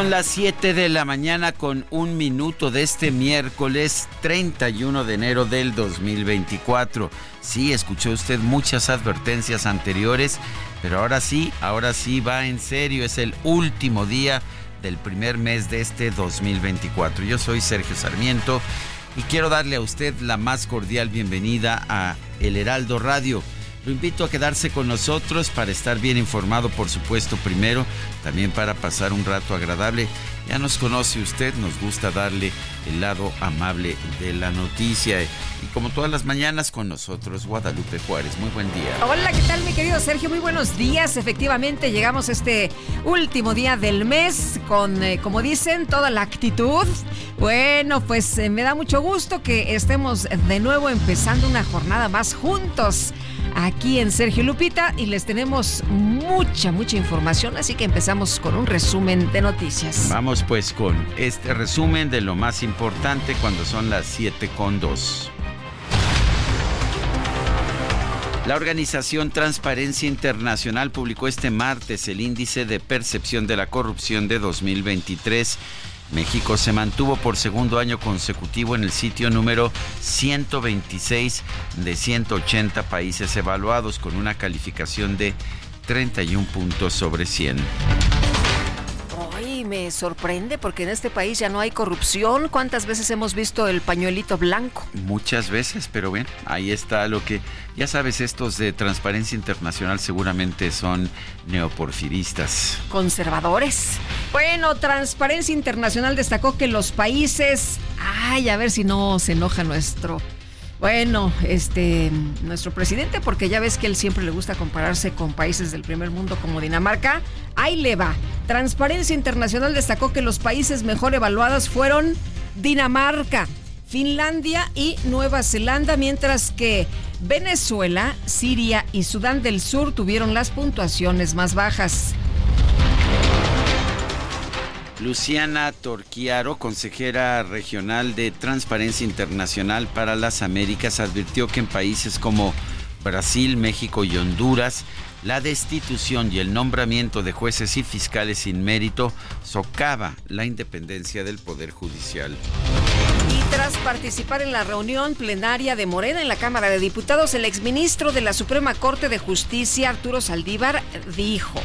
Son las 7 de la mañana con un minuto de este miércoles 31 de enero del 2024. Sí, escuchó usted muchas advertencias anteriores, pero ahora sí, ahora sí va en serio. Es el último día del primer mes de este 2024. Yo soy Sergio Sarmiento y quiero darle a usted la más cordial bienvenida a El Heraldo Radio lo invito a quedarse con nosotros para estar bien informado, por supuesto, primero, también para pasar un rato agradable. Ya nos conoce usted, nos gusta darle el lado amable de la noticia. Y como todas las mañanas con nosotros, Guadalupe Juárez. Muy buen día. Hola, ¿qué tal mi querido Sergio? Muy buenos días. Efectivamente, llegamos este último día del mes con, eh, como dicen, toda la actitud. Bueno, pues eh, me da mucho gusto que estemos de nuevo empezando una jornada más juntos aquí en Sergio Lupita y les tenemos mucha, mucha información, así que empezamos con un resumen de noticias. Vamos pues con este resumen de lo más importante cuando son las 7 con 2. La organización Transparencia Internacional publicó este martes el índice de percepción de la corrupción de 2023 México se mantuvo por segundo año consecutivo en el sitio número 126 de 180 países evaluados con una calificación de 31 puntos sobre 100 me sorprende porque en este país ya no hay corrupción. ¿Cuántas veces hemos visto el pañuelito blanco? Muchas veces, pero bien, ahí está lo que, ya sabes, estos de Transparencia Internacional seguramente son neoporfiristas. Conservadores. Bueno, Transparencia Internacional destacó que los países, ay, a ver si no se enoja nuestro bueno, este, nuestro presidente, porque ya ves que él siempre le gusta compararse con países del primer mundo como Dinamarca. Ahí le va. Transparencia Internacional destacó que los países mejor evaluados fueron Dinamarca, Finlandia y Nueva Zelanda, mientras que Venezuela, Siria y Sudán del Sur tuvieron las puntuaciones más bajas. Luciana Torquiaro, consejera regional de Transparencia Internacional para las Américas, advirtió que en países como Brasil, México y Honduras, la destitución y el nombramiento de jueces y fiscales sin mérito socava la independencia del Poder Judicial. Y tras participar en la reunión plenaria de Morena en la Cámara de Diputados, el exministro de la Suprema Corte de Justicia, Arturo Saldívar, dijo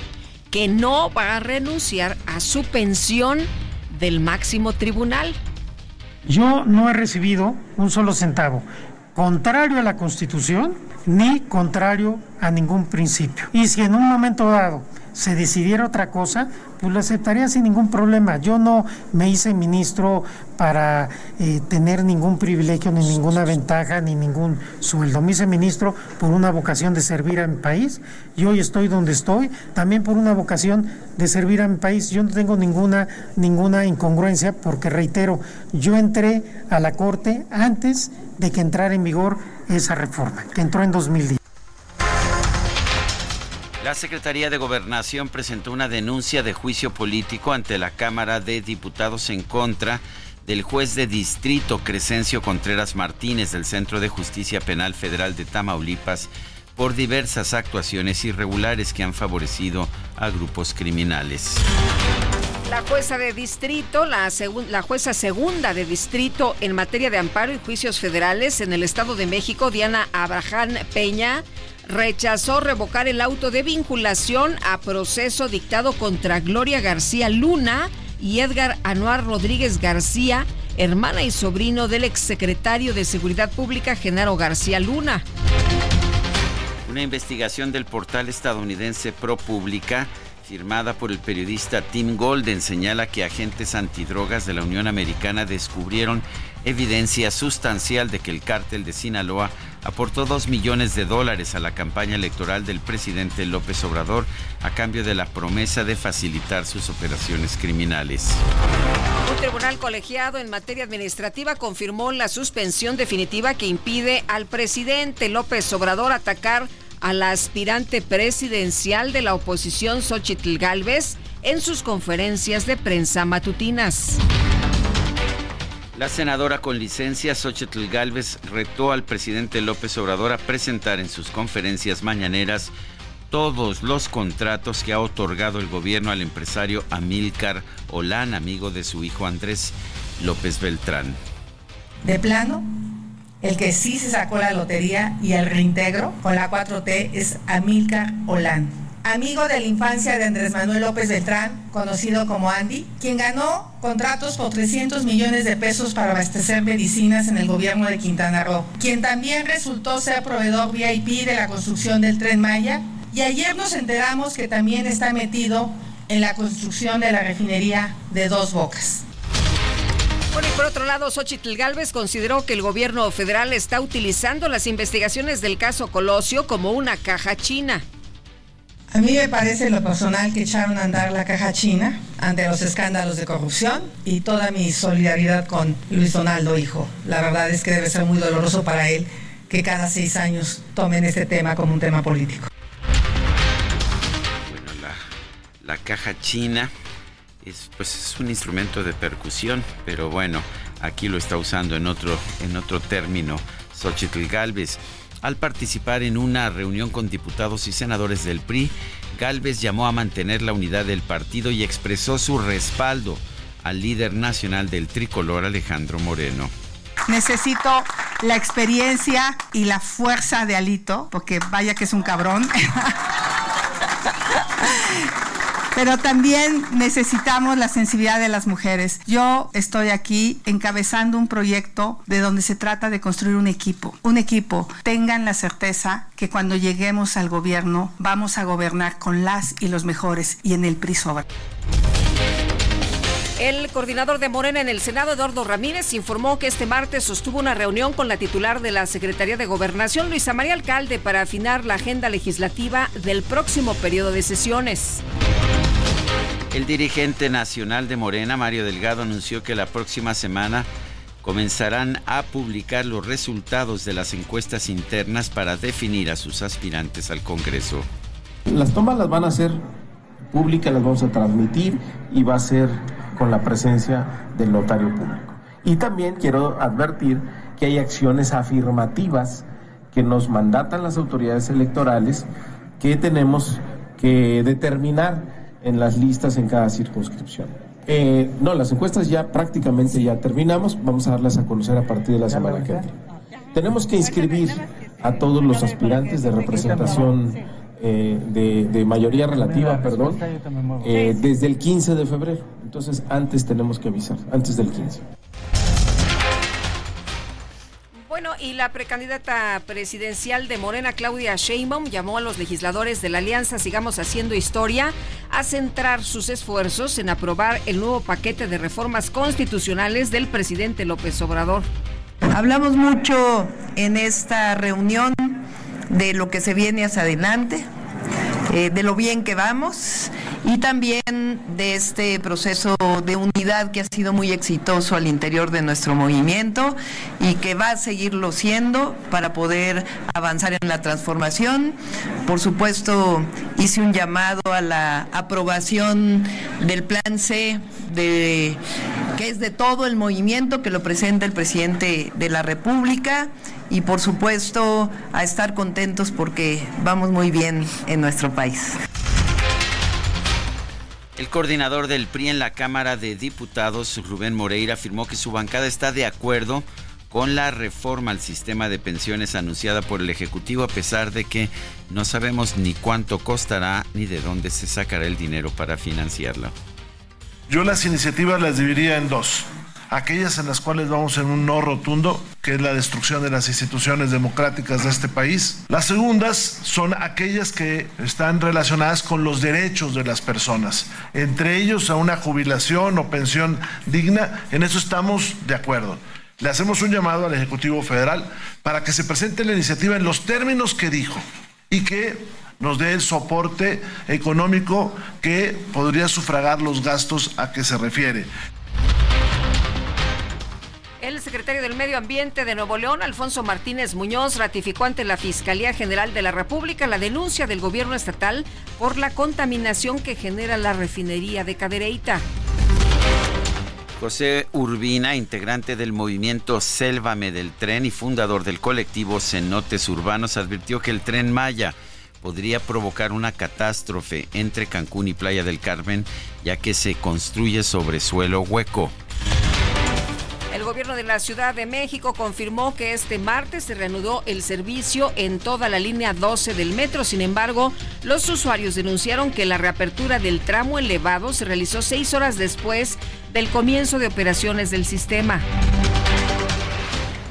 que no va a renunciar a su pensión del máximo tribunal. Yo no he recibido un solo centavo, contrario a la Constitución ni contrario a ningún principio. Y si en un momento dado se decidiera otra cosa, pues lo aceptaría sin ningún problema. Yo no me hice ministro para eh, tener ningún privilegio, ni ninguna ventaja, ni ningún sueldo. Me hice ministro por una vocación de servir a mi país y hoy estoy donde estoy, también por una vocación de servir a mi país. Yo no tengo ninguna, ninguna incongruencia porque, reitero, yo entré a la Corte antes de que entrara en vigor esa reforma, que entró en 2010. La Secretaría de Gobernación presentó una denuncia de juicio político ante la Cámara de Diputados en contra del juez de distrito Crescencio Contreras Martínez del Centro de Justicia Penal Federal de Tamaulipas por diversas actuaciones irregulares que han favorecido a grupos criminales. La jueza de distrito, la, jueza segunda de distrito en materia de amparo y juicios federales en el Estado de México, Diana Abraham Peña, rechazó revocar el auto de vinculación a proceso dictado contra Gloria García Luna y Edgar Anuar Rodríguez García, hermana y sobrino del exsecretario de Seguridad Pública, Genaro García Luna. Una investigación del portal estadounidense ProPublica firmada por el periodista Tim Golden, señala que agentes antidrogas de la Unión Americana descubrieron evidencia sustancial de que el cártel de Sinaloa aportó dos millones de dólares a la campaña electoral del presidente López Obrador a cambio de la promesa de facilitar sus operaciones criminales. Un tribunal colegiado en materia administrativa confirmó la suspensión definitiva que impide al presidente López Obrador atacar a la aspirante presidencial de la oposición Xochitl Galvez en sus conferencias de prensa matutinas. La senadora con licencia Xochitl Galvez retó al presidente López Obrador a presentar en sus conferencias mañaneras todos los contratos que ha otorgado el gobierno al empresario Amílcar Olán, amigo de su hijo Andrés López Beltrán. De plano, el que sí se sacó la lotería y el reintegro con la 4T es Amílcar Olán, amigo de la infancia de Andrés Manuel López Beltrán, conocido como Andy, quien ganó contratos por 300 millones de pesos para abastecer medicinas en el gobierno de Quintana Roo, quien también resultó ser proveedor VIP de la construcción del tren Maya, y ayer nos enteramos que también está metido en la construcción de la refinería de Dos Bocas. Bueno, y por otro lado, Xochitl Galvez consideró que el gobierno federal está utilizando las investigaciones del caso Colosio como una caja china. A mí me parece lo personal que echaron a andar la caja china ante los escándalos de corrupción y toda mi solidaridad con Luis Donaldo, hijo. La verdad es que debe ser muy doloroso para él que cada seis años tomen este tema como un tema político. Bueno, la, caja china es, pues es un instrumento de percusión, pero bueno, aquí lo está usando en otro, en otro término Xochitl Galvez. Al participar en una reunión con diputados y senadores del PRI, Galvez llamó a mantener la unidad del partido y expresó su respaldo al líder nacional del tricolor Alejandro Moreno. Necesito la experiencia y la fuerza de Alito, porque vaya que es un cabrón. pero también necesitamos la sensibilidad de las mujeres. Yo estoy aquí encabezando un proyecto de donde se trata de construir un equipo. Un equipo. Tengan la certeza que cuando lleguemos al gobierno vamos a gobernar con las y los mejores y en el PRI El coordinador de Morena en el Senado, Eduardo Ramírez, informó que este martes sostuvo una reunión con la titular de la Secretaría de Gobernación, Luisa María Alcalde, para afinar la agenda legislativa del próximo periodo de sesiones. El dirigente nacional de Morena, Mario Delgado, anunció que la próxima semana comenzarán a publicar los resultados de las encuestas internas para definir a sus aspirantes al Congreso. Las tomas las van a hacer públicas, las vamos a transmitir y va a ser con la presencia del notario público. Y también quiero advertir que hay acciones afirmativas que nos mandatan las autoridades electorales que tenemos que determinar en las listas en cada circunscripción. Eh, no, las encuestas ya prácticamente ya terminamos, vamos a darlas a conocer a partir de la semana que viene. Tenemos que inscribir a todos los aspirantes de representación eh, de, mayoría relativa, perdón, eh, desde el 15 de febrero. Entonces, antes tenemos que avisar, antes del 15. Bueno, y la precandidata presidencial de Morena, Claudia Sheinbaum, llamó a los legisladores de la Alianza Sigamos Haciendo Historia a centrar sus esfuerzos en aprobar el nuevo paquete de reformas constitucionales del presidente López Obrador. Hablamos mucho en esta reunión de lo que se viene hacia adelante, eh, de lo bien que vamos y también de este proceso de unidad que ha sido muy exitoso al interior de nuestro movimiento y que va a seguirlo siendo para poder avanzar en la transformación. Por supuesto, hice un llamado a la aprobación del plan C de que es de todo el movimiento que lo presenta el presidente de la República y por supuesto a estar contentos porque vamos muy bien en nuestro país. El coordinador del PRI en la Cámara de Diputados, Rubén Moreira, afirmó que su bancada está de acuerdo con la reforma al sistema de pensiones anunciada por el Ejecutivo, a pesar de que no sabemos ni cuánto costará ni de dónde se sacará el dinero para financiarlo. Yo las iniciativas las dividiría en dos aquellas en las cuales vamos en un no rotundo, que es la destrucción de las instituciones democráticas de este país. Las segundas son aquellas que están relacionadas con los derechos de las personas, entre ellos a una jubilación o pensión digna, en eso estamos de acuerdo. Le hacemos un llamado al Ejecutivo Federal para que se presente la iniciativa en los términos que dijo y que nos dé el soporte económico que podría sufragar los gastos a que se refiere. El secretario del Medio Ambiente de Nuevo León, Alfonso Martínez Muñoz, ratificó ante la Fiscalía General de la República la denuncia del gobierno estatal por la contaminación que genera la refinería de Cadereyta. José Urbina, integrante del movimiento Sélvame del Tren y fundador del colectivo Cenotes Urbanos, advirtió que el tren Maya podría provocar una catástrofe entre Cancún y Playa del Carmen, ya que se construye sobre suelo hueco. El gobierno de la Ciudad de México confirmó que este martes se reanudó el servicio en toda la línea 12 del metro. Sin embargo, los usuarios denunciaron que la reapertura del tramo elevado se realizó seis horas después del comienzo de operaciones del sistema.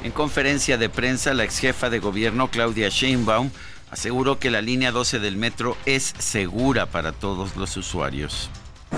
En conferencia de prensa, la ex jefa de gobierno, Claudia Sheinbaum, aseguró que la línea 12 del metro es segura para todos los usuarios.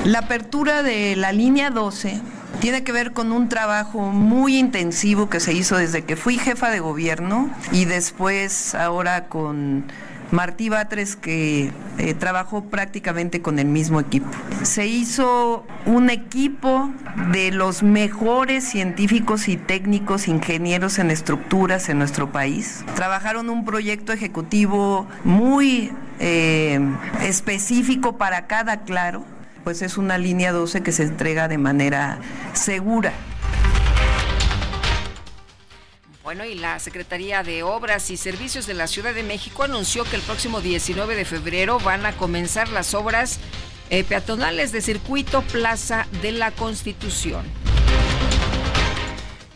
La apertura de la línea 12 tiene que ver con un trabajo muy intensivo que se hizo desde que fui jefa de gobierno y después ahora con Martí Batres que eh, trabajó prácticamente con el mismo equipo. Se hizo un equipo de los mejores científicos y técnicos ingenieros en estructuras en nuestro país. Trabajaron un proyecto ejecutivo muy eh, específico para cada claro pues es una línea 12 que se entrega de manera segura. Bueno, y la Secretaría de Obras y Servicios de la Ciudad de México anunció que el próximo 19 de febrero van a comenzar las obras eh, peatonales de circuito Plaza de la Constitución.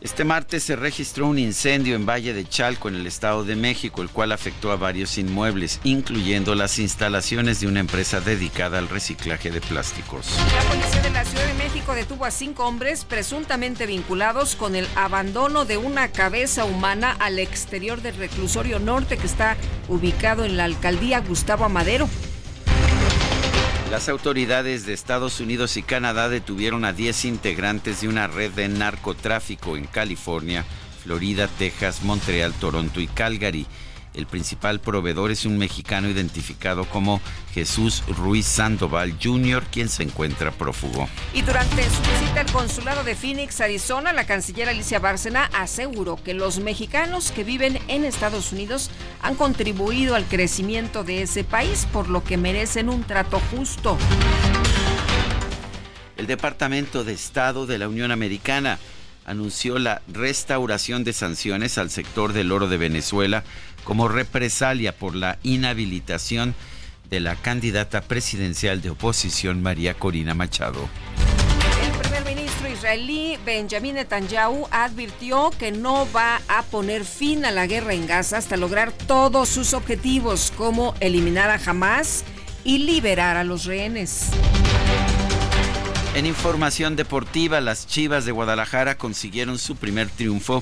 Este martes se registró un incendio en Valle de Chalco, en el Estado de México, el cual afectó a varios inmuebles, incluyendo las instalaciones de una empresa dedicada al reciclaje de plásticos. La policía de la Ciudad de México detuvo a cinco hombres presuntamente vinculados con el abandono de una cabeza humana al exterior del reclusorio norte que está ubicado en la alcaldía Gustavo Amadero. Las autoridades de Estados Unidos y Canadá detuvieron a 10 integrantes de una red de narcotráfico en California, Florida, Texas, Montreal, Toronto y Calgary. El principal proveedor es un mexicano identificado como Jesús Ruiz Sandoval Jr., quien se encuentra prófugo. Y durante su visita al consulado de Phoenix, Arizona, la canciller Alicia Bárcena aseguró que los mexicanos que viven en Estados Unidos han contribuido al crecimiento de ese país, por lo que merecen un trato justo. El Departamento de Estado de la Unión Americana anunció la restauración de sanciones al sector del oro de Venezuela como represalia por la inhabilitación de la candidata presidencial de oposición María Corina Machado. El primer ministro israelí Benjamin Netanyahu advirtió que no va a poner fin a la guerra en Gaza hasta lograr todos sus objetivos, como eliminar a Hamas y liberar a los rehenes. En información deportiva, las Chivas de Guadalajara consiguieron su primer triunfo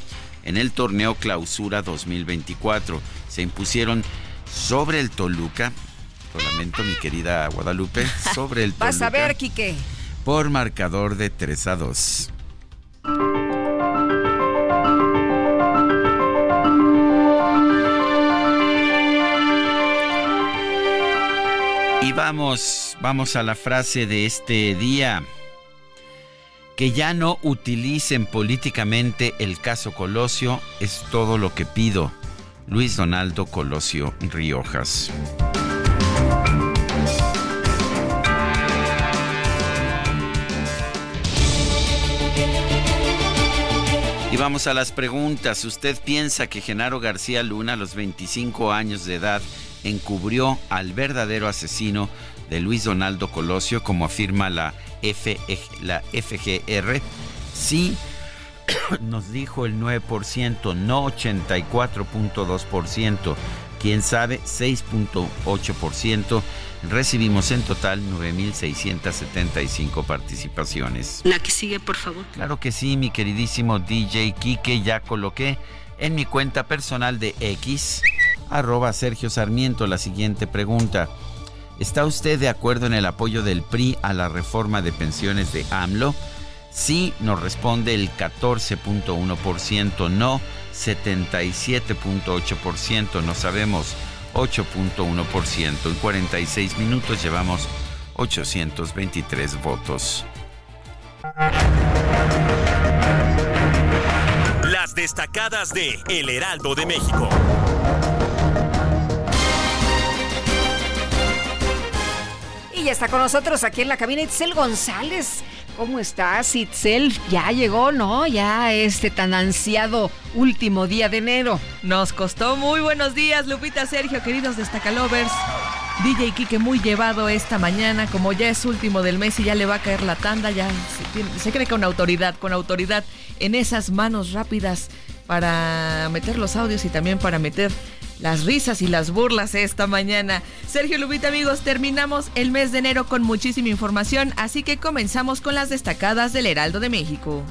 en el torneo Clausura 2024. Se impusieron sobre el Toluca. Lo lamento, mi querida Guadalupe. Sobre el Toluca. Vas a ver, Quique. Por marcador de 3 a 2. Y vamos, vamos a la frase de este día que ya no utilicen políticamente el caso Colosio es todo lo que pido. Luis Donaldo Colosio Riojas. Y vamos a las preguntas. ¿Usted piensa que Genaro García Luna, a los 25 años de edad, encubrió al verdadero asesino de Luis Donaldo Colosio, como afirma la, la FGR, sí nos dijo el 9%, no 84.2%, quién sabe 6.8%. Recibimos en total 9.675 participaciones. La que sigue, por favor. Claro que sí, mi queridísimo DJ Kike, ya coloqué en mi cuenta personal de X, arroba Sergio Sarmiento, la siguiente pregunta. ¿Está usted de acuerdo en el apoyo del PRI a la reforma de pensiones de AMLO? Sí, nos responde el 14.1%, no 77.8%, no sabemos 8.1%. En 46 minutos llevamos 823 votos. Las destacadas de El Heraldo de México. Y está con nosotros aquí en la cabina Itzel González. ¿Cómo estás, Itzel? Ya llegó, ¿no? Ya este tan ansiado último día de enero. Nos costó muy buenos días, Lupita, Sergio, queridos destacalovers. DJ Kike muy llevado esta mañana, como ya es último del mes y ya le va a caer la tanda, ya se, se cree con autoridad, con autoridad en esas manos rápidas para meter los audios y también para meter las risas y las burlas esta mañana. Sergio Lubita, amigos, terminamos el mes de enero con muchísima información, así que comenzamos con las destacadas del Heraldo de México.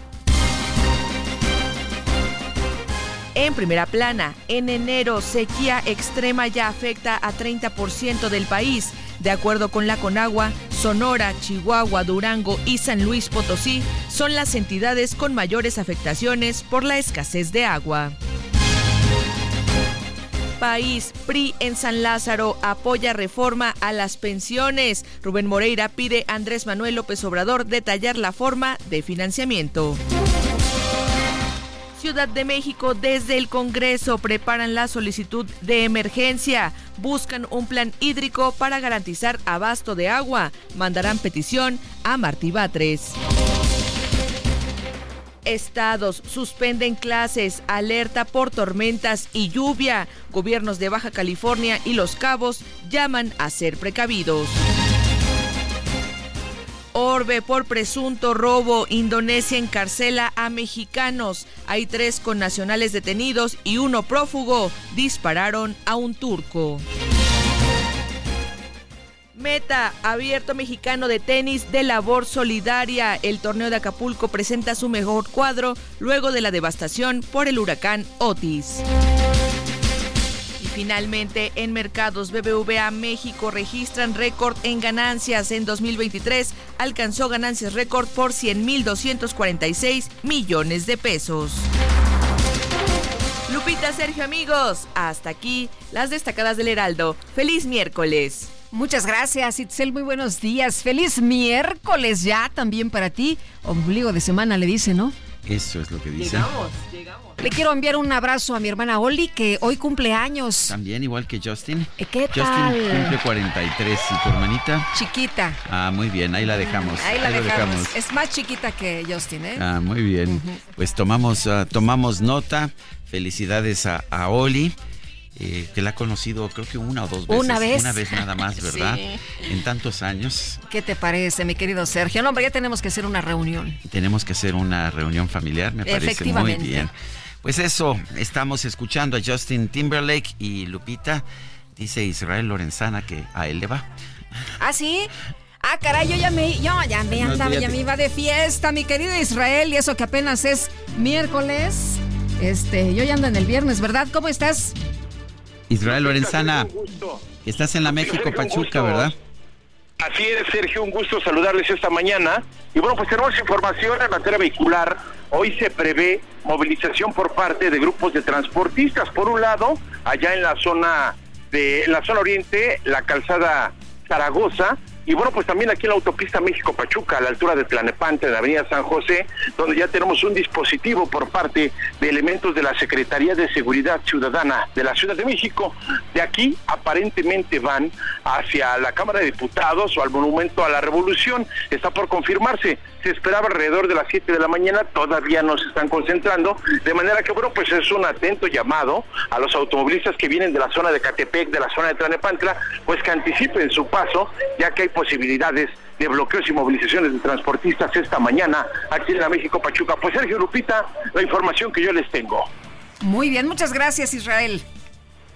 En primera plana, en enero, sequía extrema ya afecta a 30% del país. De acuerdo con la Conagua, Sonora, Chihuahua, Durango y San Luis Potosí son las entidades con mayores afectaciones por la escasez de agua. País, PRI en San Lázaro apoya reforma a las pensiones. Rubén Moreira pide a Andrés Manuel López Obrador detallar la forma de financiamiento. Ciudad de México desde el Congreso preparan la solicitud de emergencia. Buscan un plan hídrico para garantizar abasto de agua. Mandarán petición a Martí Batres. Estados suspenden clases, alerta por tormentas y lluvia. Gobiernos de Baja California y Los Cabos llaman a ser precavidos. Orbe por presunto robo. Indonesia encarcela a mexicanos. Hay tres connacionales detenidos y uno prófugo. Dispararon a un turco. Meta, abierto mexicano de tenis de labor solidaria. El torneo de Acapulco presenta su mejor cuadro luego de la devastación por el huracán Otis. Y finalmente, en mercados BBVA México registran récord en ganancias. En 2023 alcanzó ganancias récord por 100.246 millones de pesos. Lupita, Sergio, amigos, hasta aquí las destacadas del Heraldo. Feliz miércoles. Muchas gracias, Itzel. Muy buenos días. Feliz miércoles ya también para ti. Ombligo de semana le dice, ¿no? Eso es lo que dice. Llegamos, llegamos. Le quiero enviar un abrazo a mi hermana Oli, que hoy cumple años. También, igual que Justin. Eh, ¿Qué Justin tal? cumple 43. ¿Y tu hermanita? Chiquita. Ah, muy bien, ahí la dejamos. Ahí la dejamos. Es más chiquita que Justin, ¿eh? Ah, muy bien. Pues tomamos, ah, tomamos nota. Felicidades a, a Oli. Eh, que la ha conocido creo que una o dos veces. Una vez. Una vez nada más, ¿verdad? Sí. En tantos años. ¿Qué te parece, mi querido Sergio? No, hombre, ya tenemos que hacer una reunión. Tenemos que hacer una reunión familiar, me parece muy bien. Pues eso, estamos escuchando a Justin Timberlake y Lupita. Dice Israel Lorenzana que a él le va. ¿Ah, sí? Ah, caray, yo ya me, yo ya me andaba, ya me iba de fiesta, mi querido Israel, y eso que apenas es miércoles. Este, yo ya ando en el viernes, ¿verdad? ¿Cómo estás? Israel Lorenzana, estás en la México Pachuca. ¿verdad? Así es, Sergio, un gusto saludarles esta mañana. Y bueno, pues tenemos información en materia vehicular. Hoy se prevé movilización por parte de grupos de transportistas. Por un lado, allá en la zona de en la zona oriente, la calzada Zaragoza, Y bueno, pues también aquí en la autopista México-Pachuca, a la altura de Tlanepante, en la avenida San José, donde ya tenemos un dispositivo por parte de elementos de la Secretaría de Seguridad Ciudadana de la Ciudad de México. De aquí aparentemente van hacia la Cámara de Diputados o al Monumento a la Revolución. Está por confirmarse. Se esperaba alrededor de las 7 de la mañana, todavía no se están concentrando, de manera que, bueno, pues es un atento llamado a los automovilistas que vienen de la zona de Catepec, de la zona de Tlanepantla, pues que anticipen su paso, ya que hay posibilidades de bloqueos y movilizaciones de transportistas esta mañana aquí en la México Pachuca. Pues Sergio Lupita, la información que yo les tengo. Muy bien, muchas gracias Israel.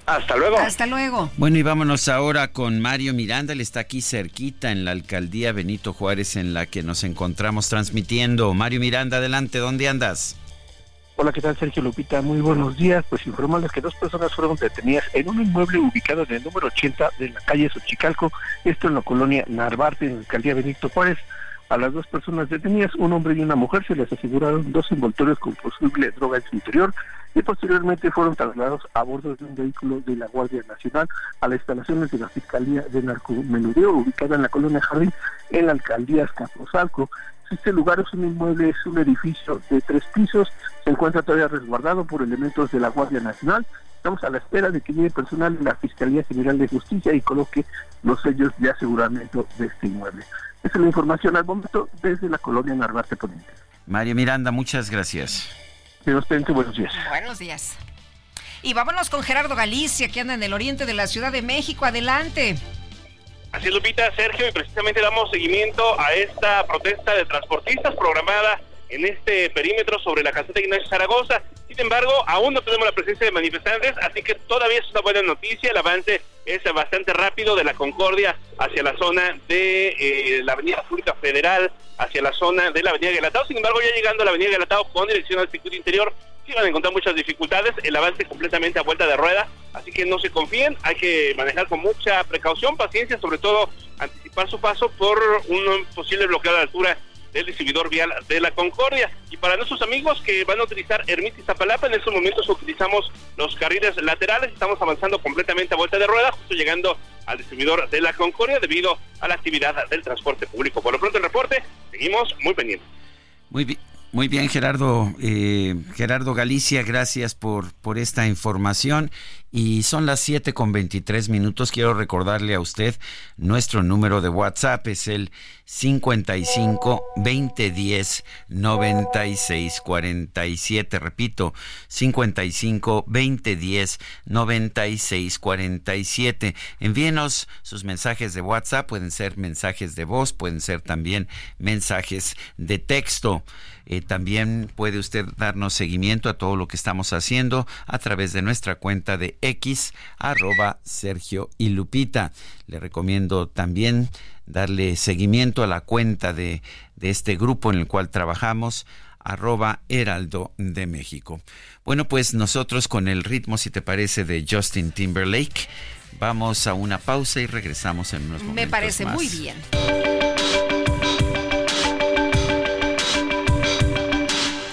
Hasta luego. Hasta luego. Bueno, y vámonos ahora con Mario Miranda. Él está aquí cerquita en la alcaldía Benito Juárez en la que nos encontramos transmitiendo. Mario Miranda, adelante, ¿dónde andas? Hola, ¿qué tal Sergio Lupita? Muy buenos días. Pues informarles que dos personas fueron detenidas en un inmueble ubicado en el número 80 de la calle Xochicalco, esto en la colonia Narvarte, en la alcaldía Benito Juárez. A las dos personas detenidas, un hombre y una mujer, se les aseguraron dos envoltorios con posible droga en su interior y posteriormente fueron trasladados a bordo de un vehículo de la Guardia Nacional a las instalaciones de la Fiscalía de Narcomenudeo ubicada en la colonia Jardín en la alcaldía Escaposalco. Este lugar es un inmueble, es un edificio de tres pisos, se encuentra todavía resguardado por elementos de la Guardia Nacional. Estamos a la espera de que llegue personal de la Fiscalía General de Justicia y coloque los sellos de aseguramiento de este inmueble. Esa es la información al momento desde la colonia Narvarte Poniente. Mario Miranda, muchas gracias. Dios buenos días. Buenos días. Y vámonos con Gerardo Galicia, que anda en el oriente de la Ciudad de México. Adelante. Así es, Lupita, Sergio, y precisamente damos seguimiento a esta protesta de transportistas programada en este perímetro sobre la caseta Ignacio Zaragoza. Sin embargo, aún no tenemos la presencia de manifestantes, así que todavía es una buena noticia. El avance es bastante rápido de la Concordia hacia la zona de eh, la Avenida Pública Federal, hacia la zona de la Avenida Galatao. Sin embargo, ya llegando a la Avenida Galatao con dirección al circuito interior, van a encontrar muchas dificultades. El avance completamente a vuelta de rueda, así que no se confíen. Hay que manejar con mucha precaución, paciencia, sobre todo anticipar su paso por un posible bloqueo de altura del distribuidor vial de la Concordia. Y para nuestros amigos que van a utilizar Ermita y Zapalapa, en estos momentos utilizamos los carriles laterales, estamos avanzando completamente a vuelta de rueda, justo llegando al distribuidor de la Concordia debido a la actividad del transporte público. Por lo pronto el reporte, seguimos muy pendientes. Muy bien. Muy bien, Gerardo. Eh, Gerardo Galicia, gracias por, por esta información. Y son las 7 con 23 minutos. Quiero recordarle a usted nuestro número de WhatsApp es el 55 2010 96 47. Repito, 55 2010 96 47. Envíenos sus mensajes de WhatsApp. Pueden ser mensajes de voz, pueden ser también mensajes de texto. Eh, también puede usted darnos seguimiento a todo lo que estamos haciendo a través de nuestra cuenta de X, arroba Sergio y Lupita. Le recomiendo también darle seguimiento a la cuenta de, de este grupo en el cual trabajamos, arroba Heraldo de México. Bueno, pues nosotros con el ritmo, si te parece, de Justin Timberlake, vamos a una pausa y regresamos en unos momentos. Me parece muy bien.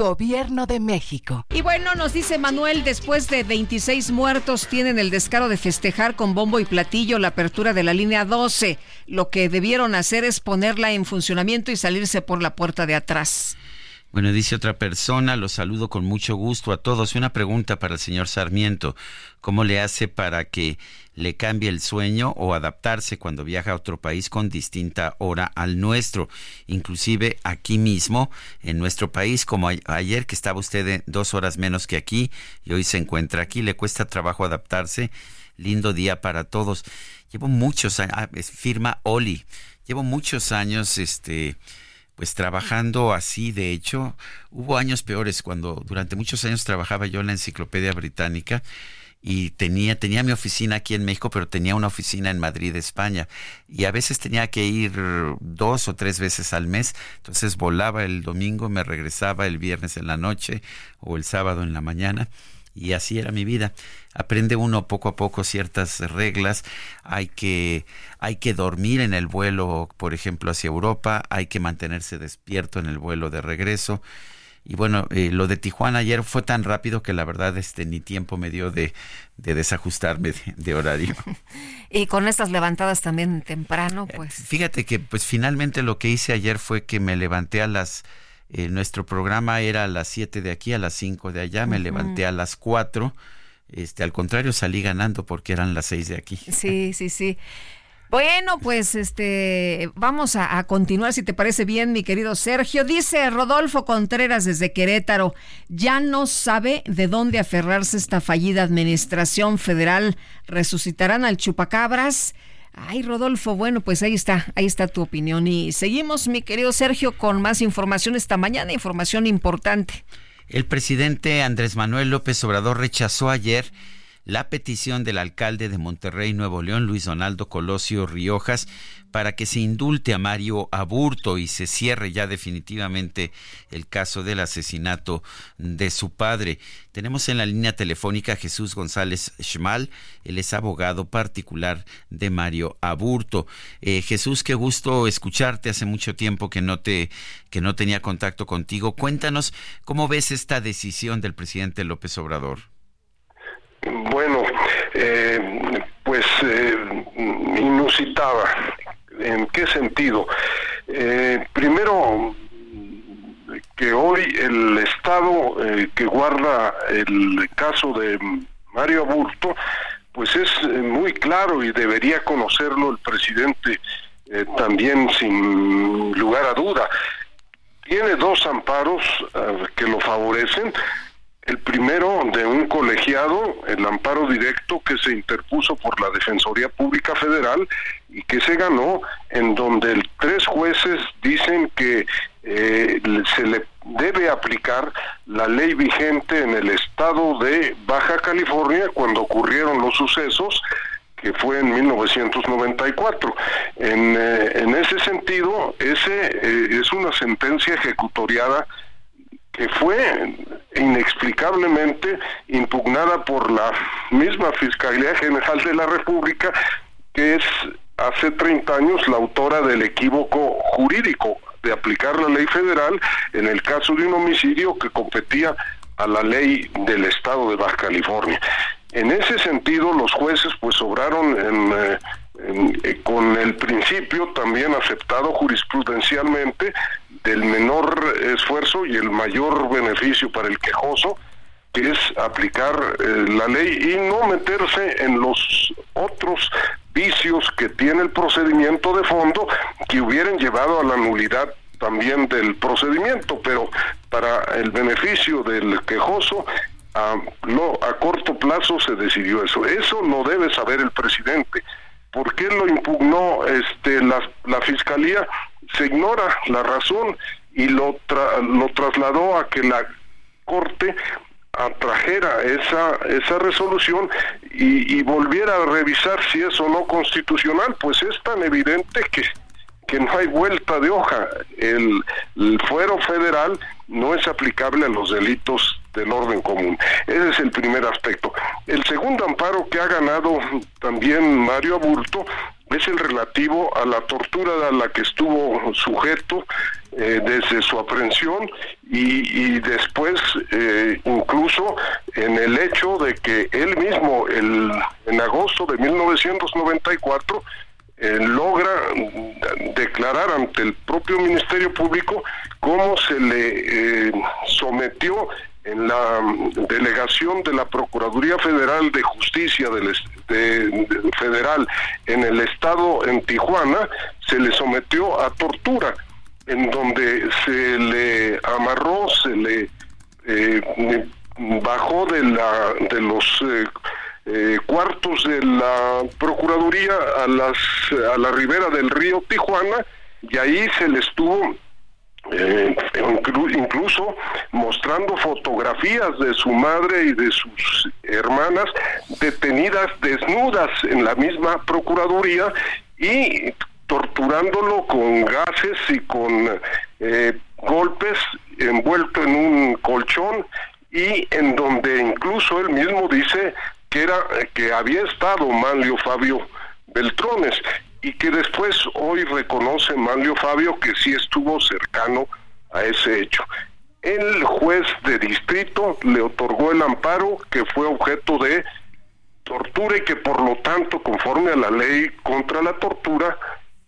Gobierno de México. Y bueno, nos dice Manuel, después de 26 muertos tienen el descaro de festejar con bombo y platillo la apertura de la línea 12. Lo que debieron hacer es ponerla en funcionamiento y salirse por la puerta de atrás. Bueno, dice otra persona, los saludo con mucho gusto a todos. Una pregunta para el señor Sarmiento. ¿Cómo le hace para que le cambie el sueño o adaptarse cuando viaja a otro país con distinta hora al nuestro? Inclusive aquí mismo, en nuestro país, como ayer que estaba usted dos horas menos que aquí y hoy se encuentra aquí, le cuesta trabajo adaptarse. Lindo día para todos. Llevo muchos años, firma Oli. Llevo muchos años, este pues trabajando así, de hecho, hubo años peores cuando durante muchos años trabajaba yo en la Enciclopedia Británica y tenía tenía mi oficina aquí en México, pero tenía una oficina en Madrid, España, y a veces tenía que ir dos o tres veces al mes, entonces volaba el domingo, me regresaba el viernes en la noche o el sábado en la mañana y así era mi vida. Aprende uno poco a poco ciertas reglas, hay que, hay que dormir en el vuelo, por ejemplo, hacia Europa, hay que mantenerse despierto en el vuelo de regreso. Y bueno, eh, lo de Tijuana ayer fue tan rápido que la verdad este ni tiempo me dio de, de desajustarme de, horario. y con estas levantadas también temprano, eh, pues. Fíjate que pues finalmente lo que hice ayer fue que me levanté a las eh, nuestro programa era a las 7 de aquí, a las 5 de allá, me levanté a las 4. Este, al contrario, salí ganando porque eran las 6 de aquí. Sí, sí, sí. Bueno, pues este vamos a, continuar, si te parece bien, mi querido Sergio. Dice Rodolfo Contreras desde Querétaro, ya no sabe de dónde aferrarse esta fallida administración federal. ¿Resucitarán al chupacabras? Ay, Rodolfo, bueno, pues ahí está, ahí está tu opinión. Y seguimos, mi querido Sergio, con más información esta mañana, información importante. El presidente Andrés Manuel López Obrador rechazó ayer la petición del alcalde de Monterrey, Nuevo León, Luis Donaldo Colosio Riojas, para que se indulte a Mario Aburto y se cierre ya definitivamente el caso del asesinato de su padre. Tenemos en la línea telefónica a Jesús González Schmal, él es abogado particular de Mario Aburto. Eh, Jesús, qué gusto escucharte. Hace mucho tiempo que no te que no tenía contacto contigo. Cuéntanos cómo ves esta decisión del presidente López Obrador. Bueno, eh, pues eh, inusitada. ¿En qué sentido? Eh, primero, que hoy el Estado que guarda el caso de Mario Aburto, pues es muy claro y debería conocerlo el presidente también sin lugar a duda. Tiene dos amparos que lo favorecen el primero de un colegiado, el amparo directo que se interpuso por la Defensoría Pública Federal y que se ganó, en donde tres jueces dicen que eh, se le debe aplicar la ley vigente en el estado de Baja California cuando ocurrieron los sucesos que fue en 1994. En, eh, en ese sentido, ese eh, es una sentencia ejecutoriada que fue inexplicablemente impugnada por la misma Fiscalía General de la República, que es hace 30 años la autora del equívoco jurídico de aplicar la ley federal en el caso de un homicidio que competía a la ley del estado de Baja California. En ese sentido, los jueces pues obraron en, eh, con el principio también aceptado jurisprudencialmente del menor esfuerzo y el mayor beneficio para el quejoso, que es aplicar eh, la ley y no meterse en los otros vicios que tiene el procedimiento de fondo que hubieran llevado a la nulidad también del procedimiento, pero para el beneficio del quejoso a, no, a corto plazo se decidió eso. Eso no debe saber el presidente. ¿Por qué lo impugnó este, la fiscalía? Se ignora la razón y lo, lo trasladó a que la Corte atrajera esa, esa resolución y, volviera a revisar si es o no constitucional, pues es tan evidente que, que no hay vuelta de hoja. El fuero federal no es aplicable a los delitos del orden común. Ese es el primer aspecto. El segundo amparo que ha ganado también Mario Aburto es el relativo a la tortura a la que estuvo sujeto eh, desde su aprehensión y, después eh, incluso en el hecho de que él mismo el, en agosto de 1994 eh, logra declarar ante el propio Ministerio Público cómo se le sometió en la delegación de la Procuraduría Federal de Justicia del, Federal en el estado, en Tijuana, se le sometió a tortura, en donde se le amarró, se le eh, bajó de, la, de los eh, cuartos de la Procuraduría a, las, a la ribera del río Tijuana, y ahí se le estuvo eh, incluso mostrando fotografías de su madre y de sus hermanas detenidas desnudas en la misma Procuraduría y torturándolo con gases y con eh, golpes envuelto en un colchón y en donde incluso él mismo dice que era que había estado Manlio Fabio Beltrones y que después hoy reconoce Manlio Fabio que sí estuvo cercano a ese hecho. El juez de distrito le otorgó el amparo que fue objeto de tortura y que por lo tanto, conforme a la ley contra la tortura,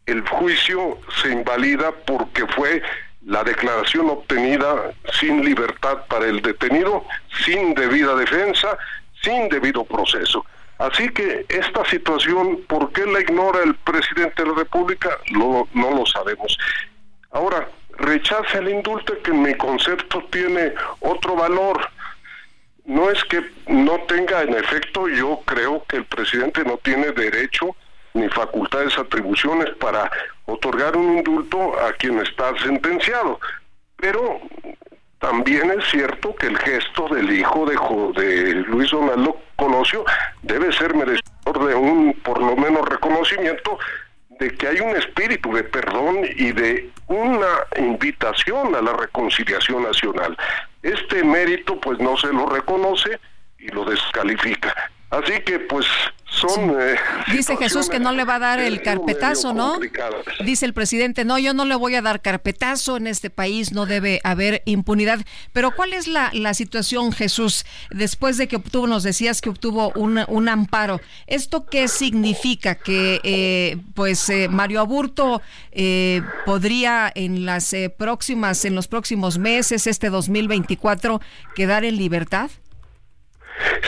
el juicio se invalida porque fue la declaración obtenida sin libertad para el detenido, sin debida defensa, sin debido proceso. Así que esta situación, ¿por qué la ignora el presidente de la República? no lo sabemos. Ahora, rechaza el indulto que en mi concepto tiene otro valor. No es que no tenga en efecto, yo creo que el presidente no tiene derecho ni facultades, atribuciones para otorgar un indulto a quien está sentenciado. Pero también es cierto que el gesto del hijo de, Luis Donaldo Colosio debe ser merecedor de un, por lo menos, reconocimiento de que hay un espíritu de perdón y de una invitación a la reconciliación nacional. Este mérito pues no se lo reconoce y lo descalifica. Así que pues son... Eh, Dice Jesús que no le va a dar el carpetazo, ¿no? Dice el presidente, no, yo no le voy a dar carpetazo, en este país no debe haber impunidad. Pero ¿cuál es la, la situación, Jesús, después de que obtuvo, nos decías que obtuvo un, un amparo? ¿Esto qué significa? Que eh, pues eh, Mario Aburto podría en las próximas, en los próximos meses, este 2024, quedar en libertad?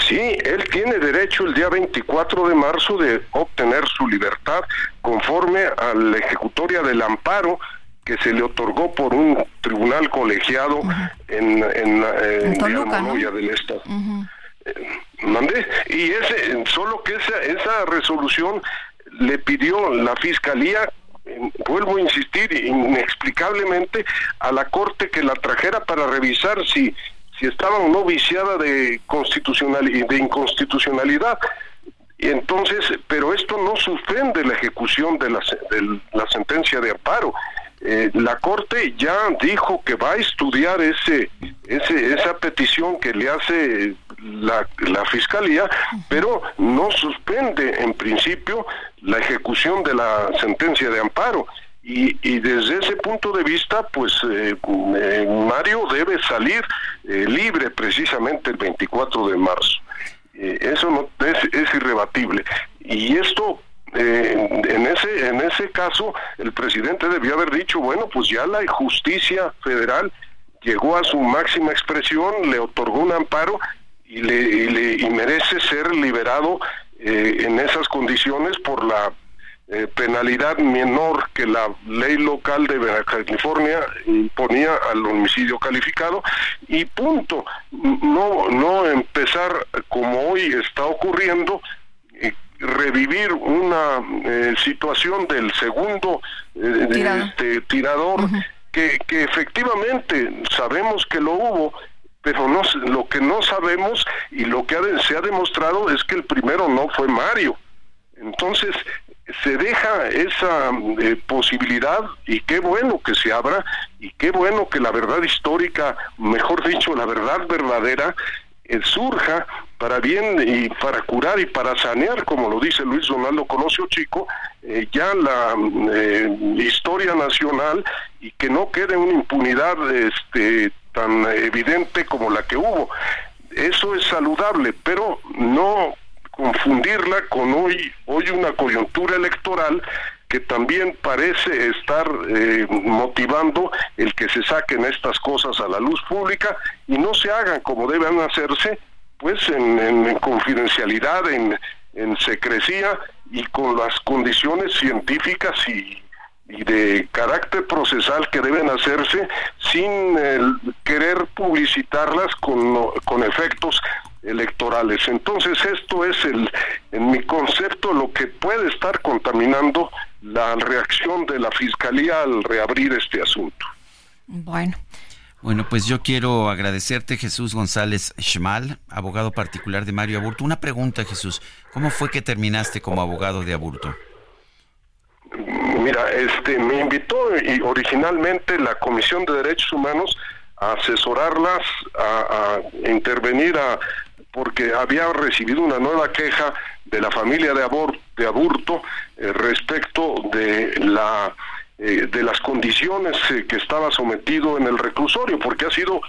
Sí, él tiene derecho el día 24 de marzo de obtener su libertad conforme a la ejecutoria del amparo que se le otorgó por un tribunal colegiado en, en, en, del Estado. Eh, y ese, solo que esa, esa resolución le pidió la fiscalía vuelvo a insistir inexplicablemente a la corte que la trajera para revisar si si estaba no viciada de constitucional de inconstitucionalidad. Entonces, pero esto no suspende la ejecución de la, de la sentencia de amparo. Eh, la Corte ya dijo que va a estudiar ese, ese, esa petición que le hace la Fiscalía, pero no suspende en principio la ejecución de la sentencia de amparo. Y, desde ese punto de vista, pues eh, eh, Mario debe salir eh, libre precisamente el 24 de marzo. eso no es, es, irrebatible. Y esto, en, ese, en ese caso, el presidente debió haber dicho, bueno, pues ya la justicia federal llegó a su máxima expresión, le otorgó un amparo y, le, y, le, y merece ser liberado en esas condiciones por la eh, penalidad menor que la ley local de California imponía al homicidio calificado y punto. No, no empezar como hoy está ocurriendo eh, revivir una eh, situación del segundo este, tirador que, que efectivamente sabemos que lo hubo, pero no, lo que no sabemos y lo que se ha demostrado es que el primero no fue Mario. Entonces, se deja esa eh, posibilidad y qué bueno que se abra y qué bueno que la verdad histórica, mejor dicho, la verdad verdadera, eh, surja para bien y para curar y para sanear, como lo dice Luis Donaldo Colosio Chico, eh, ya la historia nacional y que no quede una impunidad este, tan evidente como la que hubo. Eso es saludable, pero no confundirla con hoy, hoy una coyuntura electoral que también parece estar eh, motivando el que se saquen estas cosas a la luz pública y no se hagan como deben hacerse, pues en, confidencialidad, en, en secrecía y con las condiciones científicas y, de carácter procesal que deben hacerse sin querer publicitarlas con, con efectos electorales. Entonces esto es el, en mi concepto, lo que puede estar contaminando la reacción de la Fiscalía al reabrir este asunto. Bueno. Bueno, pues yo quiero agradecerte, Jesús González Schmal, abogado particular de Mario Aburto. Una pregunta, Jesús. ¿Cómo fue que terminaste como abogado de Aburto? Mira, este, me invitó y originalmente la Comisión de Derechos Humanos a asesorarlas, a, a intervenir, a porque había recibido una nueva queja de la familia de, Aburto eh, respecto de la eh, de las condiciones eh, que estaba sometido en el reclusorio, porque ha sido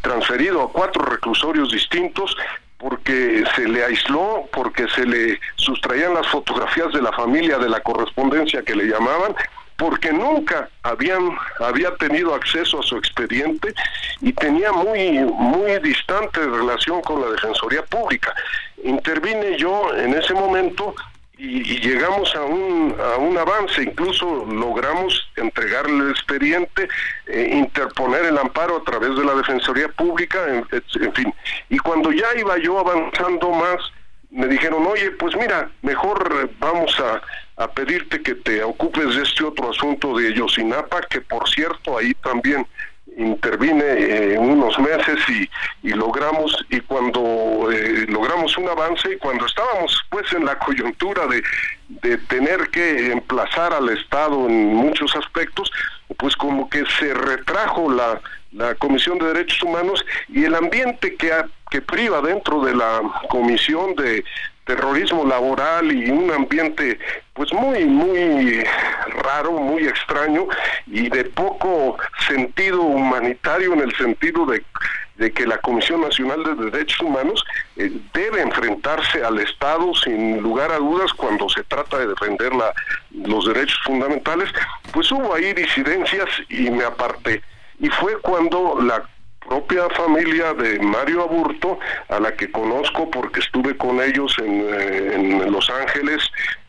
transferido a cuatro reclusorios distintos, porque se le aisló, porque se le sustraían las fotografías de la familia de la correspondencia que le llamaban, porque nunca habían había tenido acceso a su expediente y tenía muy muy distante relación con la defensoría pública intervine yo en ese momento y, llegamos a un, a un avance, incluso logramos entregarle el expediente, eh, interponer el amparo a través de la Defensoría Pública, en, fin. Y cuando ya iba yo avanzando más, me dijeron, oye, pues mira, mejor vamos a, a pedirte que te ocupes de este otro asunto de Yosinapa, que por cierto ahí también intervine eh, unos meses y, y, logramos y cuando eh, logramos un avance y cuando estábamos pues en la coyuntura de, de tener que emplazar al Estado en muchos aspectos pues como que se retrajo la, la Comisión de Derechos Humanos y el ambiente que, que priva dentro de la Comisión de terrorismo laboral y un ambiente pues muy muy raro, muy extraño y de poco sentido humanitario en el sentido de, que la Comisión Nacional de Derechos Humanos eh, debe enfrentarse al Estado sin lugar a dudas cuando se trata de defender la, los derechos fundamentales, pues hubo ahí disidencias y me aparté. Y fue cuando la propia familia de Mario Aburto, a la que conozco porque estuve con ellos en, eh, en Los Ángeles,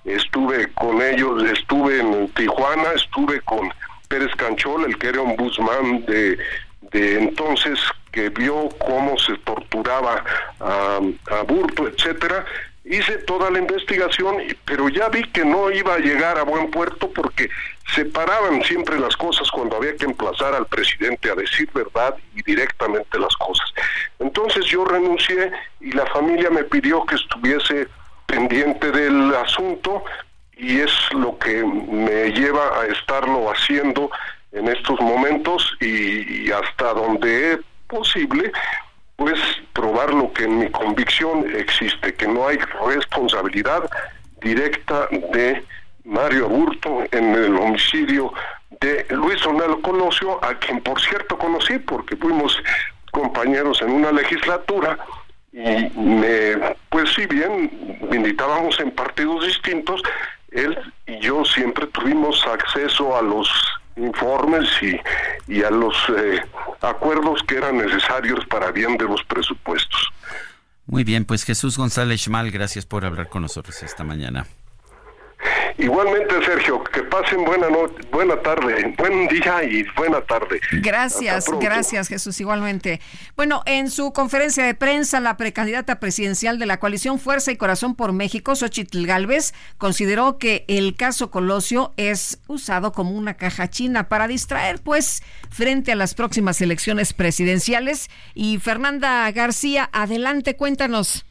estuve con ellos, estuve en Tijuana, estuve con Pérez Canchol, el que era un busman de, de entonces, que vio cómo se torturaba a, a Burto, etcétera, hice toda la investigación, pero ya vi que no iba a llegar a buen puerto porque separaban siempre las cosas cuando había que emplazar al presidente a decir verdad y directamente las cosas. Entonces yo renuncié y la familia me pidió que estuviese pendiente del asunto y es lo que me lleva a estarlo haciendo en estos momentos y, y hasta donde es posible pues probar lo que en mi convicción existe, que no hay responsabilidad directa de Mario Aburto en el homicidio de Luis Donaldo Colosio, a quien por cierto conocí porque fuimos compañeros en una legislatura y me, pues si bien militábamos en partidos distintos, él y yo siempre tuvimos acceso a los informes y, y a los eh, acuerdos que eran necesarios para bien de los presupuestos. Muy bien, pues Jesús González Schmal, gracias por hablar con nosotros esta mañana. Igualmente, Sergio, que pasen buena noche, buena tarde, buen día y buena tarde. Gracias, gracias, Jesús, igualmente. Bueno, en su conferencia de prensa, la precandidata presidencial de la coalición Fuerza y Corazón por México, Xochitl Galvez, consideró que el caso Colosio es usado como una caja china para distraer, pues, frente a las próximas elecciones presidenciales. Y Fernanda García, adelante, cuéntanos.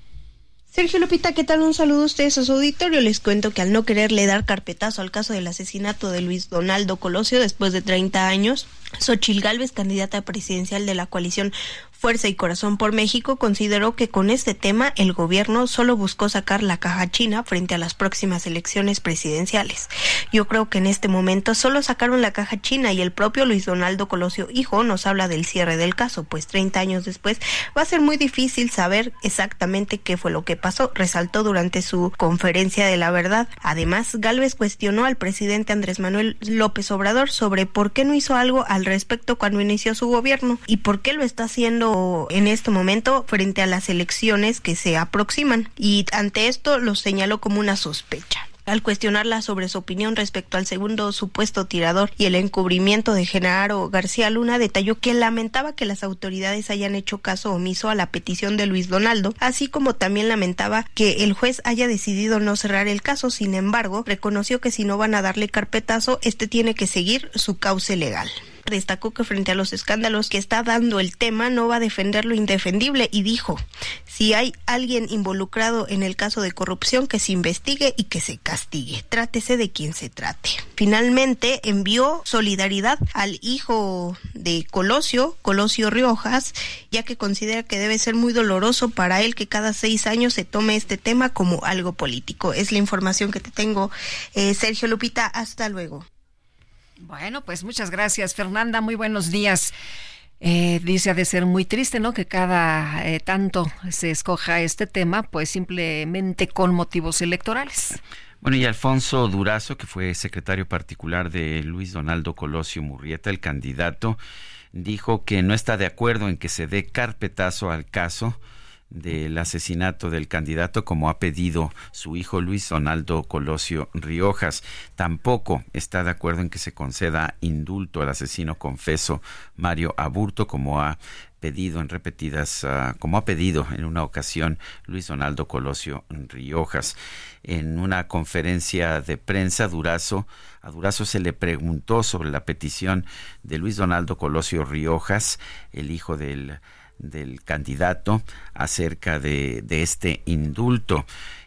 Sergio Lupita, ¿qué tal? Un saludo a ustedes a su auditorio. Les cuento que al no quererle dar carpetazo al caso del asesinato de Luis Donaldo Colosio después de 30 años, Xochil Gálvez, candidata presidencial de la coalición Fuerza y Corazón por México consideró que con este tema el gobierno solo buscó sacar la caja china frente a las próximas elecciones presidenciales. Yo creo que en este momento solo sacaron la caja china y el propio Luis Donaldo Colosio Hijo nos habla del cierre del caso, pues 30 años después va a ser muy difícil saber exactamente qué fue lo que pasó, resaltó durante su conferencia de la verdad. Además, Galvez cuestionó al presidente Andrés Manuel López Obrador sobre por qué no hizo algo al respecto cuando inició su gobierno y por qué lo está haciendo en este momento frente a las elecciones que se aproximan y ante esto lo señaló como una sospecha. Al cuestionarla sobre su opinión respecto al segundo supuesto tirador y el encubrimiento de Genaro García Luna, detalló que lamentaba que las autoridades hayan hecho caso omiso a la petición de Luis Donaldo, así como también lamentaba que el juez haya decidido no cerrar el caso. Sin embargo, reconoció que si no van a darle carpetazo, este tiene que seguir su cauce legal destacó que frente a los escándalos que está dando el tema no va a defender lo indefendible y dijo, si hay alguien involucrado en el caso de corrupción, que se investigue y que se castigue. Trátese de quien se trate. Finalmente envió solidaridad al hijo de Colosio, Colosio Riojas, ya que considera que debe ser muy doloroso para él que cada seis años se tome este tema como algo político. Es la información que te tengo, eh, Sergio Lupita. Hasta luego. Bueno, pues muchas gracias, Fernanda. Muy buenos días. Eh, dice ha de ser muy triste, ¿no? Que cada eh, tanto se escoja este tema, pues simplemente con motivos electorales. Bueno, y Alfonso Durazo, que fue secretario particular de Luis Donaldo Colosio Murrieta, el candidato, dijo que no está de acuerdo en que se dé carpetazo al caso del asesinato del candidato como ha pedido su hijo Luis Donaldo Colosio Riojas. Tampoco está de acuerdo en que se conceda indulto al asesino confeso Mario Aburto como ha pedido en repetidas, ah, como ha pedido en una ocasión Luis Donaldo Colosio Riojas. En una conferencia de prensa, Durazo, a Durazo se le preguntó sobre la petición de Luis Donaldo Colosio Riojas, el hijo del del candidato acerca de, este indulto.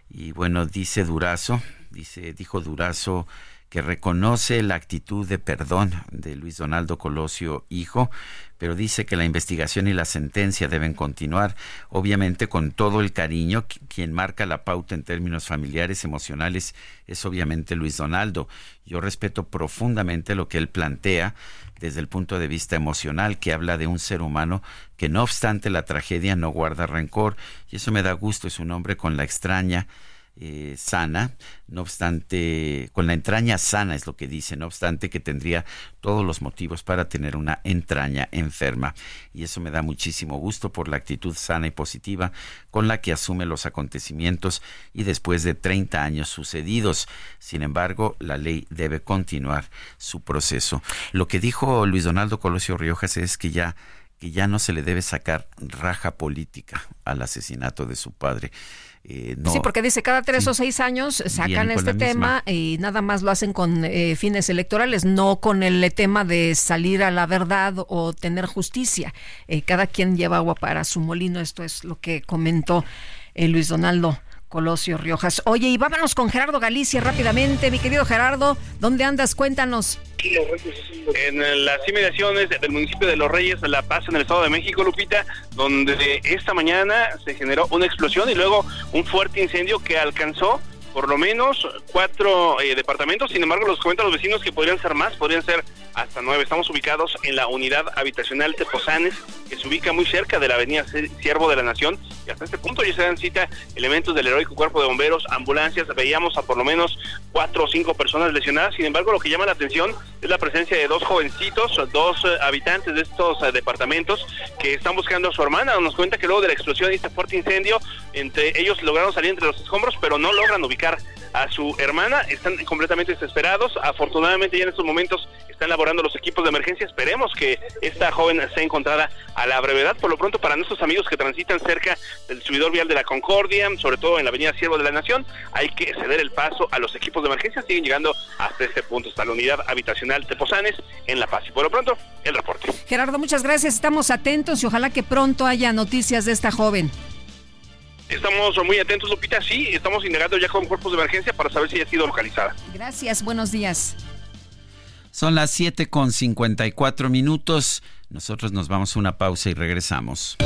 Y bueno, dice Durazo, dice, dijo Durazo que reconoce la actitud de perdón de Luis Donaldo Colosio, hijo, pero dice que la investigación y la sentencia deben continuar, obviamente con todo el cariño. Quien marca la pauta en términos familiares, emocionales, es obviamente Luis Donaldo. Yo respeto profundamente lo que él plantea desde el punto de vista emocional, que habla de un ser humano que no obstante la tragedia no guarda rencor, y eso me da gusto, es un hombre con la extraña eh, sana, no obstante, con la entraña sana es lo que dice, no obstante que tendría todos los motivos para tener una entraña enferma. Y eso me da muchísimo gusto por la actitud sana y positiva con la que asume los acontecimientos y después de 30 años sucedidos. Sin embargo, la ley debe continuar su proceso. Lo que dijo Luis Donaldo Colosio Riojas es que ya que ya no se le debe sacar raja política al asesinato de su padre. Eh, sí, porque dice cada tres o seis años sacan este tema y nada más lo hacen con eh, fines electorales, no con el tema de salir a la verdad o tener justicia. Eh, cada quien lleva agua para su molino, esto es lo que comentó Luis Donaldo. Colosio Riojas. Oye, y vámonos con Gerardo Galicia rápidamente. Mi querido Gerardo, ¿dónde andas? Cuéntanos. En las inmediaciones del municipio de Los Reyes, La Paz, en el Estado de México, Lupita, donde esta mañana se generó una explosión y luego un fuerte incendio que alcanzó por lo menos cuatro eh, departamentos. Sin embargo, los comentan los vecinos que podrían ser más, podrían ser hasta nueve. Estamos ubicados en la unidad habitacional Tepozanes, que se ubica muy cerca de la avenida Siervo de la Nación. Y hasta este punto ya se dan cita elementos del heroico cuerpo de bomberos, ambulancias. Veíamos a por lo menos cuatro o cinco personas lesionadas. Sin embargo, lo que llama la atención es la presencia de dos jovencitos, dos eh, habitantes de estos eh, departamentos que están buscando a su hermana. Nos cuenta que luego de la explosión y este fuerte incendio, entre ellos lograron salir entre los escombros, pero no logran ubicar a su hermana. Están completamente desesperados. Afortunadamente ya en estos momentos están elaborando los equipos de emergencia. Esperemos que esta joven sea encontrada a la brevedad. Por lo pronto, para nuestros amigos que transitan cerca del subidor vial de la Concordia, sobre todo en la avenida Siervo de la Nación, hay que ceder el paso a los equipos de emergencia. Siguen llegando hasta este punto, hasta la unidad habitacional de Posanes en La Paz. Y por lo pronto, el reporte. Gerardo, muchas gracias. Estamos atentos y ojalá que pronto haya noticias de esta joven. Estamos muy atentos, Lupita. Sí, estamos indagando ya con cuerpos de emergencia para saber si ha sido localizada. Gracias, buenos días. Son las 7 con 54 minutos. Nosotros nos vamos a una pausa y regresamos.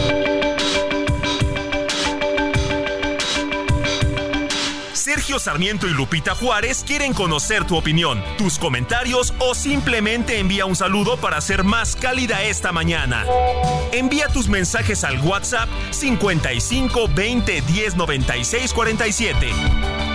Sergio Sarmiento y Lupita Juárez quieren conocer tu opinión, tus comentarios o simplemente envía un saludo para ser más cálida esta mañana. Envía tus mensajes al WhatsApp 55 20 10 96 47.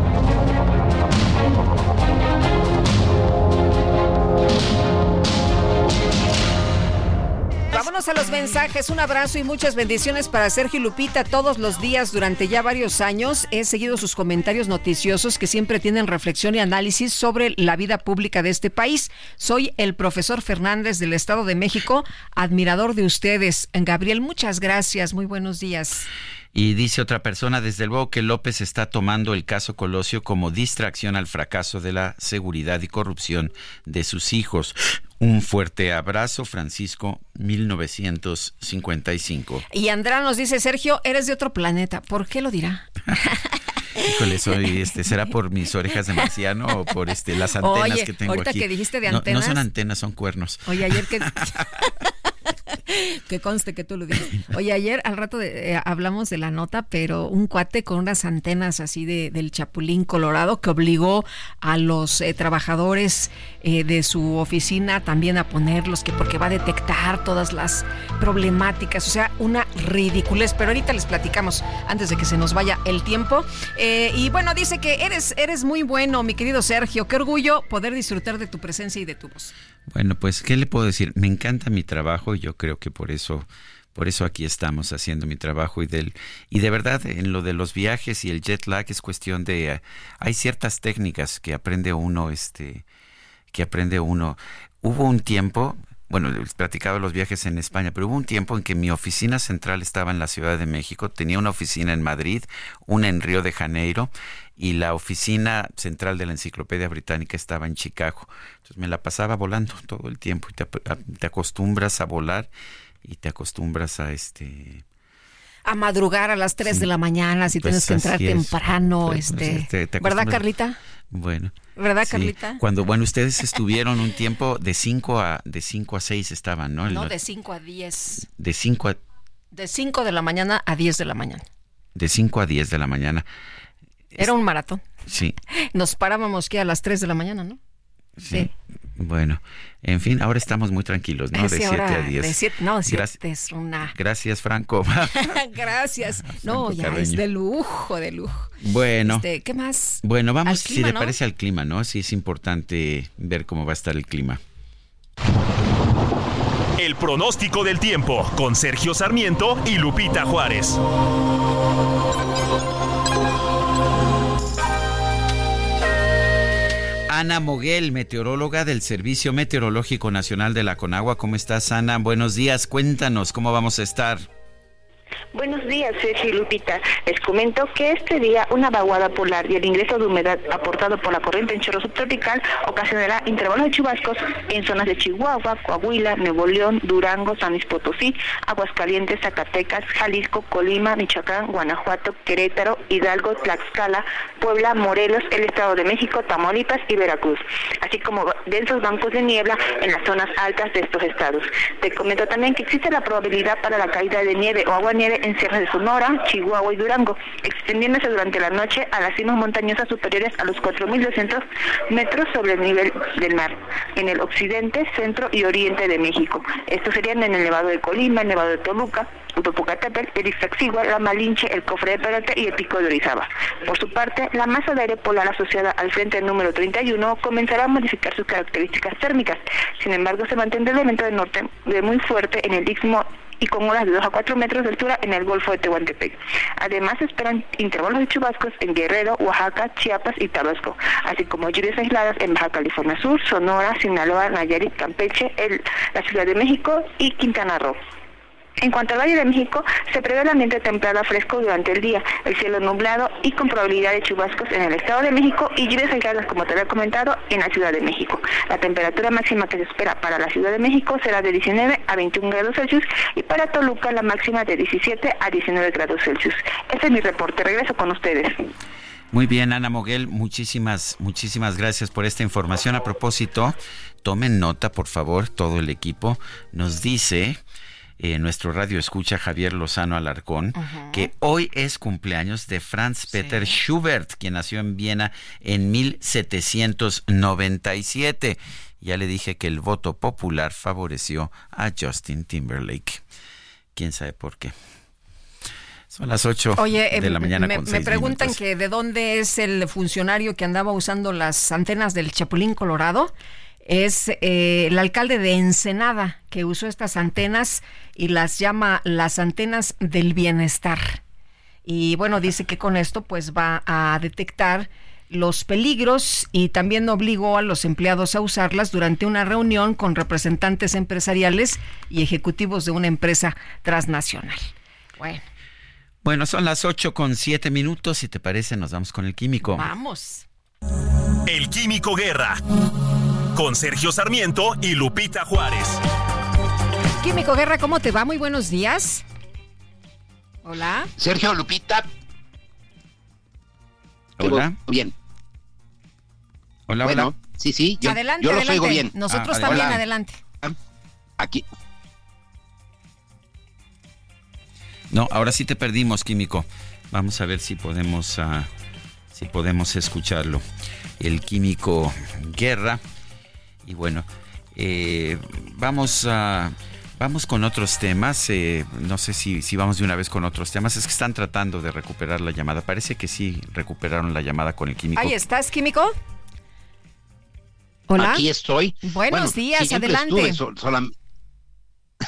Vámonos a los mensajes. Un abrazo y muchas bendiciones para Sergio Lupita todos los días durante ya varios años. He seguido sus comentarios noticiosos que siempre tienen reflexión y análisis sobre la vida pública de este país. Soy el profesor Fernández del Estado de México, admirador de ustedes. Gabriel, muchas gracias. Muy buenos días. Y dice otra persona, desde luego que López está tomando el caso Colosio como distracción al fracaso de la seguridad y corrupción de sus hijos. Un fuerte abrazo, Francisco, 1955. Y Andrá nos dice, Sergio, eres de otro planeta. ¿Por qué lo dirá? Híjole, soy, este, ¿será por mis orejas de marciano o por este, las antenas Oye, que tengo ahorita aquí? que dijiste de No- antenas. No, son antenas, son cuernos. Oye, ayer que... que conste que tú lo dices. Oye, ayer al rato de- eh, hablamos de la nota, pero un cuate con unas antenas así de, del Chapulín Colorado que obligó a los eh, trabajadores eh, de su oficina también a ponerlos, que porque va a detectar todas las problemáticas, o sea, una ridiculez. Pero ahorita les platicamos antes de que se nos vaya el tiempo. Y bueno, dice que eres, eres muy bueno, mi querido Sergio. Qué orgullo poder disfrutar de tu presencia y de tu voz. Bueno, pues, ¿qué le puedo decir? Me encanta mi trabajo y yo creo que por eso, por eso aquí estamos haciendo mi trabajo y del, y de verdad, en lo de los viajes y el jet lag es cuestión de, hay ciertas técnicas que aprende uno, este, que aprende uno. Hubo un tiempo, bueno, les platicaba los viajes en España, pero hubo un tiempo en que mi oficina central estaba en la Ciudad de México, tenía una oficina en Madrid, una en Río de Janeiro y la oficina central de la Enciclopedia Británica estaba en Chicago. Entonces me la pasaba volando todo el tiempo y te, acostumbras a volar y te acostumbras a este a madrugar a las 3 de la mañana si Pues tienes que entrar es. temprano, Pues, este, este, te ¿verdad. Carlita? Bueno. ¿Verdad, sí. Carlita? Cuando, bueno, ustedes estuvieron un tiempo de 5 a de 5 a 6 estaban, ¿no? No, de 5 a 10. de 5 a De 5 de la mañana a 10 de la mañana. de 5 a 10 de la mañana. Era un maratón. Sí. Nos parábamos que a las 3 de la mañana, ¿no? Sí. Bueno, en fin, ahora estamos muy tranquilos, ¿no? De Sí, 7 ahora a 10. de siete- no, 7 es una... Gracias, Franco. Gracias. No, Franco ya es de lujo, de lujo. bueno. Este, ¿Qué más? Bueno, vamos, clima, si le ¿no? parece al clima, ¿no? Sí es importante ver cómo va a estar el clima. El pronóstico del tiempo con Sergio Sarmiento y Lupita Juárez. Ana Moguel, meteoróloga del Servicio Meteorológico Nacional de la Conagua. ¿Cómo estás, Ana? Buenos días. Cuéntanos cómo vamos a estar. Buenos días, y Lupita. Les comento que este día una vaguada polar y el ingreso de humedad aportado por la corriente en chorro subtropical ocasionará intervalos de chubascos en zonas de Chihuahua, Coahuila, Nuevo León, Durango, San Luis Potosí, Aguascalientes, Zacatecas, Jalisco, Colima, Michoacán, Guanajuato, Querétaro, Hidalgo, Tlaxcala, Puebla, Morelos, el Estado de México, Tamaulipas y Veracruz, así como densos bancos de niebla en las zonas altas de estos estados. Te comento también que existe la probabilidad para la caída de nieve o agua nieve en sierras de Sonora, Chihuahua y Durango, extendiéndose durante la noche a las cimas montañosas superiores a los 4.200 metros sobre el nivel del mar, en el occidente, centro y oriente de México. Estos serían en el Nevado de Colima, el Nevado de Toluca, Popocatépetl, el Ixtaccíhuatl, la Malinche, el Cofre de Peralta y el Pico de Orizaba. Por su parte, la masa de aire polar asociada al frente número 31 comenzará a modificar sus características térmicas. Sin embargo, se mantendrá el viento de norte de muy fuerte en el istmo y con olas de 2 a 4 metros de altura en el Golfo de Tehuantepec. Además, esperan intervalos de chubascos en Guerrero, Oaxaca, Chiapas y Tabasco, así como lluvias aisladas en Baja California Sur, Sonora, Sinaloa, Nayarit, Campeche, la Ciudad de México y Quintana Roo. En cuanto al Valle de México, se prevé el ambiente templado a fresco durante el día, el cielo nublado y con probabilidad de chubascos en el Estado de México y lluvias aisladas, como te había comentado, en la Ciudad de México. La temperatura máxima que se espera para la Ciudad de México será de 19 a 21 grados Celsius y para Toluca la máxima de 17 a 19 grados Celsius. Este es mi reporte. Regreso con ustedes. Muy bien, Ana Moguel, muchísimas, muchísimas gracias por esta información. A propósito, tomen nota, por favor, todo el equipo. Nos dice eh, nuestro radio escucha Javier Lozano Alarcón, que hoy es cumpleaños de Franz Peter Schubert, quien nació en Viena en 1797. Ya le dije que el voto popular favoreció a Justin Timberlake. ¿Quién sabe por qué? Son las 8 de em, la mañana me, con me preguntan minutos. que de dónde es el funcionario que andaba usando las antenas del Chapulín Colorado. Es eh, el alcalde de Ensenada que usó estas antenas y las llama las antenas del bienestar. Y bueno, dice que con esto pues va a detectar los peligros y también obligó a los empleados a usarlas durante una reunión con representantes empresariales y ejecutivos de una empresa transnacional. Bueno, Bueno, son las 8 con 7 minutos. Si te parece, nos vamos con el químico. vamos. El Químico Guerra. Con Sergio Sarmiento y Lupita Juárez. Químico Guerra, ¿cómo te va? Muy buenos días. Hola. Sergio Lupita. Hola. Bien. Hola, bueno, hola. sí, sí, yo, adelante, yo los adelante. oigo bien. Nosotros Ah, también, hola. adelante. Aquí. No, ahora sí te perdimos, químico. Vamos a ver si podemos, ah, si podemos escucharlo. El químico Guerra. Y bueno, eh, vamos a... Vamos con otros temas. eh, no sé si, si vamos de una vez con otros temas. Es que están tratando de recuperar la llamada. Parece que sí recuperaron la llamada con el químico. Ahí estás, Químico. Hola. Aquí estoy. Buenos días, adelante. estuve solam-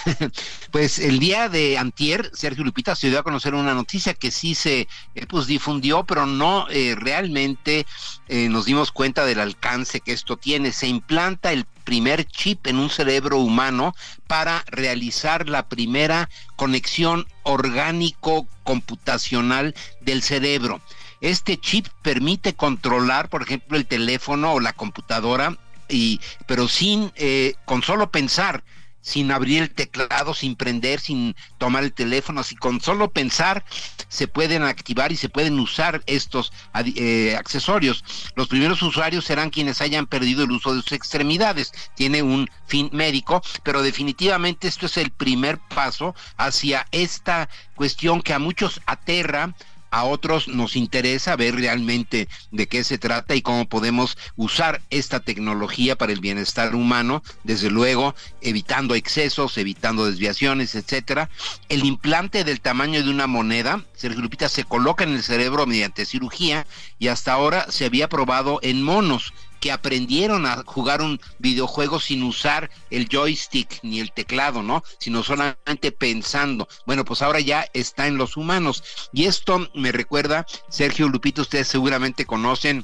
pues el día de antier, Sergio Lupita se dio a conocer una noticia que sí se eh, pues difundió, pero no eh, realmente eh, nos dimos cuenta del alcance que esto tiene. Se implanta el primer chip en un cerebro humano para realizar la primera conexión orgánico computacional del cerebro. Este chip permite controlar, por ejemplo, el teléfono o la computadora, y, pero sin, con solo pensar, sin abrir el teclado, sin prender, sin tomar el teléfono, así con solo pensar se pueden activar y se pueden usar estos eh, accesorios. Los primeros usuarios serán quienes hayan perdido el uso de sus extremidades. Tiene un fin médico, pero definitivamente esto es el primer paso hacia esta cuestión que a muchos aterra, a otros nos interesa ver realmente de qué se trata y cómo podemos usar esta tecnología para el bienestar humano, desde luego evitando excesos, evitando desviaciones, etcétera. El implante del tamaño de una moneda, Sergio Lupita, se coloca en el cerebro mediante cirugía y hasta ahora se había probado en monos que aprendieron a jugar un videojuego sin usar el joystick ni el teclado, ¿no? Sino solamente pensando. Bueno, pues ahora ya está en los humanos. Y esto me recuerda, Sergio Lupito, ustedes seguramente conocen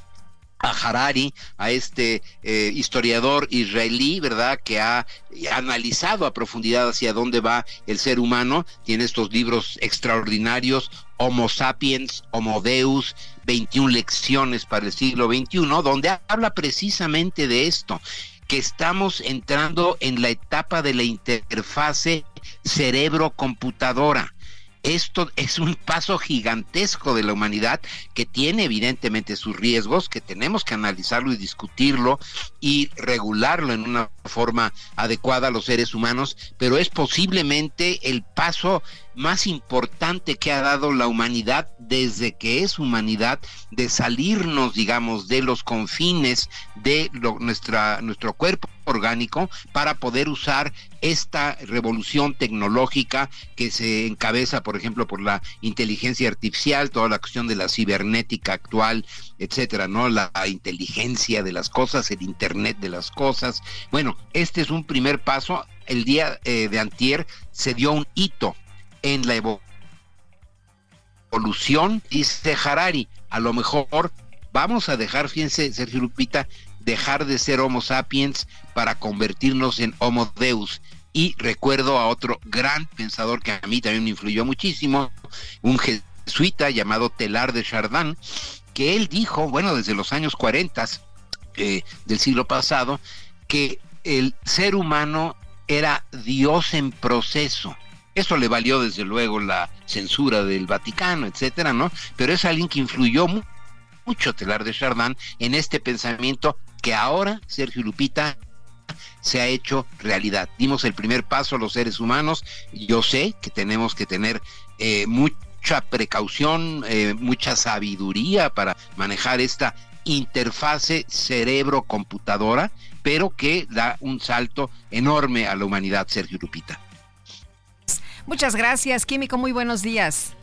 a Harari, a este eh, historiador israelí, ¿verdad? Que ha analizado a profundidad hacia dónde va el ser humano. Tiene estos libros extraordinarios, Homo sapiens, Homo Deus, 21 lecciones para el siglo XXI, donde habla precisamente de esto que estamos entrando en la etapa de la interfase cerebro-computadora. Esto es un paso gigantesco de la humanidad que tiene evidentemente sus riesgos, que tenemos que analizarlo y discutirlo y regularlo en una forma adecuada a los seres humanos, pero es posiblemente el paso más importante que ha dado la humanidad desde que es humanidad de salirnos, digamos, de los confines de lo- nuestra, nuestro cuerpo orgánico para poder usar esta revolución tecnológica que se encabeza, por ejemplo, por la inteligencia artificial, toda la cuestión de la cibernética actual, etcétera, ¿no? La inteligencia de las cosas, el internet de las cosas. Bueno, este es un primer paso. El día eh, de antier se dio un hito en la evo- evolución, dice Harari. A lo mejor vamos a dejar, fíjense, Sergio Lupita, dejar de ser Homo sapiens para convertirnos en Homo Deus. Y recuerdo a otro gran pensador que a mí también me influyó muchísimo, un jesuita llamado Telar de Chardin, que él dijo, bueno, desde los años 40 eh, del siglo pasado, que el ser humano era Dios en proceso. Eso le valió desde luego la censura del Vaticano, etcétera, ¿no? Pero es alguien que influyó mucho Telar de Chardin en este pensamiento que ahora Sergio Lupita se ha hecho realidad. Dimos el primer paso a los seres humanos. Yo sé que tenemos que tener eh, mucha precaución, eh, mucha sabiduría para manejar esta interfase cerebro-computadora, pero que da un salto enorme a la humanidad, Sergio Lupita. Muchas gracias, Químico. Muy buenos días.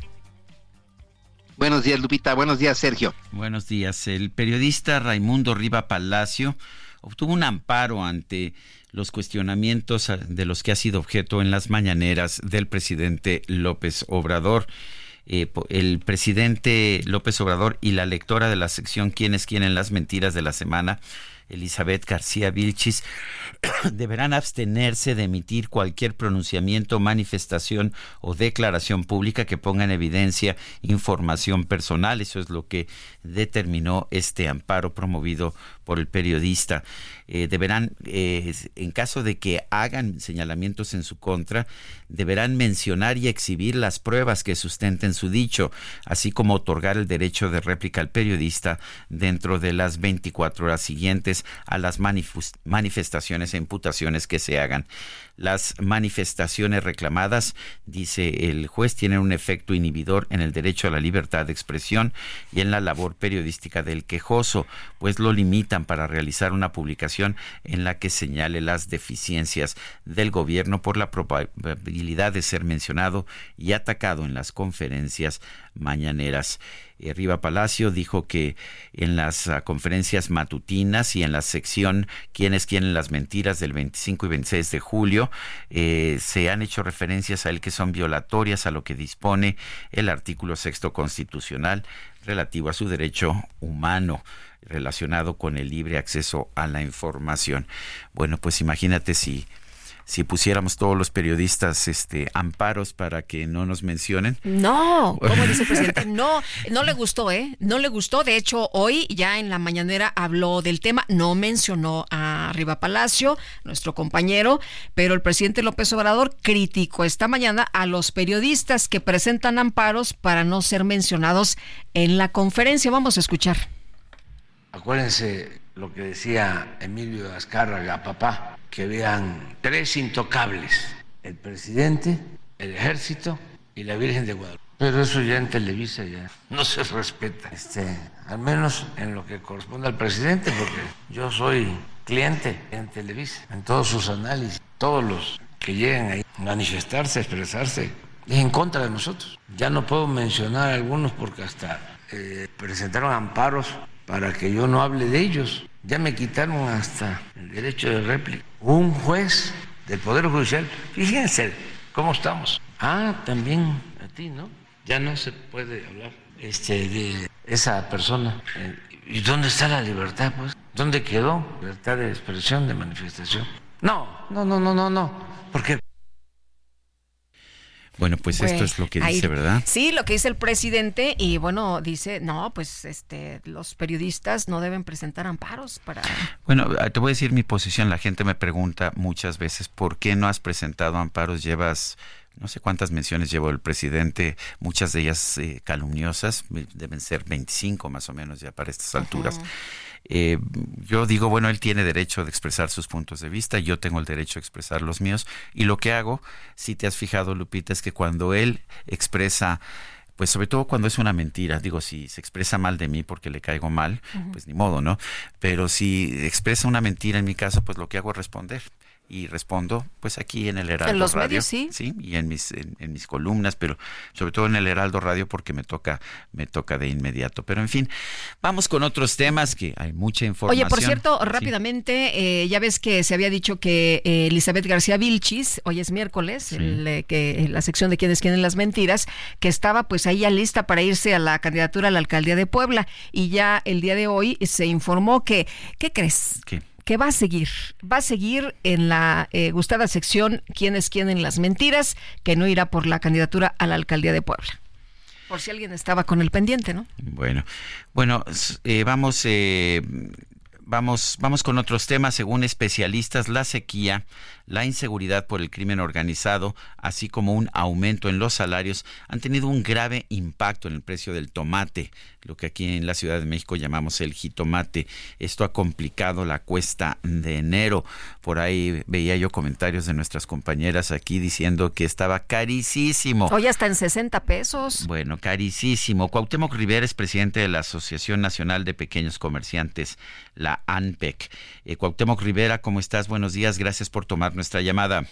Buenos días, Lupita. Buenos días, Sergio. Buenos días. El periodista Raimundo Riva Palacio obtuvo un amparo ante los cuestionamientos de los que ha sido objeto en las mañaneras del presidente López Obrador. Eh, el presidente López Obrador y la lectora de la sección ¿Quiénes quieren las mentiras de la semana? Elizabeth García Vilchis, deberán abstenerse de emitir cualquier pronunciamiento, manifestación o declaración pública que ponga en evidencia información personal. Eso es lo que determinó este amparo promovido por el periodista. Eh, deberán, eh, en caso de que hagan señalamientos en su contra, deberán mencionar y exhibir las pruebas que sustenten su dicho, así como otorgar el derecho de réplica al periodista dentro de las 24 horas siguientes a las manifestaciones e imputaciones que se hagan. Las manifestaciones reclamadas, dice el juez, tienen un efecto inhibidor en el derecho a la libertad de expresión y en la labor periodística del quejoso, pues lo limitan para realizar una publicación en la que señale las deficiencias del gobierno por la probabilidad de ser mencionado y atacado en las conferencias mañaneras. Eh, Riva Palacio dijo que en las ah, conferencias matutinas y en la sección Quienes quieren las mentiras del 25 y 26 de julio eh, se han hecho referencias a él que son violatorias a lo que dispone el artículo sexto constitucional relativo a su derecho humano relacionado con el libre acceso a la información. Bueno, pues imagínate si si pusiéramos todos los periodistas este amparos para que no nos mencionen. No, como dice el presidente, no, no le gustó, ¿eh? No le gustó. De hecho, hoy ya en la mañanera habló del tema, no mencionó a Riva Palacio, nuestro compañero, pero el presidente López Obrador criticó esta mañana a los periodistas que presentan amparos para no ser mencionados en la conferencia. Vamos a escuchar. Acuérdense lo que decía Emilio Azcárraga, papá que vean tres intocables, el presidente, el ejército y la Virgen de Guadalupe. Pero eso ya en Televisa ya no se respeta, este, al menos en lo que corresponde al presidente, porque yo soy cliente en Televisa, en todos sus análisis, todos los que llegan ahí a manifestarse, expresarse, es en contra de nosotros. Ya no puedo mencionar algunos porque hasta eh, presentaron amparos para que yo no hable de ellos. Ya me quitaron hasta el derecho de réplica. Un juez del Poder Judicial, fíjense cómo estamos. Ah, también a ti, ¿no? Ya no se puede hablar este, de esa persona. ¿Y dónde está la libertad, pues? ¿Dónde quedó libertad de expresión, de manifestación? No, no, no, no, no, no. Porque bueno, pues esto es lo que dice, ¿verdad? Sí, lo que dice el presidente y bueno, dice, no, pues este los periodistas no deben presentar amparos para Bueno, ah, te voy a decir mi posición, la gente me pregunta muchas veces, ¿por qué no has presentado amparos? Llevas no sé cuántas menciones llevó el presidente, muchas de ellas eh, calumniosas, deben ser 25 más o menos ya para estas alturas. Eh, yo digo, bueno, él tiene derecho de expresar sus puntos de vista, yo tengo el derecho de expresar los míos, y lo que hago, si te has fijado, Lupita, es que cuando él expresa pues sobre todo cuando es una mentira, digo, si se expresa mal de mí porque le caigo mal, pues ni modo, ¿no? Pero si expresa una mentira en mi caso, pues lo que hago es responder y respondo pues aquí en el Heraldo ¿En los Radio. Medios, sí. sí, y en mis, en, mis columnas, pero sobre todo en el Heraldo Radio porque me toca, me toca de inmediato. Pero en fin, vamos con otros temas que hay mucha información. Oye, por cierto, rápidamente, eh, ya ves que se había dicho que eh, Elizabeth García Vilchis, hoy es miércoles, eh, que la sección de quienes quieren las mentiras, que estaba pues ahí ya lista para irse a la candidatura a la alcaldía de Puebla y ya el día de hoy se informó que, ¿qué crees? Que va a seguir, va a seguir en la eh, gustada sección ¿Quiénes quieren las mentiras? que no irá por la candidatura a la alcaldía de Puebla. Por si alguien estaba con el pendiente, ¿no? Bueno, bueno, eh, vamos, eh, vamos, vamos con otros temas. Según especialistas, la sequía la inseguridad por el crimen organizado, así como un aumento en los salarios, han tenido un grave impacto en el precio del tomate, lo que aquí en la Ciudad de México llamamos el jitomate. Esto ha complicado la cuesta de enero. Por ahí veía yo comentarios de nuestras compañeras aquí diciendo que estaba carísimo. Hoy hasta en 60 pesos. Bueno, carísimo. Cuauhtémoc Rivera es presidente de la Asociación Nacional de Pequeños Comerciantes, la ANPEC. Eh, Cuauhtémoc Rivera, ¿cómo estás? Buenos días, gracias por tomar nuestra llamada.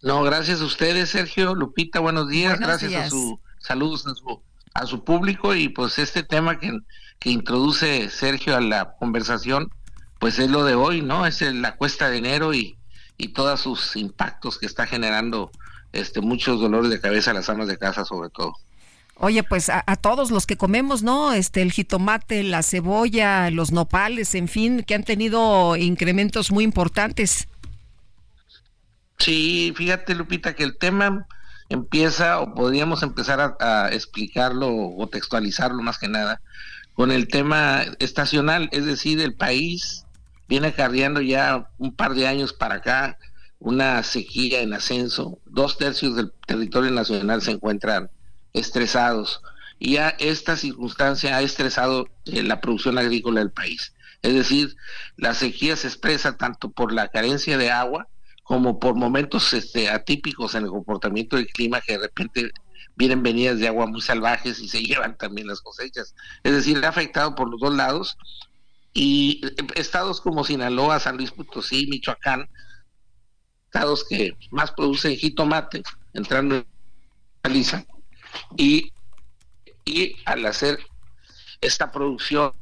No, gracias a ustedes, Sergio, Lupita, buenos días, gracias a su saludos a su, a su público y pues este tema que, que introduce Sergio a la conversación, pues es lo de hoy, ¿no? Es la cuesta de enero y, y todos sus impactos que está generando este muchos dolores de cabeza a las amas de casa sobre todo. Oye, pues a, todos los que comemos, ¿no? Este, el jitomate, la cebolla, los nopales, en fin, que han tenido incrementos muy importantes. Sí, fíjate, Lupita, que el tema empieza, o podríamos empezar a, a explicarlo o textualizarlo más que nada, con el tema estacional, es decir, el país viene acarreando ya un par de años para acá una sequía en ascenso, dos tercios del territorio nacional se encuentran estresados. Y ya esta circunstancia ha estresado eh, la producción agrícola del país. Es decir, la sequía se expresa tanto por la carencia de agua como por momentos este, atípicos en el comportamiento del clima que de repente vienen venidas de agua muy salvajes y se llevan también las cosechas. Es decir, ha afectado por los dos lados y eh, estados como Sinaloa, San Luis Potosí, Michoacán, estados que más producen jitomate, entrando en Caliza, y, al hacer esta producción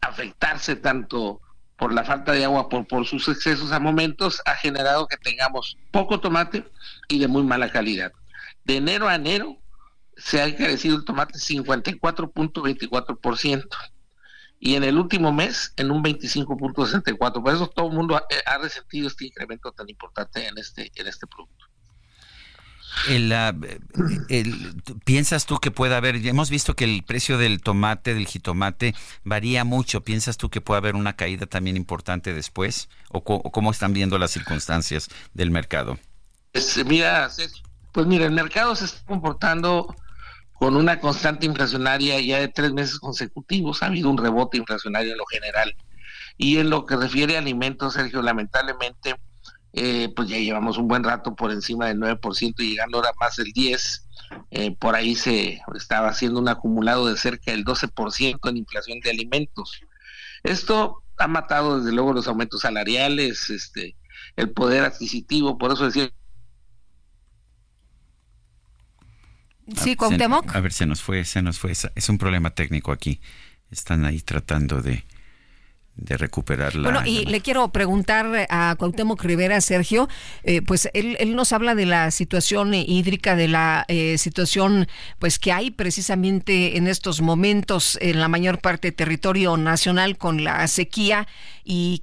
afectarse tanto por la falta de agua, por, por sus excesos a momentos, ha generado que tengamos poco tomate y de muy mala calidad. De enero a enero se ha encarecido el tomate 54.24% y en el último mes en un 25.64%. Por eso todo el mundo ha, ha resentido este incremento tan importante en este, en este producto. El, ¿Piensas tú que puede haber, hemos visto que el precio del tomate, del jitomate, varía mucho. ¿Piensas tú que puede haber una caída también importante después? ¿O, cómo están viendo las circunstancias del mercado? Pues mira, pues mira, el mercado se está comportando con una constante inflacionaria ya de tres meses consecutivos. Ha habido un rebote inflacionario en lo general. Y en lo que refiere a alimentos, Sergio, lamentablemente eh, pues ya llevamos un buen rato por encima del 9% y llegando ahora más del 10%. Eh, por ahí se estaba haciendo un acumulado de cerca del 12% en inflación de alimentos. Esto ha matado desde luego los aumentos salariales, este, el poder adquisitivo, por eso decía Sí, Cuauhtémoc. A ver, se nos fue, se nos fue. Es un problema técnico aquí. Están ahí tratando de, de recuperarla. Bueno, y le quiero preguntar a Cuauhtémoc Rivera, Sergio, eh, pues él, él, nos habla de la situación hídrica, de la eh, situación pues que hay precisamente en estos momentos en la mayor parte del territorio nacional con la sequía y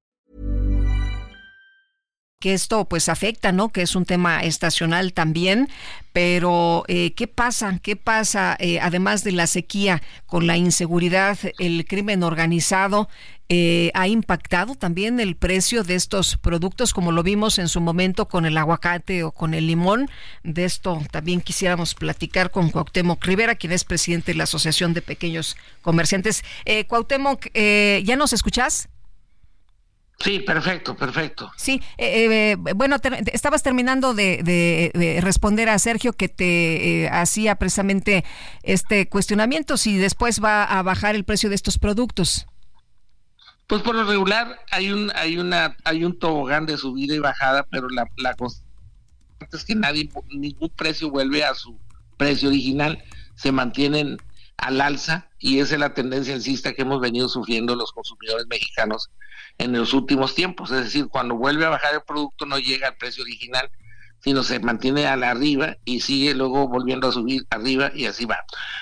Que esto pues afecta, ¿no? Que es un tema estacional también, pero eh, ¿qué pasa? ¿Qué pasa eh, además de la sequía con la inseguridad, el crimen organizado? Eh, ¿Ha impactado también el precio de estos productos como lo vimos en su momento con el aguacate o con el limón? De esto también quisiéramos platicar con Cuauhtémoc Rivera, quien es presidente de la Asociación de Pequeños Comerciantes. Cuauhtémoc, ¿ya nos escuchás? Sí, perfecto, perfecto. Sí, eh, eh, bueno, estabas terminando de, responder a Sergio que te eh, hacía precisamente este cuestionamiento si después va a bajar el precio de estos productos. Pues por lo regular hay un hay una hay un tobogán de subida y bajada, pero la, la es que nadie ningún precio vuelve a su precio original, se mantienen al alza y esa es la tendencia alcista que hemos venido sufriendo los consumidores mexicanos en los últimos tiempos. Es decir, cuando vuelve a bajar el producto no llega al precio original, sino se mantiene a la arriba y sigue luego volviendo a subir arriba y así va.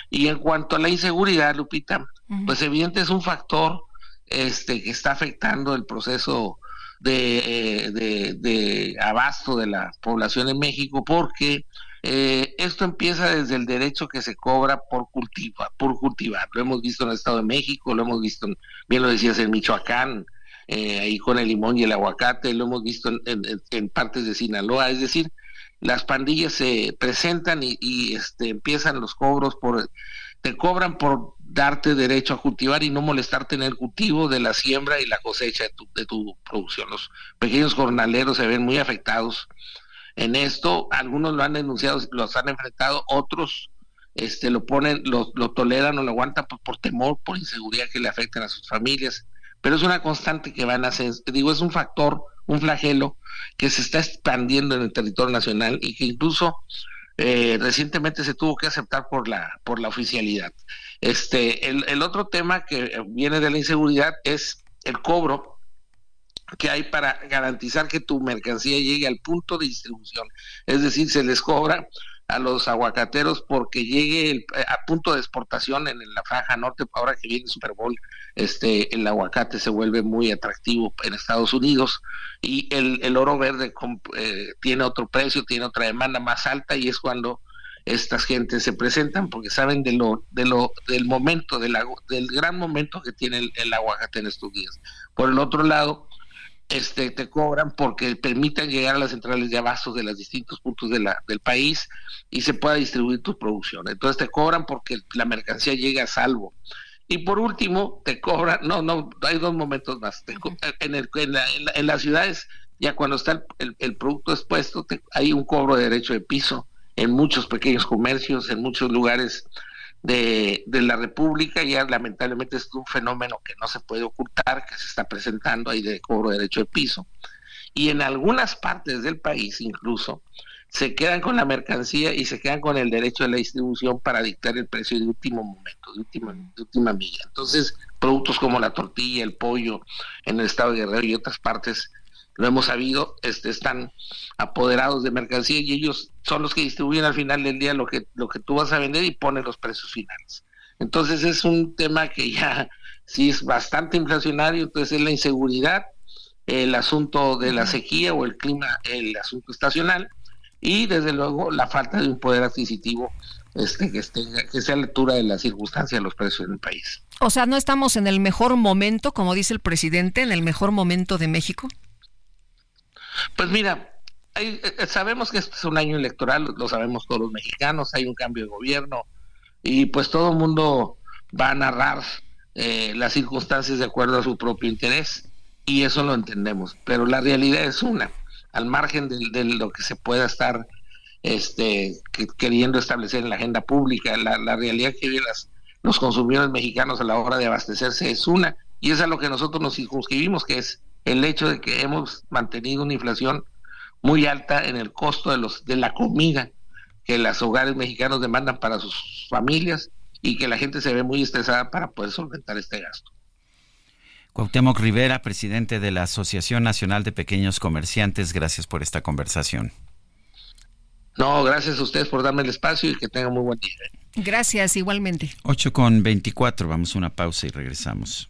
Y en cuanto a la inseguridad, Lupita, pues evidente es un factor este que está afectando el proceso de, eh, de, de abasto de la población en México porque eh, esto empieza desde el derecho que se cobra por cultivar, por cultivar. Lo hemos visto en el Estado de México, lo hemos visto, bien lo decías, en Michoacán, eh, ahí con el limón y el aguacate, lo hemos visto en, partes de Sinaloa, es decir, las pandillas se presentan y, este, empiezan los cobros por, te cobran por darte derecho a cultivar y no molestarte en el cultivo de la siembra y la cosecha de tu, de tu producción. Los pequeños jornaleros se ven muy afectados en esto. Algunos lo han denunciado, los han enfrentado, otros este, lo ponen, lo, lo toleran o lo aguantan por, temor, por inseguridad que le afecten a sus familias. Pero es una constante que van a hacer, digo, es un factor, un flagelo que se está expandiendo en el territorio nacional y que incluso eh, recientemente se tuvo que aceptar por la, por la oficialidad. Este, el, el otro tema que viene de la inseguridad es el cobro que hay para garantizar que tu mercancía llegue al punto de distribución. Es decir, se les cobra a los aguacateros porque llegue el, a punto de exportación en, la franja norte, ahora que viene Super Bowl, este, el aguacate se vuelve muy atractivo en Estados Unidos y el, el oro verde eh, tiene otro precio, tiene otra demanda más alta y es cuando estas gentes se presentan porque saben de lo, de lo, del momento, del gran momento que tiene el, el aguacate en estos días. Por el otro lado, este, te cobran porque permitan llegar a las centrales de abastos de los distintos puntos de la, del país y se pueda distribuir tu producción. Entonces te cobran porque la mercancía llega a salvo. Y por último, te cobran, no, no, hay dos momentos más. en, el, en, las ciudades, ya cuando está el, el, producto expuesto, hay un cobro de derecho de piso en muchos pequeños comercios, en muchos lugares de, la República, ya lamentablemente es un fenómeno que no se puede ocultar, que se está presentando ahí de cobro de derecho de piso. Y en algunas partes del país incluso se quedan con la mercancía y se quedan con el derecho de la distribución para dictar el precio de último momento, de última, de última milla. Entonces, productos como la tortilla, el pollo en el estado de Guerrero y otras partes lo hemos sabido, este, están apoderados de mercancía y ellos son los que distribuyen al final del día lo que, lo que tú vas a vender y ponen los precios finales. Entonces es un tema que ya sí es bastante inflacionario, entonces es la inseguridad, el asunto de la sequía o el clima, el asunto estacional y desde luego la falta de un poder adquisitivo este, que, esté, que sea a la altura de la circunstancia de los precios en el país. O sea, ¿no estamos en el mejor momento, como dice el presidente, en el mejor momento de México? Pues mira, eh, sabemos que este es un año electoral, lo sabemos todos los mexicanos, hay un cambio de gobierno y pues todo el mundo va a narrar eh, las circunstancias de acuerdo a su propio interés y eso lo entendemos, pero la realidad es una, al margen de, lo que se pueda estar este, queriendo establecer en la agenda pública, la, realidad que viven los consumidores mexicanos a la hora de abastecerse es una y es a lo que nosotros nos circunscribimos, que es el hecho de que hemos mantenido una inflación muy alta en el costo de los de la comida que los hogares mexicanos demandan para sus familias y que la gente se ve muy estresada para poder solventar este gasto. Cuauhtémoc Rivera, presidente de la Asociación Nacional de Pequeños Comerciantes, gracias por esta conversación. No, gracias a ustedes por darme el espacio y que tengan muy buen día. Gracias, igualmente. 8 con 24, vamos a una pausa y regresamos.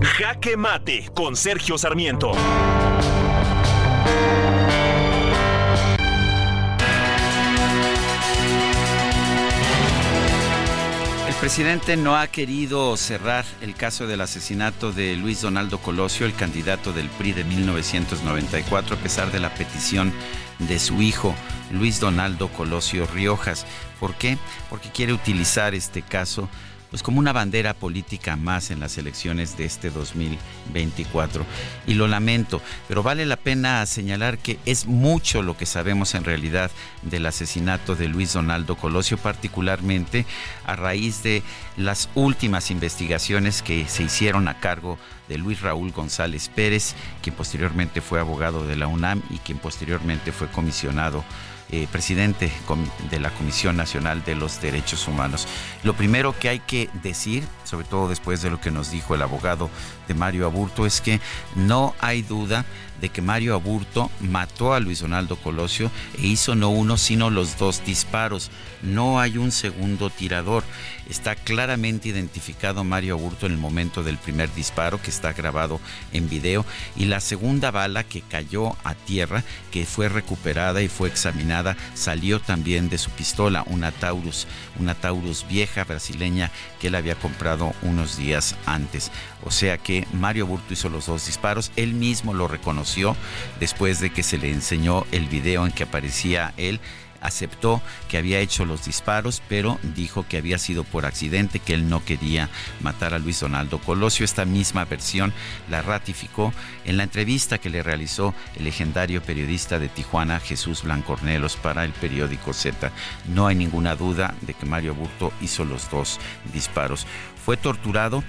Jaque Mate con Sergio Sarmiento. El presidente no ha querido cerrar el caso del asesinato de Luis Donaldo Colosio, el candidato del PRI de 1994, a pesar de la petición de su hijo, Luis Donaldo Colosio Riojas. ¿Por qué? Porque quiere utilizar este caso pues como una bandera política más en las elecciones de este 2024. Y lo lamento, pero vale la pena señalar que es mucho lo que sabemos en realidad del asesinato de Luis Donaldo Colosio, particularmente a raíz de las últimas investigaciones que se hicieron a cargo de Luis Raúl González Pérez, quien posteriormente fue abogado de la UNAM y quien posteriormente fue comisionado eh, presidente de la Comisión Nacional de los Derechos Humanos. Lo primero que hay que decir, sobre todo después de lo que nos dijo el abogado de Mario Aburto, es que no hay duda de que Mario Aburto mató a Luis Donaldo Colosio e hizo no uno sino los dos disparos. No hay un segundo tirador. Está claramente identificado Mario Aburto en el momento del primer disparo que está grabado en video y la segunda bala que cayó a tierra, que fue recuperada y fue examinada, salió también de su pistola, una Taurus, una Taurus vieja brasileña que él había comprado unos días antes. O sea que Mario Aburto hizo los dos disparos, él mismo lo reconoció después de que se le enseñó el video en que aparecía él aceptó que había hecho los disparos, pero dijo que había sido por accidente, que él no quería matar a Luis Donaldo Colosio. Esta misma versión la ratificó en la entrevista que le realizó el legendario periodista de Tijuana, Jesús Blancornelos, para el periódico Z. No hay ninguna duda de que Mario Burto hizo los dos disparos. Fue torturado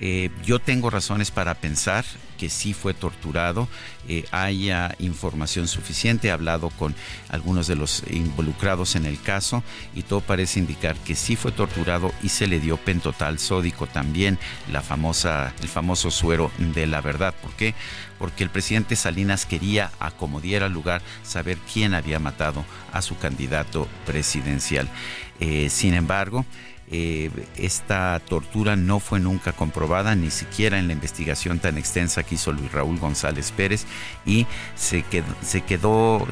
eh, yo tengo razones para pensar que sí fue torturado, eh, haya información suficiente, he hablado con algunos de los involucrados en el caso y todo parece indicar que sí fue torturado y se le dio pentotal sódico también, la famosa, el famoso suero de la verdad. ¿Por qué? Porque el presidente Salinas quería, a como diera lugar, saber quién había matado a su candidato presidencial. Eh, sin embargo, eh, esta tortura no fue nunca comprobada, ni siquiera en la investigación tan extensa que hizo Luis Raúl González Pérez, y se quedó,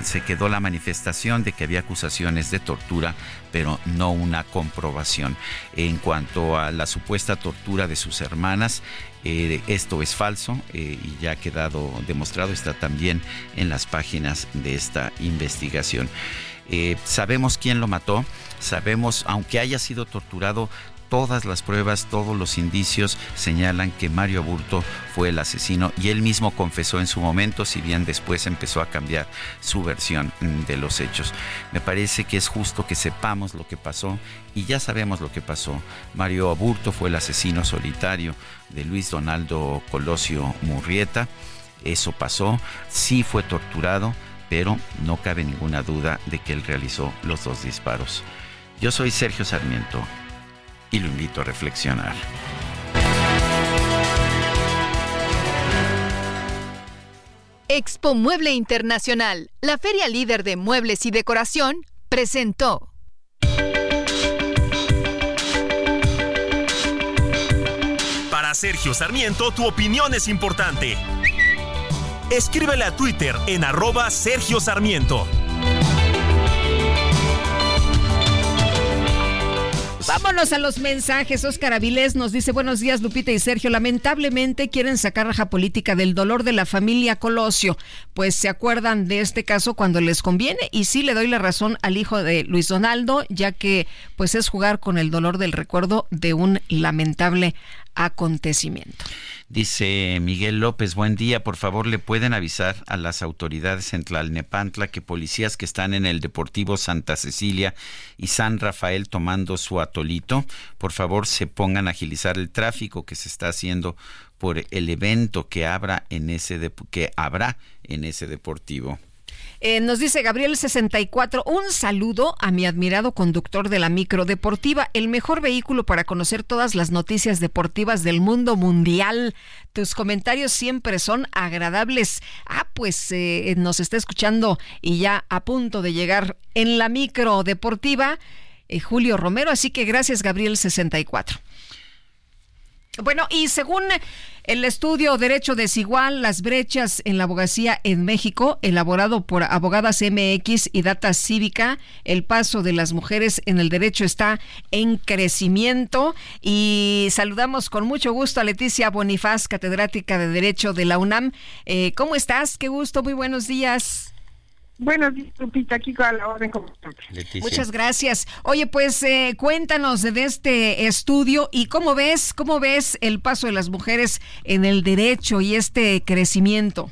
se quedó, la manifestación de que había acusaciones de tortura, pero no una comprobación. En cuanto a la supuesta tortura de sus hermanas, eh, esto es falso eh, y ya ha quedado demostrado, está también en las páginas de esta investigación. Sabemos quién lo mató, Sabemos, aunque haya sido torturado, todas las pruebas, todos los indicios señalan que Mario Aburto fue el asesino y él mismo confesó en su momento, si bien después empezó a cambiar su versión mm, de los hechos. Me parece que es justo que sepamos lo que pasó y ya sabemos lo que pasó. Mario Aburto fue el asesino solitario de Luis Donaldo Colosio Murrieta. Eso pasó, sí fue torturado, pero no cabe ninguna duda de que él realizó los dos disparos. Yo soy Sergio Sarmiento y lo invito a reflexionar. Expo Mueble Internacional, la feria líder de muebles y decoración, presentó. Para Sergio Sarmiento, tu opinión es importante. Escríbele a Twitter en arroba Sergio Sarmiento. Vámonos a los mensajes. Oscar Avilés nos dice, buenos días Lupita y Sergio. Lamentablemente quieren sacar raja política del dolor de la familia Colosio, pues se acuerdan de este caso cuando les conviene y sí le doy la razón al hijo de Luis Donaldo, ya que pues es jugar con el dolor del recuerdo de un lamentable acontecimiento. Dice Miguel López, buen día, por favor le pueden avisar a las autoridades en Tlalnepantla que policías que están en el Deportivo Santa Cecilia y San Rafael tomando su atolito, por favor se pongan a agilizar el tráfico que se está haciendo por el evento que, en ese que habrá en ese deportivo. Eh, nos dice Gabriel 64, un saludo a mi admirado conductor de la micro deportiva, el mejor vehículo para conocer todas las noticias deportivas del mundo mundial. Tus comentarios siempre son agradables. Ah, pues eh, nos está escuchando y ya a punto de llegar en la micro deportiva. Eh, Julio Romero, así que gracias Gabriel 64. Bueno, y según el estudio Derecho Desigual, las brechas en la abogacía en México, elaborado por Abogadas MX y Data Cívica, el paso de las mujeres en el derecho está en crecimiento. Y saludamos con mucho gusto a Leticia Bonifaz, catedrática de Derecho de la UNAM. Eh, ¿Cómo estás? Qué gusto, muy buenos días. Buenos días, Lupita, aquí a la orden como Muchas gracias. Oye, pues eh, cuéntanos de este estudio y cómo ves, cómo ves el paso de las mujeres en el derecho y este crecimiento.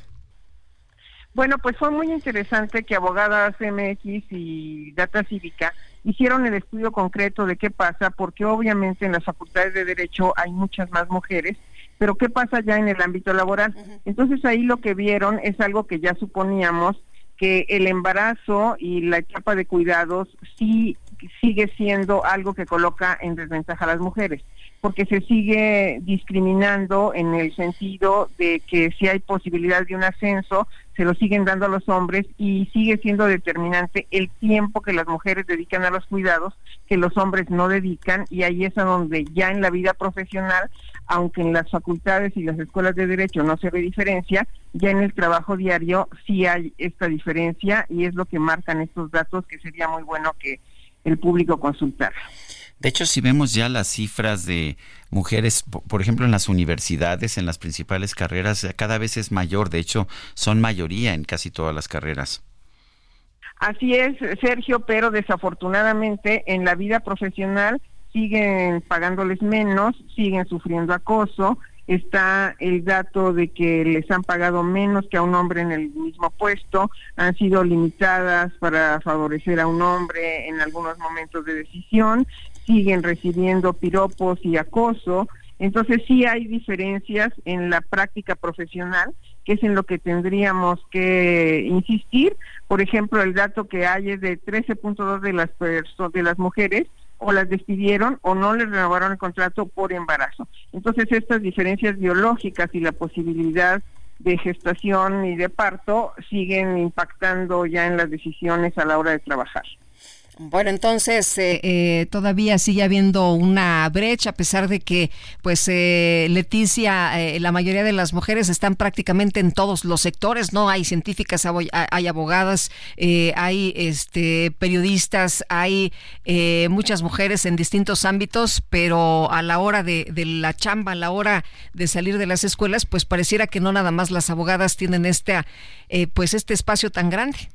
Bueno, pues fue muy interesante que Abogadas MX y Data Cívica hicieron el estudio concreto de qué pasa, porque obviamente en las facultades de Derecho hay muchas más mujeres, pero qué pasa ya en el ámbito laboral. Entonces ahí lo que vieron es algo que ya suponíamos, que el embarazo y la etapa de cuidados sí sigue siendo algo que coloca en desventaja a las mujeres, porque se sigue discriminando en el sentido de que si hay posibilidad de un ascenso, se lo siguen dando a los hombres y sigue siendo determinante el tiempo que las mujeres dedican a los cuidados, que los hombres no dedican, y ahí es a donde ya en la vida profesional aunque en las facultades y las escuelas de derecho no se ve diferencia, ya en el trabajo diario sí hay esta diferencia y es lo que marcan estos datos que sería muy bueno que el público consultara. De hecho, si vemos ya las cifras de mujeres, por ejemplo, en las universidades, en las principales carreras, cada vez es mayor. De hecho, son mayoría en casi todas las carreras. Así es, Sergio, pero desafortunadamente en la vida profesional siguen pagándoles menos, siguen sufriendo acoso, está el dato de que les han pagado menos que a un hombre en el mismo puesto, han sido limitadas para favorecer a un hombre en algunos momentos de decisión, siguen recibiendo piropos y acoso, entonces sí hay diferencias en la práctica profesional, que es en lo que tendríamos que insistir. Por ejemplo, el dato que hay es de 13.2 de las de las mujeres o las despidieron o no les renovaron el contrato por embarazo. Entonces estas diferencias biológicas y la posibilidad de gestación y de parto siguen impactando ya en las decisiones a la hora de trabajar. Bueno, entonces eh, eh, todavía sigue habiendo una brecha, a pesar de que, pues, eh, Leticia, la mayoría de las mujeres están prácticamente en todos los sectores, ¿no? Hay científicas, hay abogadas, hay este, periodistas, hay muchas mujeres en distintos ámbitos, pero a la hora de, de, la chamba, a la hora de salir de las escuelas, pues pareciera que no nada más las abogadas tienen este, pues, este espacio tan grande.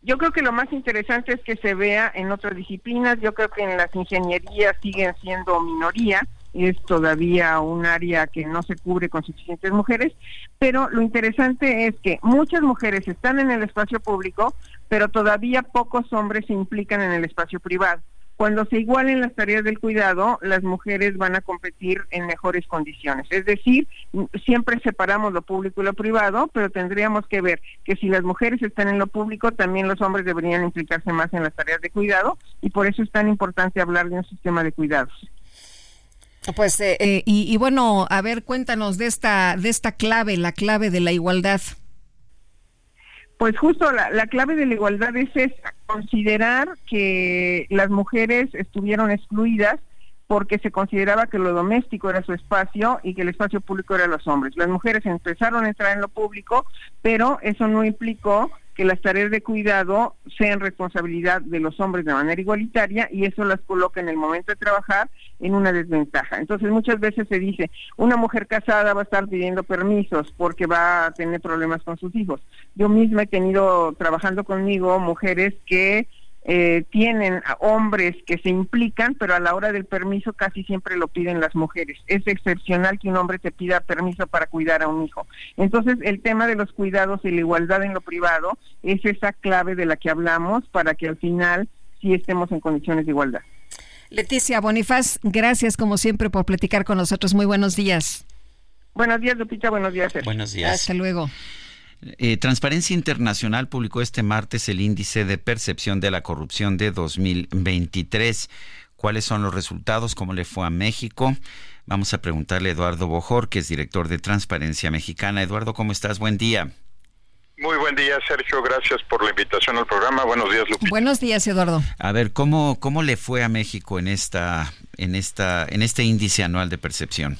Yo creo que lo más interesante es que se vea en otras disciplinas. Yo creo que en las ingenierías siguen siendo minoría. Es todavía un área que no se cubre con suficientes mujeres. Pero lo interesante es que muchas mujeres están en el espacio público, pero todavía pocos hombres se implican en el espacio privado. Cuando se igualen las tareas del cuidado, las mujeres van a competir en mejores condiciones. Es decir, siempre separamos lo público y lo privado, pero tendríamos que ver que si las mujeres están en lo público, también los hombres deberían implicarse más en las tareas de cuidado y por eso es tan importante hablar de un sistema de cuidados. Pues eh, eh, y, y bueno, a ver, cuéntanos de esta de esta clave, la clave de la igualdad. Pues justo la, clave de la igualdad es considerar que las mujeres estuvieron excluidas porque se consideraba que lo doméstico era su espacio y que el espacio público era los hombres. Las mujeres empezaron a entrar en lo público, pero eso no implicó que las tareas de cuidado sean responsabilidad de los hombres de manera igualitaria y eso las coloca en el momento de trabajar en una desventaja. Entonces muchas veces se dice, una mujer casada va a estar pidiendo permisos porque va a tener problemas con sus hijos. Yo misma he tenido trabajando conmigo mujeres que eh, tienen hombres que se implican, pero a la hora del permiso casi siempre lo piden las mujeres. Es excepcional que un hombre te pida permiso para cuidar a un hijo. Entonces, el tema de los cuidados y la igualdad en lo privado es esa clave de la que hablamos para que al final sí estemos en condiciones de igualdad. Leticia Bonifaz, gracias como siempre por platicar con nosotros. Muy buenos días. Buenos días, Lupita. Buenos días. Buenos días. Hasta luego. Eh, Transparencia Internacional publicó este martes el índice de percepción de la corrupción de 2023. ¿Cuáles son los resultados? ¿Cómo le fue a México? Vamos a preguntarle a Eduardo Bojor, que es director de Transparencia Mexicana. Eduardo, ¿cómo estás? Buen día. Muy buen día, Sergio. Gracias por la invitación al programa. Buenos días, Lupita. Buenos días, Eduardo. A ver, ¿cómo, cómo le fue a México en esta, en esta, en este índice anual de percepción?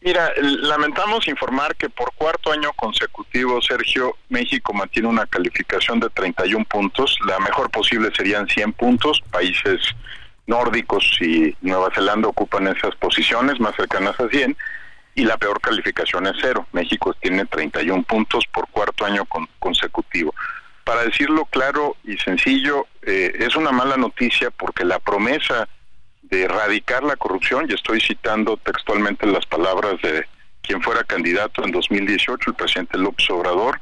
Mira, lamentamos informar que por cuarto año consecutivo, Sergio, México mantiene una calificación de 31 puntos. La mejor posible serían 100 puntos. Países nórdicos y Nueva Zelanda ocupan esas posiciones más cercanas a 100 y la peor calificación es cero. México tiene 31 puntos por cuarto año consecutivo. Para decirlo claro y sencillo, eh, es una mala noticia porque la promesa de erradicar la corrupción, y estoy citando textualmente las palabras de quien fuera candidato en 2018, el presidente López Obrador,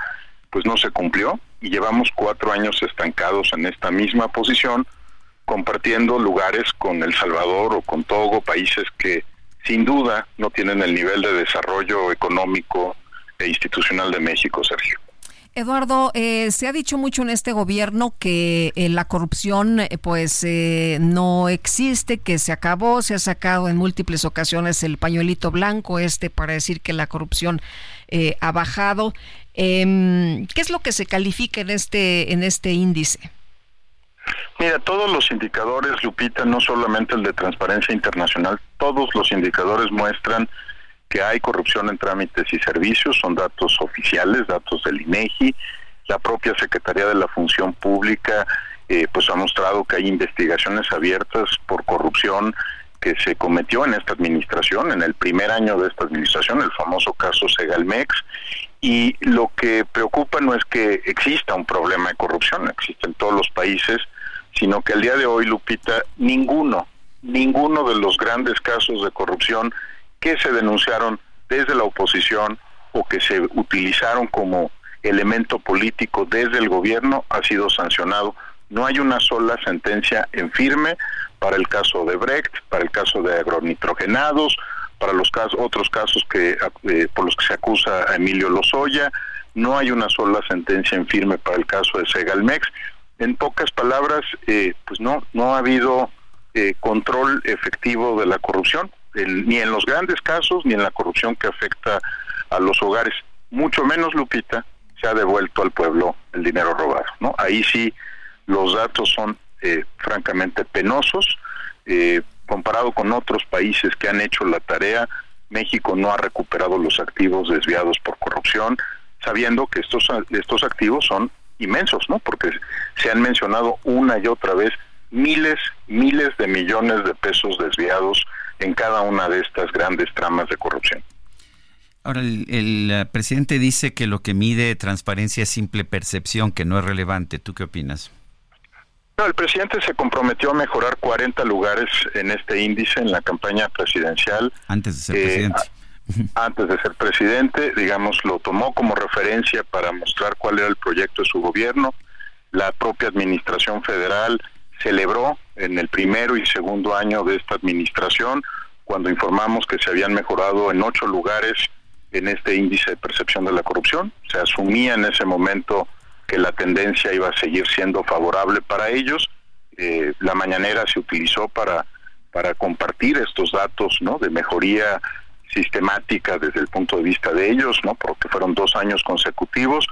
pues no se cumplió y llevamos cuatro años estancados en esta misma posición, compartiendo lugares con El Salvador o con Togo, países que sin duda no tienen el nivel de desarrollo económico e institucional de México, Sergio. Eduardo, eh, se ha dicho mucho en este gobierno que eh, la corrupción eh, pues no existe, que se acabó, se ha sacado en múltiples ocasiones el pañuelito blanco este para decir que la corrupción ha bajado. Em, ¿Qué es lo que se califica en este en este índice? Mira, todos los indicadores, Lupita, no solamente el de Transparencia Internacional, todos los indicadores muestran que hay corrupción en trámites y servicios, son datos oficiales, datos del INEGI, la propia Secretaría de la Función Pública eh, pues ha mostrado que hay investigaciones abiertas por corrupción que se cometió en esta administración, en el primer año de esta administración, el famoso caso Segalmex, y lo que preocupa no es que exista un problema de corrupción, existe en todos los países, sino que al día de hoy, Lupita, ninguno, ninguno de los grandes casos de corrupción que se denunciaron desde la oposición o que se utilizaron como elemento político desde el gobierno ha sido sancionado. No hay una sola sentencia en firme para el caso de Brecht, para el caso de agronitrogenados, para los casos, otros casos que eh, por los que se acusa a Emilio Lozoya. No hay una sola sentencia en firme para el caso de Segalmex. En pocas palabras, eh, pues no, no ha habido eh, control efectivo de la corrupción ni en los grandes casos ni en la corrupción que afecta a los hogares. Mucho menos, Lupita, se ha devuelto al pueblo el dinero robado. ¿no? Ahí sí los datos son eh, francamente penosos. Eh, comparado con otros países que han hecho la tarea, México no ha recuperado los activos desviados por corrupción, sabiendo que estos, estos activos son inmensos, ¿no? Porque se han mencionado una y otra vez miles, miles de millones de pesos desviados en cada una de estas grandes tramas de corrupción. Ahora, el, eh, presidente dice que lo que mide transparencia es simple percepción, que no es relevante. ¿Tú qué opinas? No, el presidente se comprometió a mejorar 40 lugares en este índice en la campaña presidencial. Antes de ser presidente. Antes de ser presidente, digamos, lo tomó como referencia para mostrar cuál era el proyecto de su gobierno. La propia administración federal celebró en el primero y segundo año de esta administración, cuando informamos que se habían mejorado en ocho lugares en este índice de percepción de la corrupción. Se asumía en ese momento que la tendencia iba a seguir siendo favorable para ellos. Eh, la mañanera se utilizó para, para compartir estos datos ¿no? de mejoría sistemática desde el punto de vista de ellos, ¿no? porque fueron dos años consecutivos,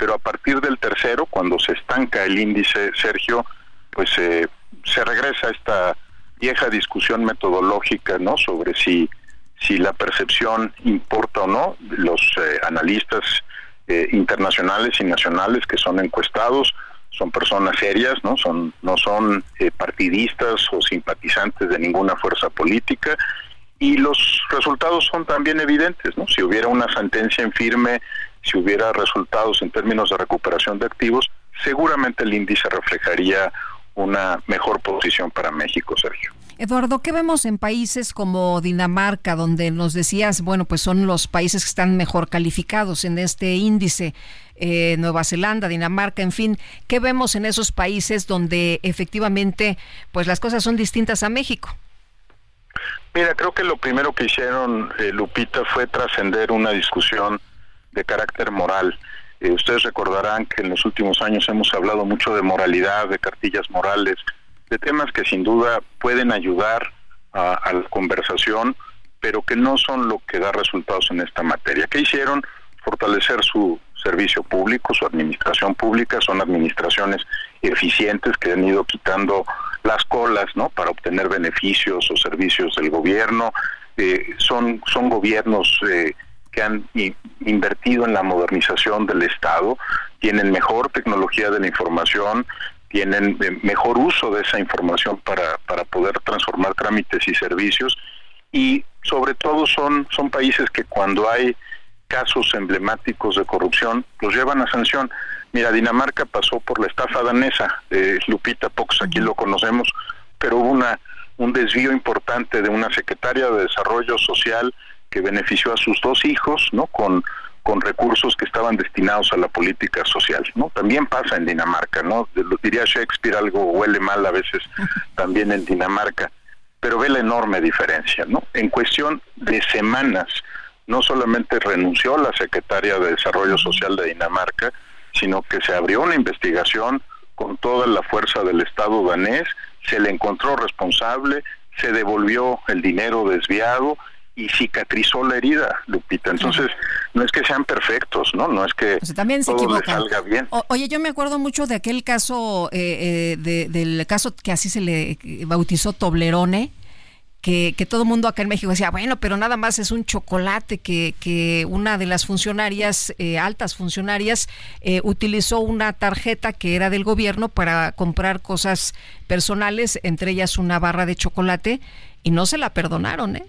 pero a partir del tercero, cuando se estanca el índice, Sergio, pues eh, se regresa a esta vieja discusión metodológica, ¿no? Sobre si si la percepción importa o no. Los eh, analistas eh, internacionales y nacionales que son encuestados son personas serias, no son no son partidistas o simpatizantes de ninguna fuerza política y los resultados son también evidentes, ¿no? Si hubiera una sentencia en firme, si hubiera resultados en términos de recuperación de activos, seguramente el índice reflejaría una mejor posición para México, Sergio. Eduardo, ¿qué vemos en países como Dinamarca, donde nos decías, bueno, pues son los países que están mejor calificados en este índice? Eh, Nueva Zelanda, Dinamarca, en fin, ¿qué vemos en esos países donde efectivamente, pues las cosas son distintas a México? Mira, creo que lo primero que hicieron, eh, Lupita, fue trascender una discusión de carácter moral. Eh, ustedes recordarán que en los últimos años hemos hablado mucho de moralidad, de cartillas morales, de temas que sin duda pueden ayudar a, la conversación, pero que no son lo que da resultados en esta materia. ¿Qué hicieron? Fortalecer su servicio público, su administración pública, son administraciones eficientes que han ido quitando las colas, ¿no? Para obtener beneficios o servicios del gobierno. Eh, son, son gobiernos eh, que han invertido en la modernización del Estado, tienen mejor tecnología de la información, tienen eh, mejor uso de esa información para, para poder transformar trámites y servicios y sobre todo son, son países que cuando hay casos emblemáticos de corrupción los llevan a sanción. Mira, Dinamarca pasó por la estafa danesa, de Lupita, pocos aquí lo conocemos, pero hubo una, un desvío importante de una secretaria de Desarrollo Social que benefició a sus dos hijos, ¿no? Con con recursos que estaban destinados a la política social, ¿no? También pasa en Dinamarca, ¿no? Lo diría Shakespeare, algo huele mal a veces también en Dinamarca, pero ve la enorme diferencia, ¿no? En cuestión de semanas, no solamente renunció la secretaria de Desarrollo Social de Dinamarca, sino que se abrió una investigación con toda la fuerza del Estado danés, se le encontró responsable, se devolvió el dinero desviado y cicatrizó la herida, Lupita. Entonces, no es que sean perfectos, ¿no? No es que también se todo salga bien. oye, yo me acuerdo mucho de aquel caso, eh, eh, del caso que así se le bautizó Toblerone, que, que, todo mundo acá en México decía, bueno, pero nada más es un chocolate que, que una de las funcionarias, eh, altas funcionarias, utilizó una tarjeta que era del gobierno para comprar cosas personales, entre ellas una barra de chocolate, y no se la perdonaron, ¿eh?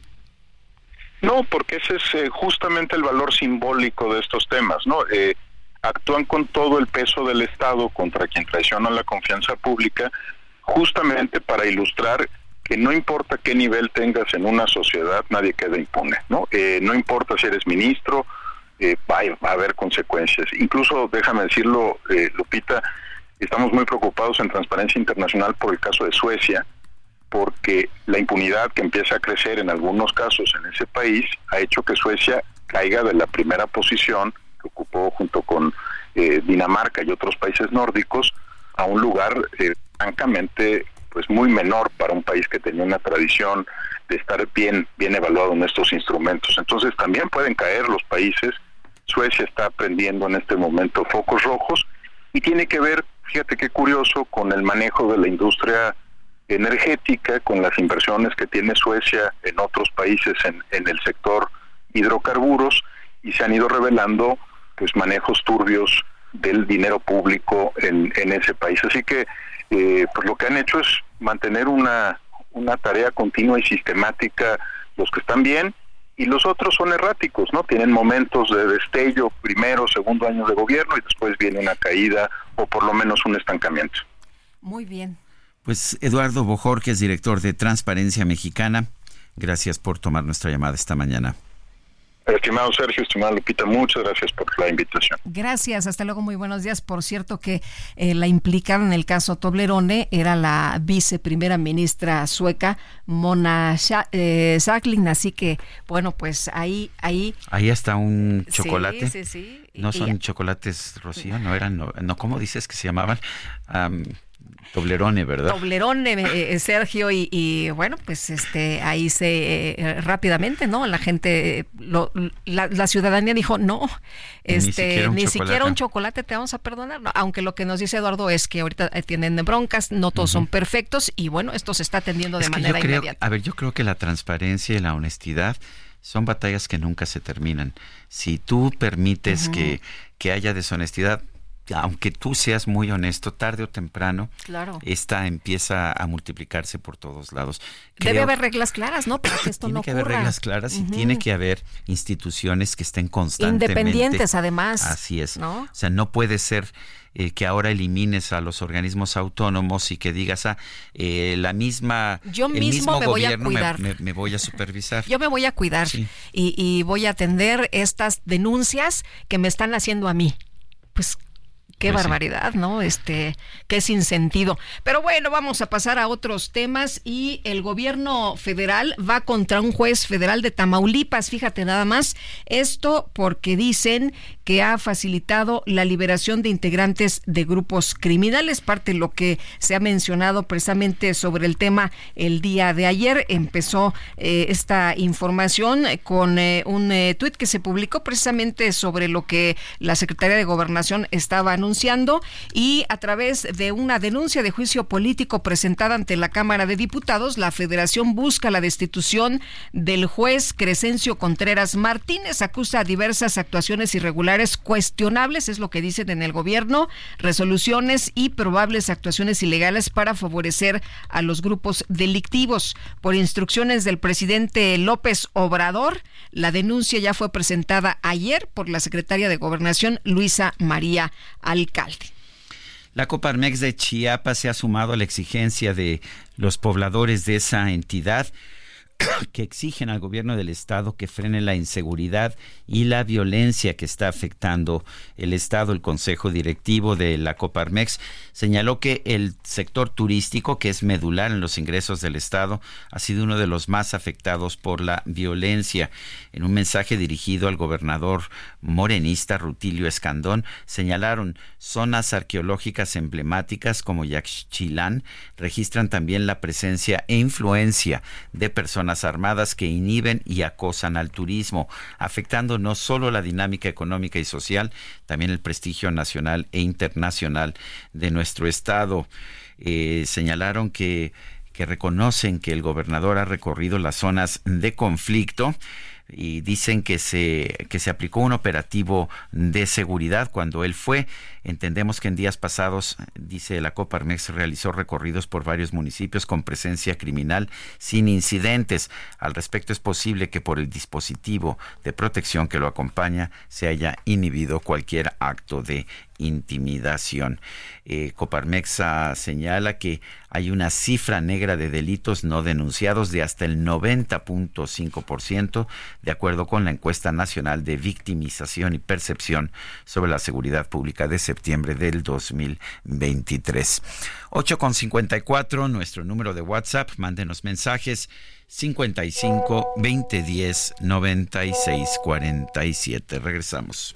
No, porque ese es eh, justamente el valor simbólico de estos temas, ¿no? Eh, actúan con todo el peso del Estado contra quien traiciona la confianza pública, justamente para ilustrar que no importa qué nivel tengas en una sociedad, nadie queda impune, ¿no? Eh, no importa si eres ministro, va, a haber consecuencias. Incluso, déjame decirlo, Lupita, estamos muy preocupados en Transparencia Internacional por el caso de Suecia, porque la impunidad que empieza a crecer en algunos casos en ese país ha hecho que Suecia caiga de la primera posición que ocupó junto con eh, Dinamarca y otros países nórdicos a un lugar eh, francamente pues muy menor para un país que tenía una tradición de estar bien bien evaluado en estos instrumentos. Entonces también pueden caer los países. Suecia está aprendiendo en este momento focos rojos y tiene que ver, fíjate qué curioso, con el manejo de la industria energética, con las inversiones que tiene Suecia en otros países en, en el sector hidrocarburos y se han ido revelando pues manejos turbios del dinero público en, en ese país. Así que eh, pues lo que han hecho es mantener una, una tarea continua y sistemática los que están bien y los otros son erráticos, ¿no? Tienen momentos de destello, primero, segundo año de gobierno y después viene una caída o por lo menos un estancamiento. Muy bien. Pues Eduardo Bojorquez, director de Transparencia Mexicana, gracias por tomar nuestra llamada esta mañana. Estimado Sergio, estimado Lupita, muchas gracias por la invitación. Gracias, hasta luego, muy buenos días. Por cierto que eh, la implicada en el caso Toblerone era la viceprimera ministra sueca Mona eh, así que bueno, pues ahí... Ahí, ahí está un chocolate. Sí, sí, sí. No son chocolates, Rocío, no eran, no, no ¿cómo dices que se llamaban? Toblerone, ¿verdad? Toblerone, eh, eh, Sergio, y, bueno, pues este ahí se eh, rápidamente, ¿no? La gente, la, ciudadanía dijo, no, este, ni siquiera un, chocolate te vamos a perdonar, aunque lo que nos dice Eduardo es que ahorita tienen broncas, no todos son perfectos, y bueno, esto se está atendiendo de manera inmediata. A ver, yo creo que la transparencia y la honestidad son batallas que nunca se terminan. Si tú permites que, que haya deshonestidad, aunque tú seas muy honesto, tarde o temprano, claro. esta empieza a multiplicarse por todos lados. Debe haber reglas claras, ¿no? Para que esto tiene no que ocurra. haber reglas claras y tiene que haber instituciones que estén constantemente. Independientes, además. Así es. ¿no? O sea, no puede ser eh, que ahora elimines a los organismos autónomos y que digas, ah, eh, la misma. Yo el mismo mismo me voy a gobierno me- cuidar. Me, me voy a supervisar. Yo me voy a cuidar y, y voy a atender estas denuncias que me están haciendo a mí. Pues qué Pues sí. barbaridad, ¿no? Este, qué sin sentido. Pero bueno, vamos a pasar a otros temas y el gobierno federal va contra un juez federal de Tamaulipas, fíjate nada más, esto porque dicen que ha facilitado la liberación de integrantes de grupos criminales, parte de lo que se ha mencionado precisamente sobre el tema el día de ayer. Empezó eh, esta información con eh, un eh, tuit que se publicó precisamente sobre lo que la Secretaría de Gobernación estaba anunciando y a través de una denuncia de juicio político presentada ante la Cámara de Diputados, la Federación busca la destitución del juez Crescencio Contreras Martínez. Acusa diversas actuaciones irregulares cuestionables, es lo que dicen en el gobierno, resoluciones y probables actuaciones ilegales para favorecer a los grupos delictivos. Por instrucciones del presidente López Obrador, la denuncia ya fue presentada ayer por la secretaria de Gobernación, Luisa María La Coparmex de Chiapas se ha sumado a la exigencia de los pobladores de esa entidad que exigen al gobierno del estado que frene la inseguridad y la violencia que está afectando el estado. El consejo directivo de la Coparmex señaló que el sector turístico, que es medular en los ingresos del estado, ha sido uno de los más afectados por la violencia. En un mensaje dirigido al gobernador morenista Rutilio Escandón, señalaron zonas arqueológicas emblemáticas como Yaxchilán registran también la presencia e influencia de personas armadas que inhiben y acosan al turismo, afectando no solo la dinámica económica y social, también el prestigio nacional e internacional de nuestro estado. Eh, señalaron que que reconocen que el gobernador ha recorrido las zonas de conflicto y dicen que se que se aplicó un operativo de seguridad cuando él fue. Entendemos que en días pasados, dice la Coparmex, realizó recorridos por varios municipios con presencia criminal sin incidentes. Al respecto, es posible que por el dispositivo de protección que lo acompaña se haya inhibido cualquier acto de intimidación. Eh, Coparmexa señala que hay una cifra negra de delitos no denunciados de hasta el 90.5%, de acuerdo con la encuesta nacional de victimización y percepción sobre la seguridad pública de septiembre del 2023. 8.54, nuestro número de WhatsApp, mándenos mensajes 55 2010 96 47. Regresamos.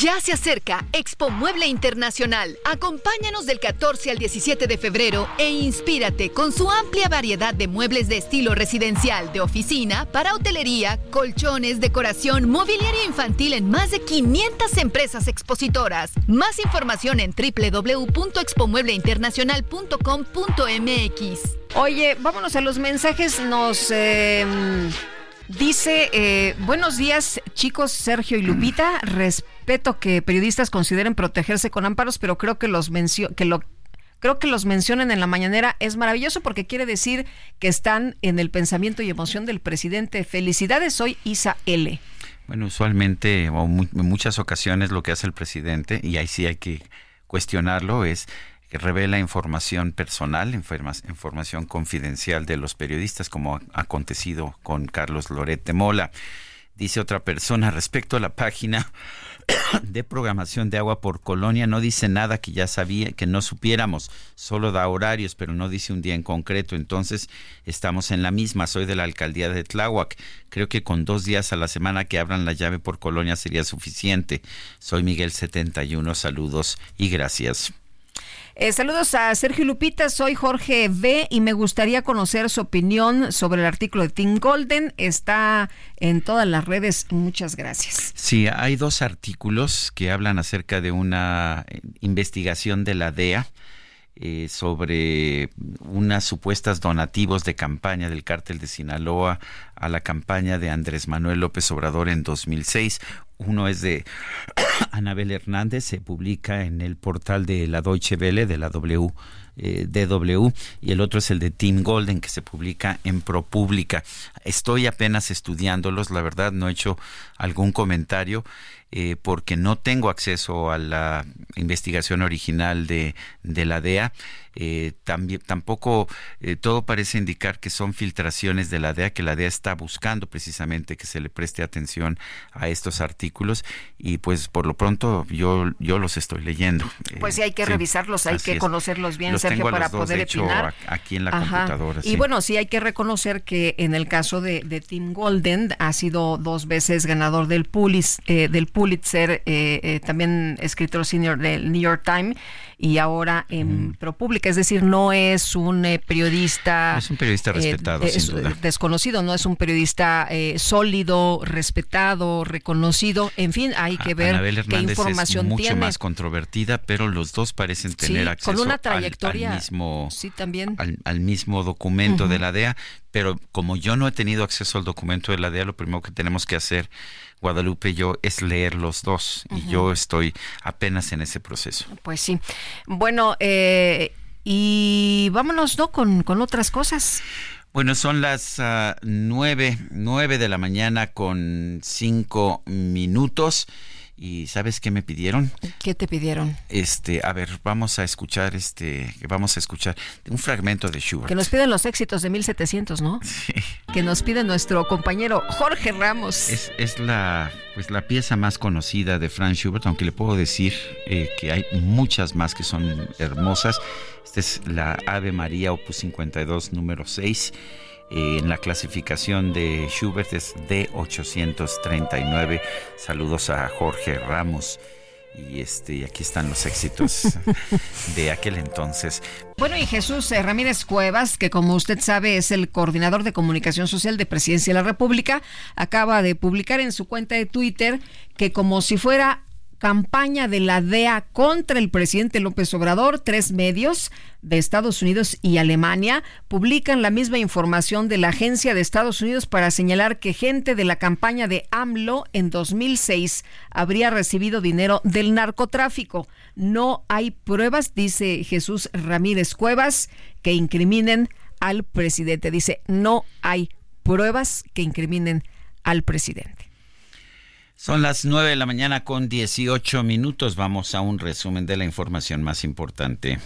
Ya se acerca Expo Mueble Internacional. Acompáñanos del 14 al 17 de febrero e inspírate con su amplia variedad de muebles de estilo residencial, de oficina, para hotelería, colchones, decoración, mobiliario infantil en más de 500 empresas expositoras. Más información en www.expomuebleinternacional.com.mx. Oye, vámonos a los mensajes. Nos eh, dice, eh, buenos días chicos, Sergio y Lupita. Que periodistas consideren protegerse con amparos, pero creo que los mencio que lo Creo que los mencionen en la mañanera es maravilloso porque quiere decir que están en el pensamiento y emoción del presidente. Felicidades, soy Isa L. Bueno, usualmente o en muchas ocasiones lo que hace el presidente, y ahí sí hay que cuestionarlo, es que revela información personal, informa- información confidencial de los periodistas, como ha acontecido con Carlos Loret de Mola. Dice otra persona respecto a la página de programación de agua por colonia no dice nada que ya sabía, que no supiéramos, solo da horarios, pero no dice un día en concreto. Entonces, estamos en la misma. Soy de la alcaldía de Tláhuac. Creo que con dos días a la semana que abran la llave por colonia sería suficiente. Soy Miguel 71. Saludos y gracias. Eh, saludos a Sergio Lupita, soy Jorge B y me gustaría conocer su opinión sobre el artículo de Tim Golden. Está en todas las redes. Muchas gracias. Sí, hay dos artículos que hablan acerca de una eh, investigación de la DEA. Eh, sobre unas supuestas donativos de campaña del cártel de Sinaloa a la campaña de Andrés Manuel López Obrador en 2006. Uno es de Anabel Hernández, se publica en el portal de la Deutsche Welle, de la W, eh, DW, y el otro es el de Tim Golden, que se publica en ProPublica. Estoy apenas estudiándolos, la verdad no he hecho algún comentario. Eh, porque no tengo acceso a la investigación original de, de la DEA. Eh, también, tampoco eh, todo parece indicar que son filtraciones de la DEA, que la DEA está buscando precisamente que se le preste atención a estos artículos y pues por lo pronto yo, yo los estoy leyendo. Pues sí, hay que revisarlos, hay que conocerlos bien, Sergio, para poder opinar. aquí en la computadora. Y bueno, sí hay que reconocer que en el caso de, de Tim Golden ha sido dos veces ganador del Pulitzer, del Pulitzer también escritor senior del New York Times y ahora en ProPublica, es decir, no es un eh, periodista... Es un periodista respetado, sin duda. Desconocido, no es un periodista eh, sólido, respetado, reconocido, en fin, hay que ver qué información es mucho tiene. más controvertida, pero los dos parecen tener acceso con una trayectoria, al, mismo, sí, también. Al, mismo documento de la DEA, pero como yo no he tenido acceso al documento de la DEA, lo primero que tenemos que hacer Guadalupe y yo es leer los dos y yo estoy apenas en ese proceso. Pues sí. Bueno, eh, y vámonos, ¿no? Con, con otras cosas. Bueno, son las uh, nueve, nueve de la mañana con cinco minutos. ¿Y sabes qué me pidieron? ¿Qué te pidieron? Este, a ver, vamos a escuchar este, vamos a escuchar un fragmento de Schubert. Que nos piden los éxitos de 1700, ¿no? Sí. Que nos pide nuestro compañero Jorge Ramos. Es, es la, pues la pieza más conocida de Franz Schubert, aunque le puedo decir eh, que hay muchas más que son hermosas. Esta es la Ave María, opus 52, número 6 en la clasificación de Schubert es D839. Saludos a Jorge Ramos. Y este, aquí están los éxitos de aquel entonces. Bueno, y Jesús eh, Ramírez Cuevas, que como usted sabe es el coordinador de comunicación social de Presidencia de la República, acaba de publicar en su cuenta de Twitter que como si fuera campaña de la DEA contra el presidente López Obrador, tres medios de Estados Unidos y Alemania publican la misma información de la Agencia de Estados Unidos para señalar que gente de la campaña de AMLO en 2006 habría recibido dinero del narcotráfico. No hay pruebas, dice Jesús Ramírez Cuevas, que incriminen al presidente. Dice, no hay pruebas que incriminen al presidente. Son las 9 de la mañana con 18 minutos. Vamos a un resumen de la información más importante.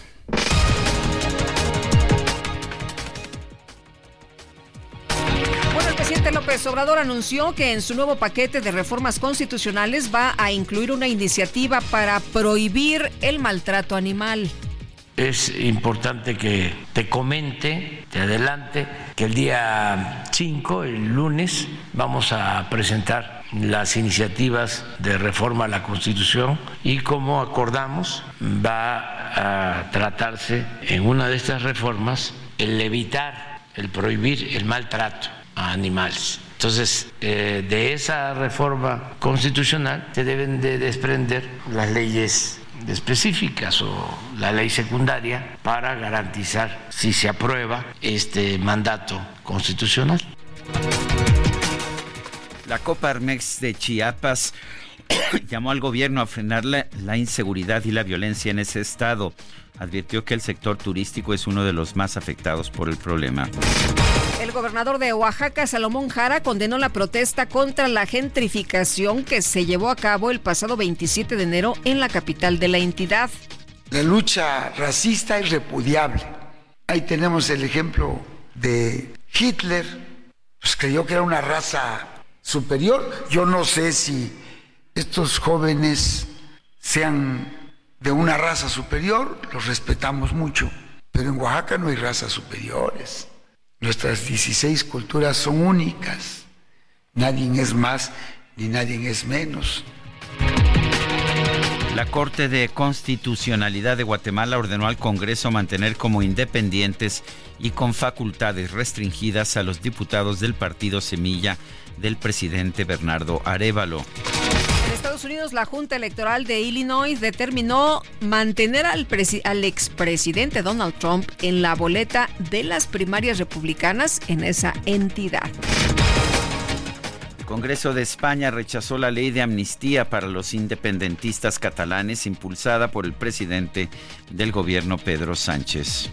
Bueno, el presidente López Obrador anunció que en su nuevo paquete de reformas constitucionales va a incluir una iniciativa para prohibir el maltrato animal. Es importante que te comente, te adelante, que el día 5, el lunes, vamos a presentar las iniciativas de reforma a la Constitución y como acordamos va a tratarse en una de estas reformas el evitar, el prohibir el maltrato a animales. Entonces, eh, de esa reforma constitucional se deben de desprender las leyes específicas o la ley secundaria para garantizar si se aprueba este mandato constitucional. La Coparmex de Chiapas llamó al gobierno a frenar la, la, inseguridad y la violencia en ese estado. Advirtió que el sector turístico es uno de los más afectados por el problema. El gobernador de Oaxaca, Salomón Jara, condenó la protesta contra la gentrificación que se llevó a cabo el pasado 27 de enero en la capital de la entidad. La lucha racista es repudiable. Ahí tenemos el ejemplo de Hitler, pues creyó que era una raza superior. Yo no sé si estos jóvenes sean de una raza superior, los respetamos mucho, pero en Oaxaca no hay razas superiores. Nuestras 16 culturas son únicas. Nadie es más ni nadie es menos. La Corte de Constitucionalidad de Guatemala ordenó al Congreso mantener como independientes y con facultades restringidas a los diputados del partido Semilla del presidente Bernardo Arevalo. En Estados Unidos, la Junta Electoral de Illinois determinó mantener al, al expresidente Donald Trump en la boleta de las primarias republicanas en esa entidad. Congreso de España rechazó la ley de amnistía para los independentistas catalanes impulsada por el presidente del gobierno Pedro Sánchez.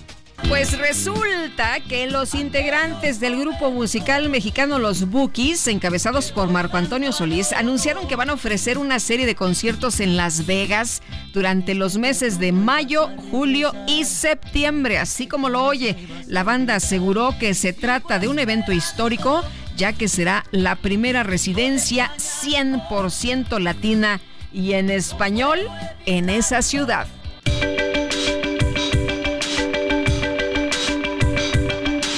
Pues resulta que los integrantes del grupo musical mexicano Los Bookies, encabezados por Marco Antonio Solís, anunciaron que van a ofrecer una serie de conciertos en Las Vegas durante los meses de mayo, julio y septiembre. Así como lo oye, la banda aseguró que se trata de un evento histórico ya que será la primera residencia 100% latina y en español en esa ciudad.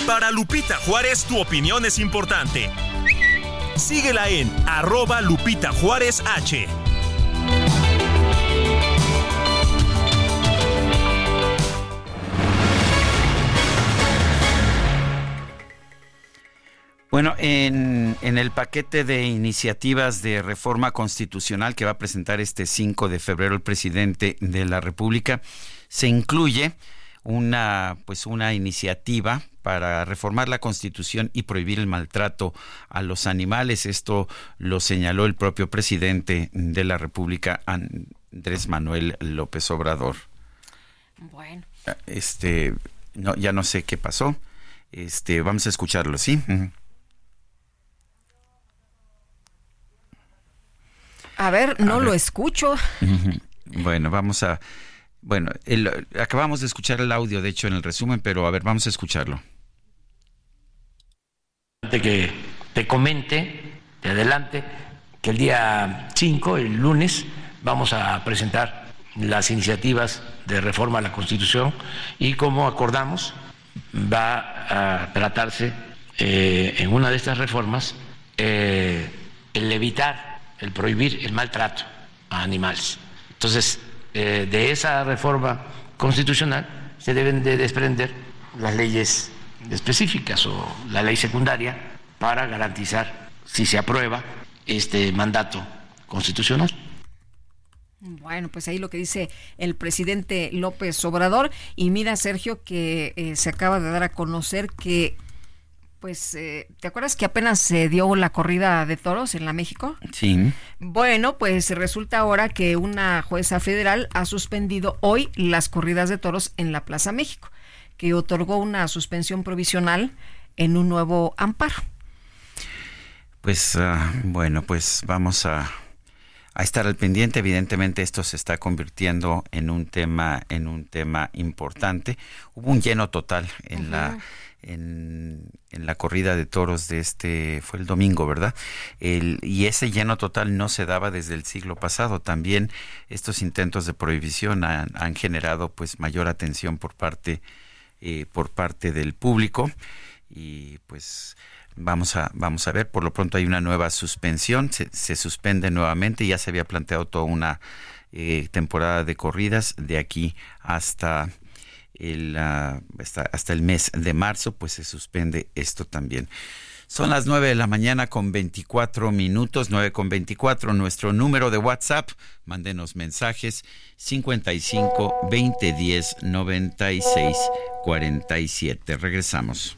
Para Lupita Juárez tu opinión es importante. Síguela en arroba Lupita Juárez H. Bueno, en, el paquete de iniciativas de reforma constitucional que va a presentar este 5 de febrero el presidente de la República, se incluye una, pues una iniciativa para reformar la Constitución y prohibir el maltrato a los animales. Esto lo señaló el propio presidente de la República, Andrés Manuel López Obrador. Bueno. Este, no, ya no sé qué pasó. Este, vamos a escucharlo, ¿sí? A ver, no lo escucho. Bueno, vamos a... Bueno, acabamos de escuchar el audio, de hecho, en el resumen, pero a ver, vamos a escucharlo. Que te comente, de adelante, que el día 5, el lunes, vamos a presentar las iniciativas de reforma a la Constitución y como acordamos, va a tratarse eh, en una de estas reformas eh, el evitar el prohibir el maltrato a animales. Entonces, eh, de esa reforma constitucional se deben de desprender las leyes específicas o la ley secundaria para garantizar, si se aprueba, este mandato constitucional. Bueno, pues ahí lo que dice el presidente López Obrador. Y mira, Sergio, que eh, se acaba de dar a conocer que pues, eh, ¿te acuerdas que apenas se dio la corrida de toros en la México? Sí. Bueno, pues resulta ahora que una jueza federal ha suspendido hoy las corridas de toros en la Plaza México, que otorgó una suspensión provisional en un nuevo amparo. Pues ah, bueno, pues vamos a, a, estar al pendiente. Evidentemente esto se está convirtiendo en un tema, en un tema importante. Hubo un lleno total en la en, la corrida de toros de este, fue el domingo, ¿verdad? El, y ese lleno total no se daba desde el siglo pasado. También estos intentos de prohibición han, generado pues mayor atención por parte, eh, por parte del público y pues vamos a, vamos a ver, por lo pronto hay una nueva suspensión, se, se suspende nuevamente, ya se había planteado toda una eh, temporada de corridas de aquí hasta el, hasta, el mes de marzo, pues se suspende esto también. Son las 9 de la mañana con 24 minutos, 9 con 24. Nuestro número de WhatsApp, mándenos mensajes 55 20 10 96 47. Regresamos.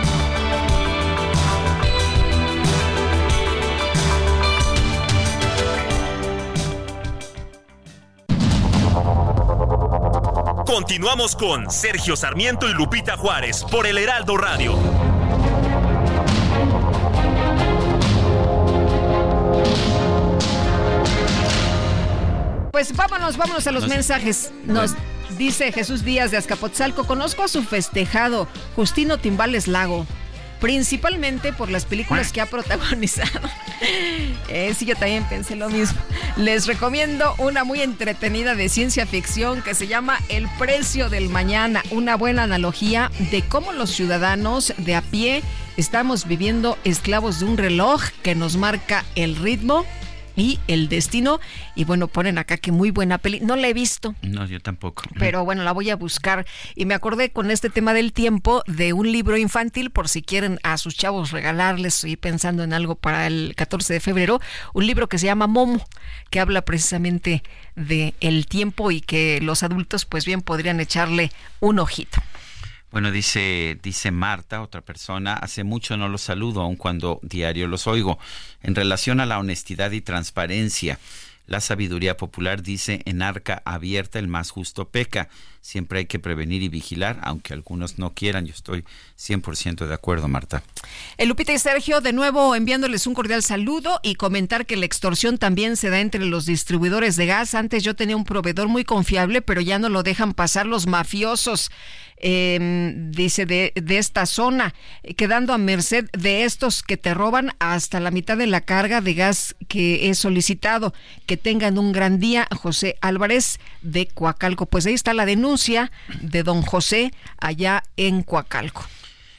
Continuamos con Sergio Sarmiento y Lupita Juárez por el Heraldo Radio. Pues vámonos, vámonos a los mensajes. Nos dice Jesús Díaz de Azcapotzalco, conozco a su festejado, Justino Timbales Lago principalmente por las películas que ha protagonizado. Eh, sí, yo también pensé lo mismo. Les recomiendo una muy entretenida de ciencia ficción que se llama El precio del mañana, una buena analogía de cómo los ciudadanos de a pie estamos viviendo esclavos de un reloj que nos marca el ritmo y El Destino. Y bueno, ponen acá que muy buena peli. No la he visto. No, yo tampoco. Pero bueno, la voy a buscar. Y me acordé con este tema del tiempo de un libro infantil, por si quieren a sus chavos regalarles, estoy pensando en algo para el 14 de febrero, un libro que se llama Momo, que habla precisamente de el tiempo y que los adultos pues bien podrían echarle un ojito. Bueno, dice, dice Marta, otra persona, hace mucho no los saludo, aun cuando diario los oigo. En relación a la honestidad y transparencia, la sabiduría popular dice, en arca abierta el más justo peca. Siempre hay que prevenir y vigilar, aunque algunos no quieran. Yo estoy 100% de acuerdo, Marta. El Lupita y Sergio, de nuevo enviándoles un cordial saludo y comentar que la extorsión también se da entre los distribuidores de gas. Antes yo tenía un proveedor muy confiable, pero ya no lo dejan pasar los mafiosos eh, dice, de, de, esta zona, quedando a merced de estos que te roban hasta la mitad de la carga de gas que he solicitado. Que tengan un gran día, José Álvarez de Coacalco. Pues ahí está la denuncia de don José allá en Coacalco.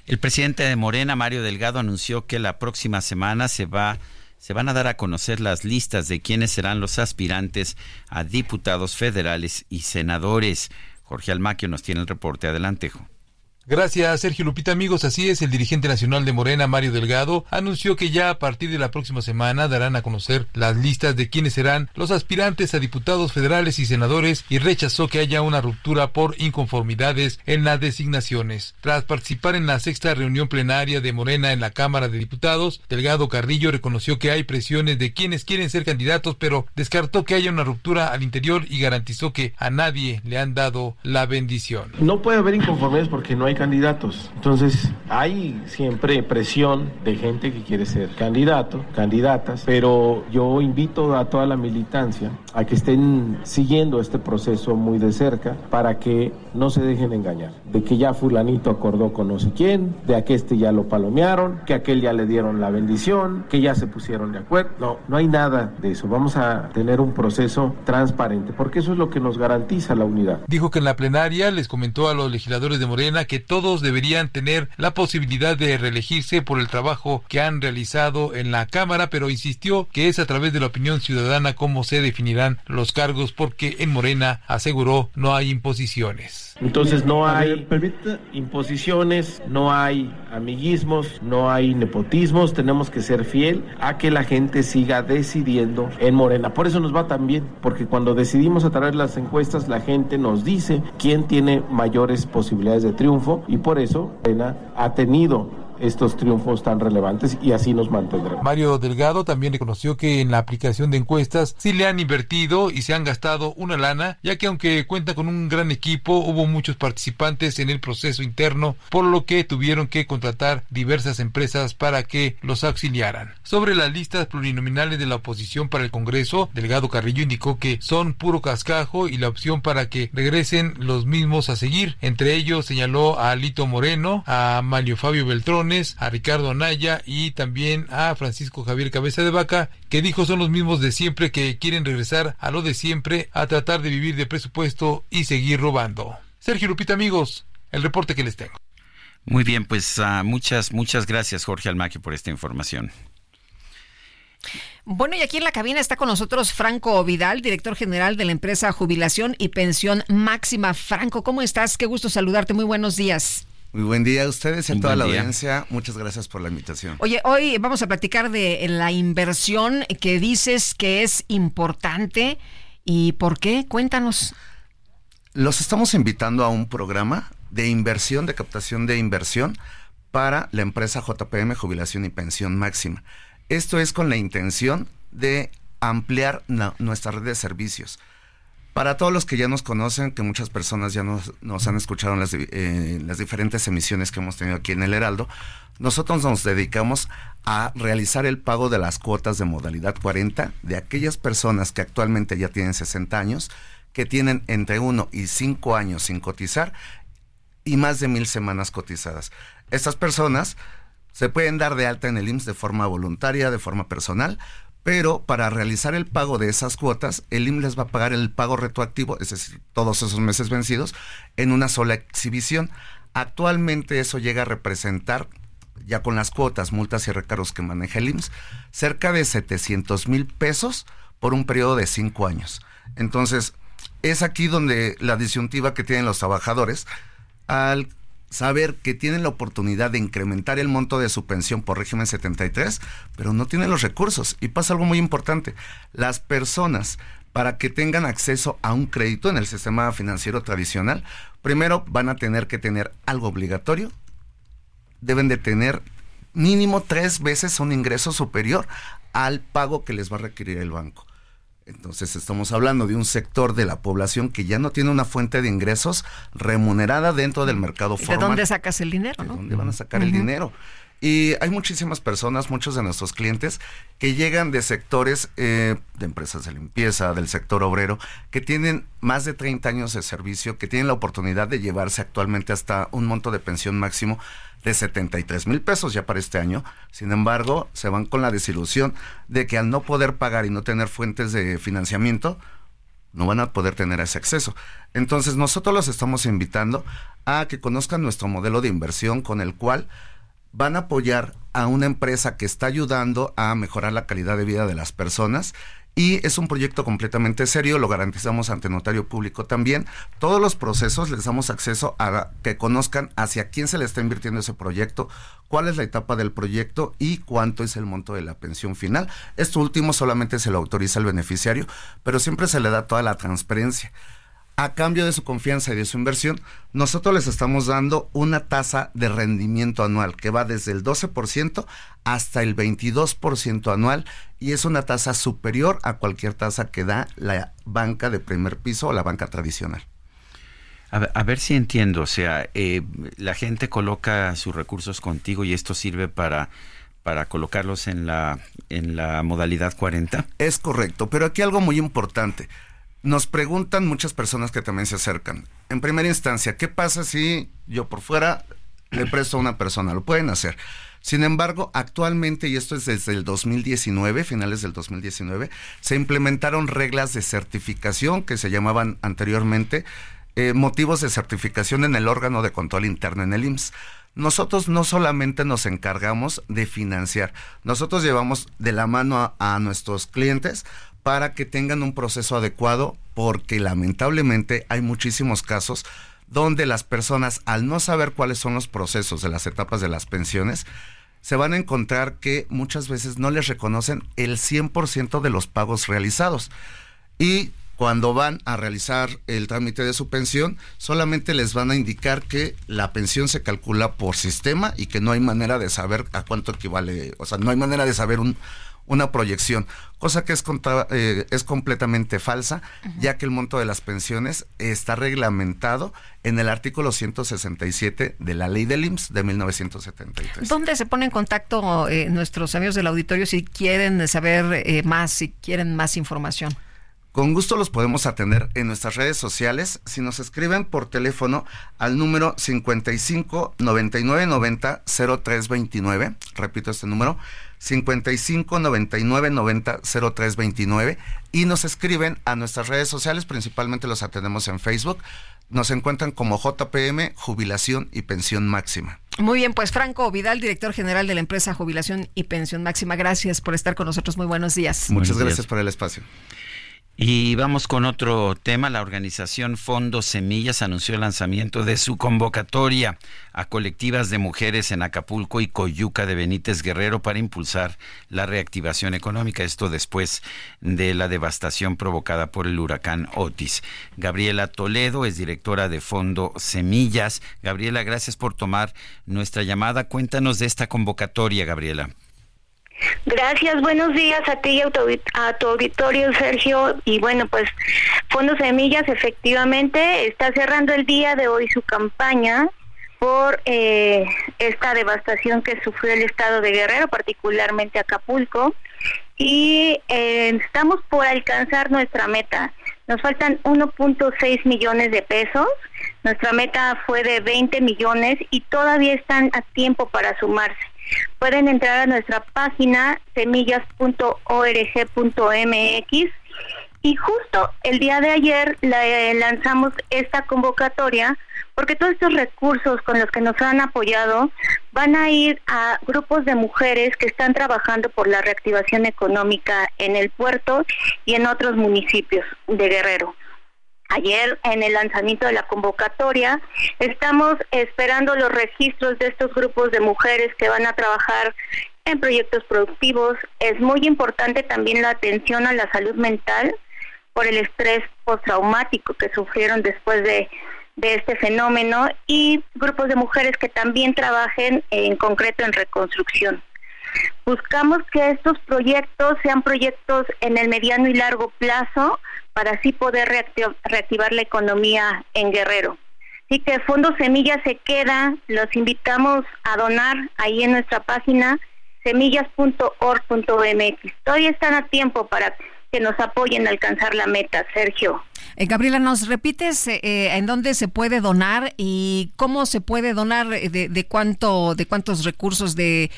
El presidente de Morena, Mario Delgado, anunció que la próxima semana se va se van a dar a conocer las listas de quiénes serán los aspirantes a diputados federales y senadores. Jorge Almaquio nos tiene el reporte. Adelante, Gracias, Sergio Lupita. Amigos, así es, el dirigente nacional de Morena, Mario Delgado, anunció que ya a partir de la próxima semana darán a conocer las listas de quiénes serán los aspirantes a diputados federales y senadores y rechazó que haya una ruptura por inconformidades en las designaciones. Tras participar en la sexta reunión plenaria de Morena en la Cámara de Diputados, Delgado Carrillo reconoció que hay presiones de quienes quieren ser candidatos, pero descartó que haya una ruptura al interior y garantizó que a nadie le han dado la bendición. No puede haber inconformidades porque no hay candidatos. Entonces, hay siempre presión de gente que quiere ser candidato, candidatas, pero yo invito a toda la militancia a que estén siguiendo este proceso muy de cerca para que no se dejen engañar. De que ya fulanito acordó con no sé quién, de que este ya lo palomearon, que aquel ya le dieron la bendición, que ya se pusieron de acuerdo. No, no hay nada de eso. Vamos a tener un proceso transparente, porque eso es lo que nos garantiza la unidad. Dijo que en la plenaria les comentó a los legisladores de Morena que todos deberían tener la posibilidad de reelegirse por el trabajo que han realizado en la Cámara, pero insistió que es a través de la opinión ciudadana cómo se definirán los cargos porque en Morena aseguró no hay imposiciones. Entonces no hay imposiciones, no hay amiguismos, no hay nepotismos, tenemos que ser fiel a que la gente siga decidiendo en Morena. Por eso nos va tan bien, porque cuando decidimos a través de las encuestas la gente nos dice quién tiene mayores posibilidades de triunfo y por eso Morena ha tenido estos triunfos tan relevantes y así nos mantendremos. Mario Delgado también reconoció que en la aplicación de encuestas sí le han invertido y se han gastado una lana, ya que aunque cuenta con un gran equipo, hubo muchos participantes en el proceso interno, por lo que tuvieron que contratar diversas empresas para que los auxiliaran. Sobre las listas plurinominales de la oposición para el Congreso, Delgado Carrillo indicó que son puro cascajo y la opción para que regresen los mismos a seguir. Entre ellos señaló a Alito Moreno, a Mario Fabio Beltrón, a Ricardo Anaya y también a Francisco Javier Cabeza de Vaca, que dijo son los mismos de siempre que quieren regresar a lo de siempre, a tratar de vivir de presupuesto y seguir robando. Sergio Lupita, amigos, el reporte que les tengo. Muy bien, pues uh, muchas, muchas gracias Jorge Almaquio por esta información. Bueno, y aquí en la cabina está con nosotros Franco Vidal, director general de la empresa Jubilación y Pensión Máxima. Franco, ¿cómo estás? Qué gusto saludarte. Muy buenos días. Muy buen día a ustedes y a toda la audiencia. Muchas gracias por la invitación. Oye, hoy vamos a platicar de la inversión que dices que es importante y por qué. Cuéntanos. Los estamos invitando a un programa de inversión, de captación de inversión para la empresa JPM Jubilación y Pensión Máxima. Esto es con la intención de ampliar nuestra red de servicios. Para todos los que ya nos conocen, que muchas personas ya nos, nos han escuchado en las, eh, las diferentes emisiones que hemos tenido aquí en el Heraldo, nosotros nos dedicamos a realizar el pago de las cuotas de modalidad 40 de aquellas personas que actualmente ya tienen 60 años, que tienen entre 1 y 5 años sin cotizar y más de mil semanas cotizadas. Estas personas se pueden dar de alta en el IMSS de forma voluntaria, de forma personal, pero para realizar el pago de esas cuotas, el IMSS les va a pagar el pago retroactivo, es decir, todos esos meses vencidos, en una sola exhibición. Actualmente eso llega a representar, ya con las cuotas, multas y recargos que maneja el IMSS, cerca de 700 mil pesos por un periodo de cinco años. Entonces, es aquí donde la disyuntiva que tienen los trabajadores al saber que tienen la oportunidad de incrementar el monto de su pensión por régimen 73, pero no tienen los recursos. Y pasa algo muy importante. Las personas, para que tengan acceso a un crédito en el sistema financiero tradicional, primero van a tener que tener algo obligatorio, deben de tener mínimo tres veces un ingreso superior al pago que les va a requerir el banco. Entonces estamos hablando de un sector de la población que ya no tiene una fuente de ingresos remunerada dentro del mercado formal. ¿De dónde sacas el dinero? ¿De dónde van a sacar el dinero? Y hay muchísimas personas, muchos de nuestros clientes, que llegan de sectores eh, de empresas de limpieza, del sector obrero, que tienen más de 30 años de servicio, que tienen la oportunidad de llevarse actualmente hasta un monto de pensión máximo de 73 mil pesos ya para este año. Sin embargo, se van con la desilusión de que al no poder pagar y no tener fuentes de financiamiento, no van a poder tener ese acceso. Entonces, nosotros los estamos invitando a que conozcan nuestro modelo de inversión con el cual van a apoyar a una empresa que está ayudando a mejorar la calidad de vida de las personas y es un proyecto completamente serio, lo garantizamos ante notario público también. Todos los procesos les damos acceso a que conozcan hacia quién se le está invirtiendo ese proyecto, cuál es la etapa del proyecto y cuánto es el monto de la pensión final. Esto último solamente se lo autoriza el beneficiario, pero siempre se le da toda la transparencia a cambio de su confianza y de su inversión, nosotros les estamos dando una tasa de rendimiento anual que va desde el 12% hasta el 22% anual y es una tasa superior a cualquier tasa que da la banca de primer piso o la banca tradicional. A ver, si entiendo, o sea, eh, la gente coloca sus recursos contigo y esto sirve para para colocarlos en la en la modalidad 40. Es correcto, pero aquí algo muy importante. Nos preguntan muchas personas que también se acercan. En primera instancia, ¿qué pasa si yo por fuera le presto a una persona? Lo pueden hacer. Sin embargo, actualmente, y esto es desde el 2019, finales del 2019, se implementaron reglas de certificación que se llamaban anteriormente eh, motivos de certificación en el órgano de control interno en el IMSS. Nosotros no solamente nos encargamos de financiar, nosotros llevamos de la mano a nuestros clientes para que tengan un proceso adecuado, porque lamentablemente hay muchísimos casos donde las personas, al no saber cuáles son los procesos de las etapas de las pensiones, se van a encontrar que muchas veces no les reconocen el 100% de los pagos realizados. Y cuando van a realizar el trámite de su pensión, solamente les van a indicar que la pensión se calcula por sistema y que no hay manera de saber a cuánto equivale, o sea, no hay manera de saber un, una proyección, cosa que es, eh, es completamente falsa, ya que el monto de las pensiones está reglamentado en el artículo 167 de la ley del IMSS de 1973. ¿Dónde se pone en contacto eh, nuestros amigos del auditorio si quieren saber eh, más, si quieren más información? Con gusto los podemos atender en nuestras redes sociales si nos escriben por teléfono al número 55 99 90 0329. Repito este número 55 99 90 0329 y nos escriben a nuestras redes sociales, principalmente los atendemos en Facebook. Nos encuentran como JPM Jubilación y Pensión Máxima. Muy bien, pues Franco Vidal, director general de la empresa Jubilación y Pensión Máxima, gracias por estar con nosotros. Muy buenos días. Muchas gracias por el espacio. Y vamos con otro tema. La organización Fondo Semillas anunció el lanzamiento de su convocatoria a colectivas de mujeres en Acapulco y Coyuca de Benítez Guerrero para impulsar la reactivación económica. Esto después de la devastación provocada por el huracán Otis. Gabriela Toledo es directora de Fondo Semillas. Gabriela, gracias por tomar nuestra llamada. Cuéntanos de esta convocatoria, Gabriela. Gracias, buenos días a ti y a tu, auditorio, Sergio. Y bueno, pues Fondo Semillas efectivamente está cerrando el día de hoy su campaña por eh, esta devastación que sufrió el estado de Guerrero, particularmente Acapulco. Y eh, estamos por alcanzar nuestra meta. Nos faltan 1.6 millones de pesos. Nuestra meta fue de 20 millones y todavía están a tiempo para sumarse pueden entrar a nuestra página semillas.org.mx y justo el día de ayer eh, lanzamos esta convocatoria porque todos estos recursos con los que nos han apoyado van a ir a grupos de mujeres que están trabajando por la reactivación económica en el puerto y en otros municipios de Guerrero ayer en el lanzamiento de la convocatoria. Estamos esperando los registros de estos grupos de mujeres que van a trabajar en proyectos productivos. Es muy importante también la atención a la salud mental por el estrés postraumático que sufrieron después de, de este fenómeno y grupos de mujeres que también trabajen en concreto en reconstrucción. Buscamos que estos proyectos sean proyectos en el mediano y largo plazo para así poder reactivar, la economía en Guerrero. Así que Fondo Semillas se queda, los invitamos a donar ahí en nuestra página semillas.org.mx. Todavía están a tiempo para que nos apoyen a alcanzar la meta, Sergio. Eh, Gabriela, ¿nos repites eh, eh, en dónde se puede donar y cómo se puede donar? De, cuánto, de cuántos recursos? De,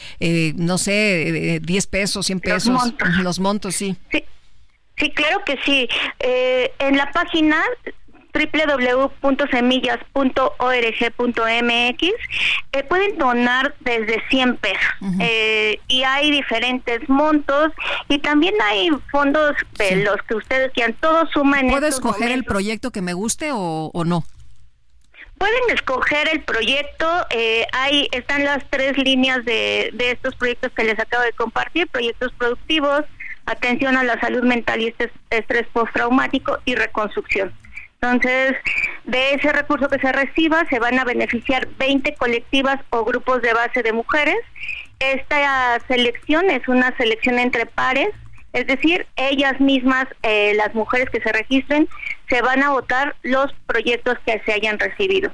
no sé, 10 pesos, 100 pesos. Los montos, los montos sí. Sí, sí, claro que sí. en la página www.semillas.org.mx eh, pueden donar desde 100 pesos eh, y hay diferentes montos y también hay fondos de los que ustedes quieran, todos suman. ¿Puedo escoger el proyecto que me guste o, no? Pueden escoger el proyecto, eh, hay están las tres líneas de, de estos proyectos que les acabo de compartir, proyectos productivos, atención a la salud mental y este estrés postraumático y reconstrucción. Entonces, de ese recurso que se reciba se van a beneficiar 20 colectivas o grupos de base de mujeres. Esta selección es una selección entre pares, es decir, ellas mismas, eh, las mujeres que se registren, se van a votar los proyectos que se hayan recibido.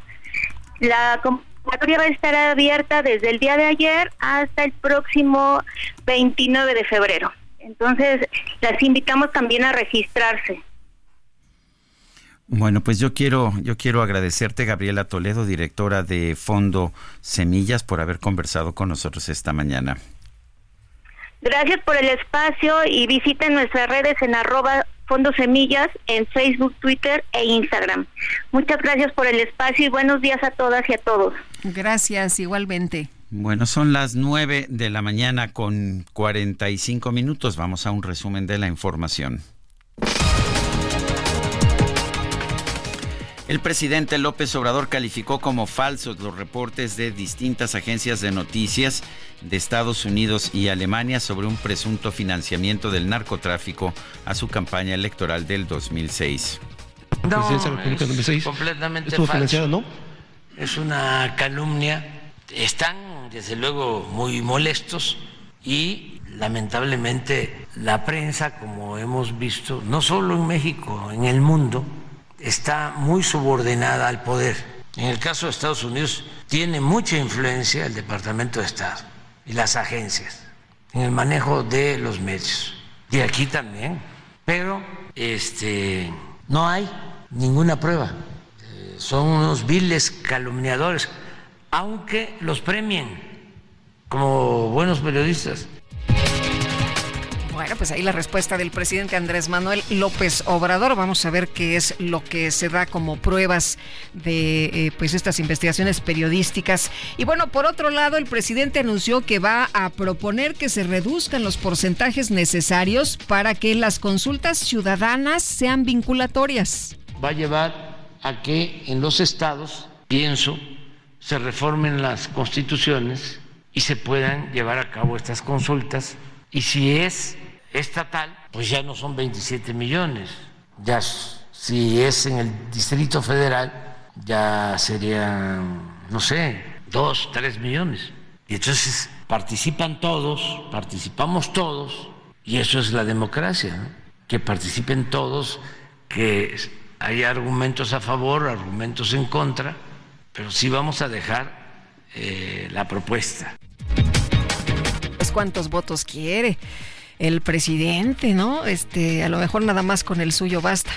La convocatoria va a estar abierta desde el día de ayer hasta el próximo 29 de febrero. Entonces, las invitamos también a registrarse. Bueno, pues yo quiero, yo quiero agradecerte, Gabriela Toledo, directora de Fondo Semillas, por haber conversado con nosotros esta mañana. Gracias por el espacio y visiten nuestras redes en arroba Fondo Semillas en Facebook, Twitter e Instagram. Muchas gracias por el espacio y buenos días a todas y a todos. Gracias, igualmente. Bueno, son las nueve de la mañana con 45 minutos. Vamos a un resumen de la información. El presidente López Obrador calificó como falsos los reportes de distintas agencias de noticias de Estados Unidos y Alemania sobre un presunto financiamiento del narcotráfico a su campaña electoral del 2006. No, es completamente falso. ¿no? Es una calumnia. Están, desde luego, muy molestos y lamentablemente la prensa, como hemos visto, no solo en México, en el mundo, está muy subordinada al poder. En el caso de Estados Unidos tiene mucha influencia el Departamento de Estado y las agencias en el manejo de los medios. Y aquí también. Pero este, no hay ninguna prueba. Eh, son unos viles calumniadores, aunque los premien como buenos periodistas. Bueno, pues ahí la respuesta del presidente Andrés Manuel López Obrador. Vamos a ver qué es lo que se da como pruebas de eh, pues estas investigaciones periodísticas. Y bueno, por otro lado, el presidente anunció que va a proponer que se reduzcan los porcentajes necesarios para que las consultas ciudadanas sean vinculatorias. Va a llevar a que en los estados, pienso, se reformen las constituciones y se puedan llevar a cabo estas consultas. Y si es estatal, pues ya no son 27 millones. Ya si es en el Distrito Federal, ya serían, no sé, 2, 3 millones. Y entonces participan todos, participamos todos, y eso es la democracia, que participen todos, que hay argumentos a favor, argumentos en contra, pero sí vamos a dejar eh, la propuesta. Pues cuántos votos quiere el presidente, ¿no? Este, a lo mejor nada más con el suyo basta.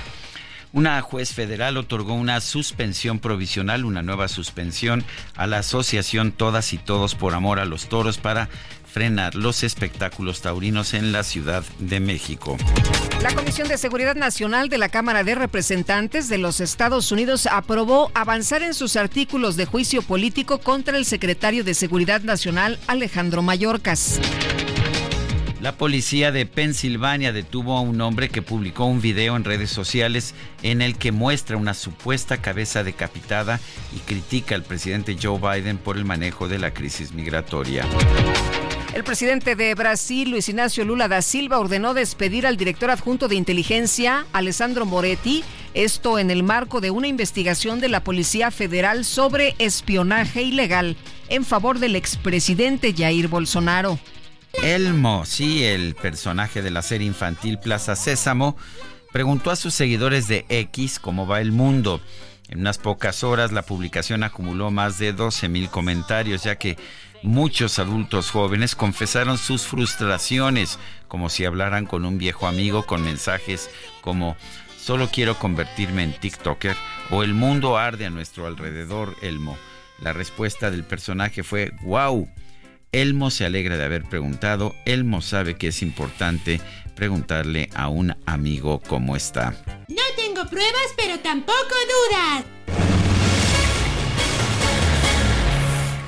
Una juez federal otorgó una suspensión provisional, una nueva suspensión a la asociación Todas y Todos por Amor a los Toros para frenar los espectáculos taurinos en la Ciudad de México. La Comisión de Seguridad Nacional de la Cámara de Representantes de los Estados Unidos aprobó avanzar en sus artículos de juicio político contra el secretario de Seguridad Nacional Alejandro Mayorkas. La policía de Pensilvania detuvo a un hombre que publicó un video en redes sociales en el que muestra una supuesta cabeza decapitada y critica al presidente Joe Biden por el manejo de la crisis migratoria. El presidente de Brasil, Luis Ignacio Lula da Silva, ordenó despedir al director adjunto de inteligencia, Alessandro Moretti, esto en el marco de una investigación de la Policía Federal sobre espionaje ilegal en favor del expresidente Jair Bolsonaro. Elmo, sí, el personaje de la serie infantil Plaza Sésamo, preguntó a sus seguidores de X cómo va el mundo. En unas pocas horas la publicación acumuló más de 12 mil comentarios, ya que muchos adultos jóvenes confesaron sus frustraciones, como si hablaran con un viejo amigo con mensajes como solo quiero convertirme en TikToker o el mundo arde a nuestro alrededor, Elmo. La respuesta del personaje fue wow Elmo se alegra de haber preguntado. Elmo sabe que es importante preguntarle a un amigo cómo está. No tengo pruebas, pero tampoco dudas.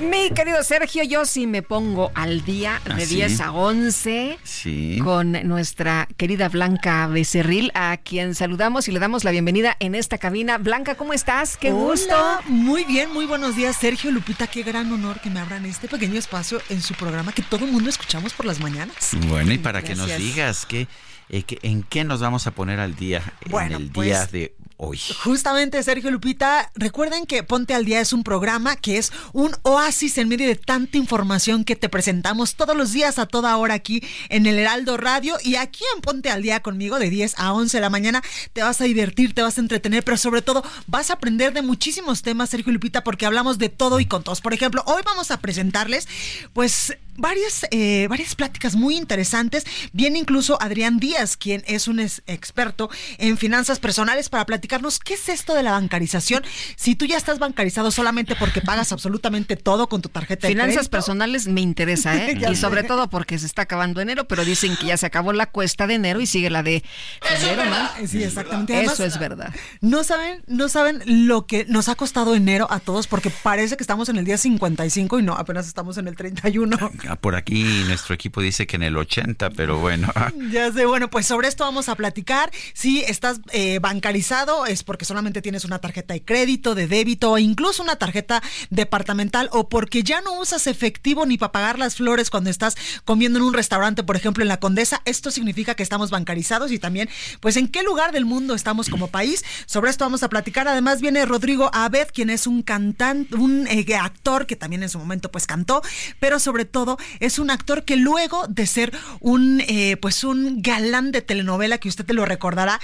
Mi querido Sergio, yo sí me pongo al día de ¿Ah, 10 sí? a 11 Sí. con nuestra querida Blanca Becerril, a quien saludamos y le damos la bienvenida en esta cabina. Blanca, ¿cómo estás? Qué Hola, gusto. Muy bien, muy buenos días, Sergio Lupita. Qué gran honor que me abran este pequeño espacio en su programa que todo el mundo escuchamos por las mañanas. Bueno, y para que nos digas que, eh, que- en qué nos vamos a poner al día Bueno, en el pues, día de hoy. Justamente, Sergio Lupita, recuerden que Ponte al Día es un programa que es un oasis en medio de tanta información que te presentamos todos los días a toda hora aquí en el Heraldo Radio y aquí en Ponte al Día conmigo de 10 a 11 de la mañana. Te vas a divertir, te vas a entretener, pero sobre todo vas a aprender de muchísimos temas, Sergio Lupita, porque hablamos de todo y con todos. Por ejemplo, hoy vamos a presentarles, pues, varias, eh, varias pláticas muy interesantes. Viene incluso Adrián Díaz, quien es un experto en finanzas personales, para platicarnos qué es esto de la bancarización. Si tú ya estás bancarizado solamente porque pagas absolutamente todo con tu tarjeta de Finanzas crédito. personales me interesa, ¿eh? Y sé. sobre todo porque se está acabando enero, pero dicen que ya se acabó la cuesta de enero y sigue la de febrero, ¿no? Sí, exactamente. Además, Eso es verdad. No saben, no saben lo que nos ha costado enero a todos porque parece que estamos en el día 55 y no, apenas estamos en el 31. Ah, Por aquí nuestro equipo dice que en el 80, pero bueno. Ya sé, bueno, pues sobre esto vamos a platicar. Si estás eh, bancarizado es porque solamente tienes una tarjeta de crédito, de débito o incluso una tarjeta departamental o porque ya no usas efectivo ni para pagar las flores cuando estás comiendo en un restaurante, por ejemplo, en la Condesa. Esto significa que estamos bancarizados y también, pues, en qué lugar del mundo estamos como país. Sobre esto vamos a platicar. Además viene Rodrigo Abed, quien es un cantante, un eh, actor que también en su momento pues cantó, pero sobre todo es un actor que luego de ser un eh, pues un galán de telenovela que usted te lo recordará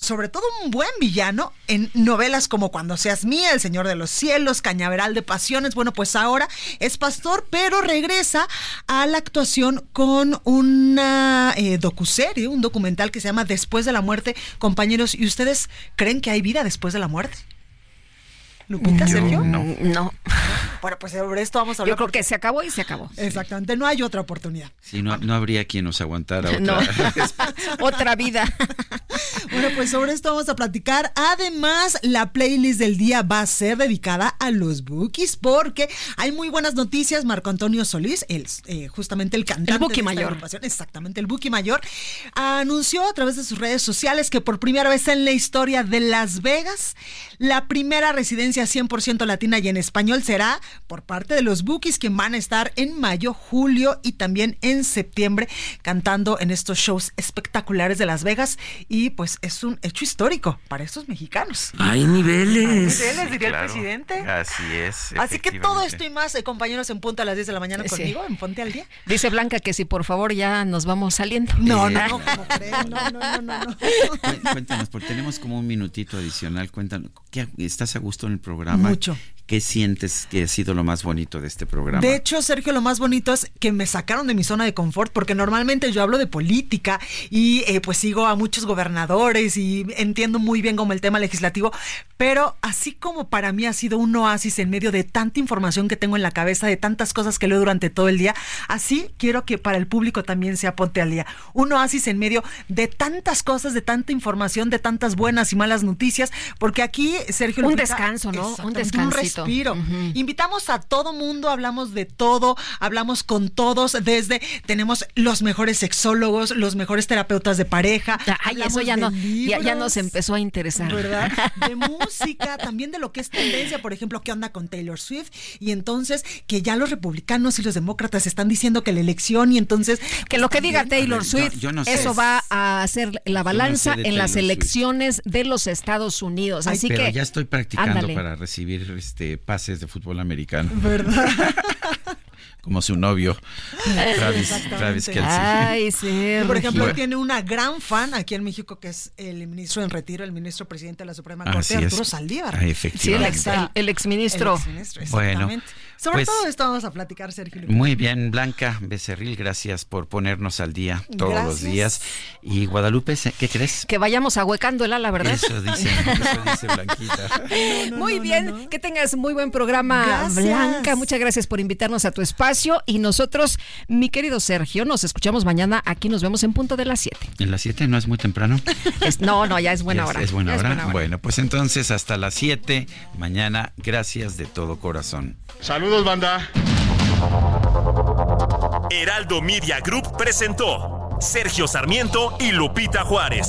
sobre todo un buen villano en novelas como Cuando seas mía, El Señor de los Cielos, Cañaveral de Pasiones. Bueno, pues ahora es pastor, pero regresa a la actuación con una eh, docuserie, un documental que se llama Después de la muerte. Compañeros, ¿y ustedes creen que hay vida después de la muerte? ¿Lupita, Yo Sergio? no. No. Bueno, pues sobre esto vamos a hablar. Yo creo que se acabó y se acabó. Exactamente, no hay otra oportunidad. Sí, no, no habría quien nos aguantara otra. No. Otra vida. Bueno, pues sobre esto vamos a platicar. Además, la playlist del día va a ser dedicada a los bookies porque hay muy buenas noticias. Marco Antonio Solís, el, eh, justamente el cantante. El Buki mayor. exactamente, el Buki Mayor, anunció a través de sus redes sociales que por primera vez en la historia de Las Vegas, la primera residencia 100% latina y en español será por parte de los Bookies, que van a estar en mayo, julio y también en septiembre cantando en estos shows espectaculares de Las Vegas y pues es un hecho histórico para estos mexicanos. Hay niveles. Hay niveles, diría el presidente. Así es. Así que todo esto y más, eh, compañeros, en punto a las 10 de la mañana conmigo, en Ponte al Día. Dice Blanca que si por favor ya nos vamos saliendo. No, no, no, como creen, no, no, no, no. Cuéntanos, porque tenemos como un minutito adicional. Cuéntanos, ¿estás a gusto en el programa? Mucho. ¿Qué sientes que sido lo más bonito de este programa? De hecho, Sergio, lo más bonito es que me sacaron de mi zona de confort, porque normalmente yo hablo de política y eh, pues sigo a muchos gobernadores y entiendo muy bien como el tema legislativo, pero así como para mí ha sido un oasis en medio de tanta información que tengo en la cabeza, de tantas cosas que leo durante todo el día, así quiero que para el público también sea Ponte al Día. Un oasis en medio de tantas cosas, de tanta información, de tantas buenas y malas noticias, porque aquí, Sergio... Un descanso, ¿no? Un descanso respiro. Invitamos a todo mundo, hablamos de todo, hablamos con todos, desde tenemos los mejores sexólogos, los mejores terapeutas de pareja. Ay, eso ya no, ya, nos empezó a interesar. ¿Verdad? De música, también de lo que es tendencia, por ejemplo, qué onda con Taylor Swift. Y entonces que ya los republicanos y los demócratas están diciendo que la elección y entonces... Que lo que diga Taylor Swift, eso va a hacer la balanza en las elecciones de los Estados Unidos. Así pero que... ya estoy practicando para recibir este pases de fútbol americano. ¿Verdad? Como su novio, Travis, Travis Kelsey. Ay, sí. Por ejemplo, tiene una gran fan aquí en México que es el ministro en retiro, el ministro presidente de la Suprema Corte, Arturo Saldívar. Ah, efectivamente. Sí, el, ex, ministro. bueno, sobre pues, todo esto vamos a platicar, Sergio. Muy bien, Blanca Becerril, gracias por ponernos al día todos los días. Y Guadalupe, ¿qué crees? Que vayamos ahuecando el ala, ¿verdad? Eso dice, eso dice Blanquita. muy bien, que tengas muy buen programa, Blanca. Muchas gracias por invitarnos a tu espacio. Y nosotros, mi querido Sergio, nos escuchamos mañana. Aquí nos vemos en punto de las 7. ¿En las 7 no es muy temprano? no, no, ya es buena hora. Es, buena hora. Bueno, pues entonces hasta las 7 mañana. Gracias de todo corazón. Saludos, banda. Heraldo Media Group presentó Sergio Sarmiento y Lupita Juárez.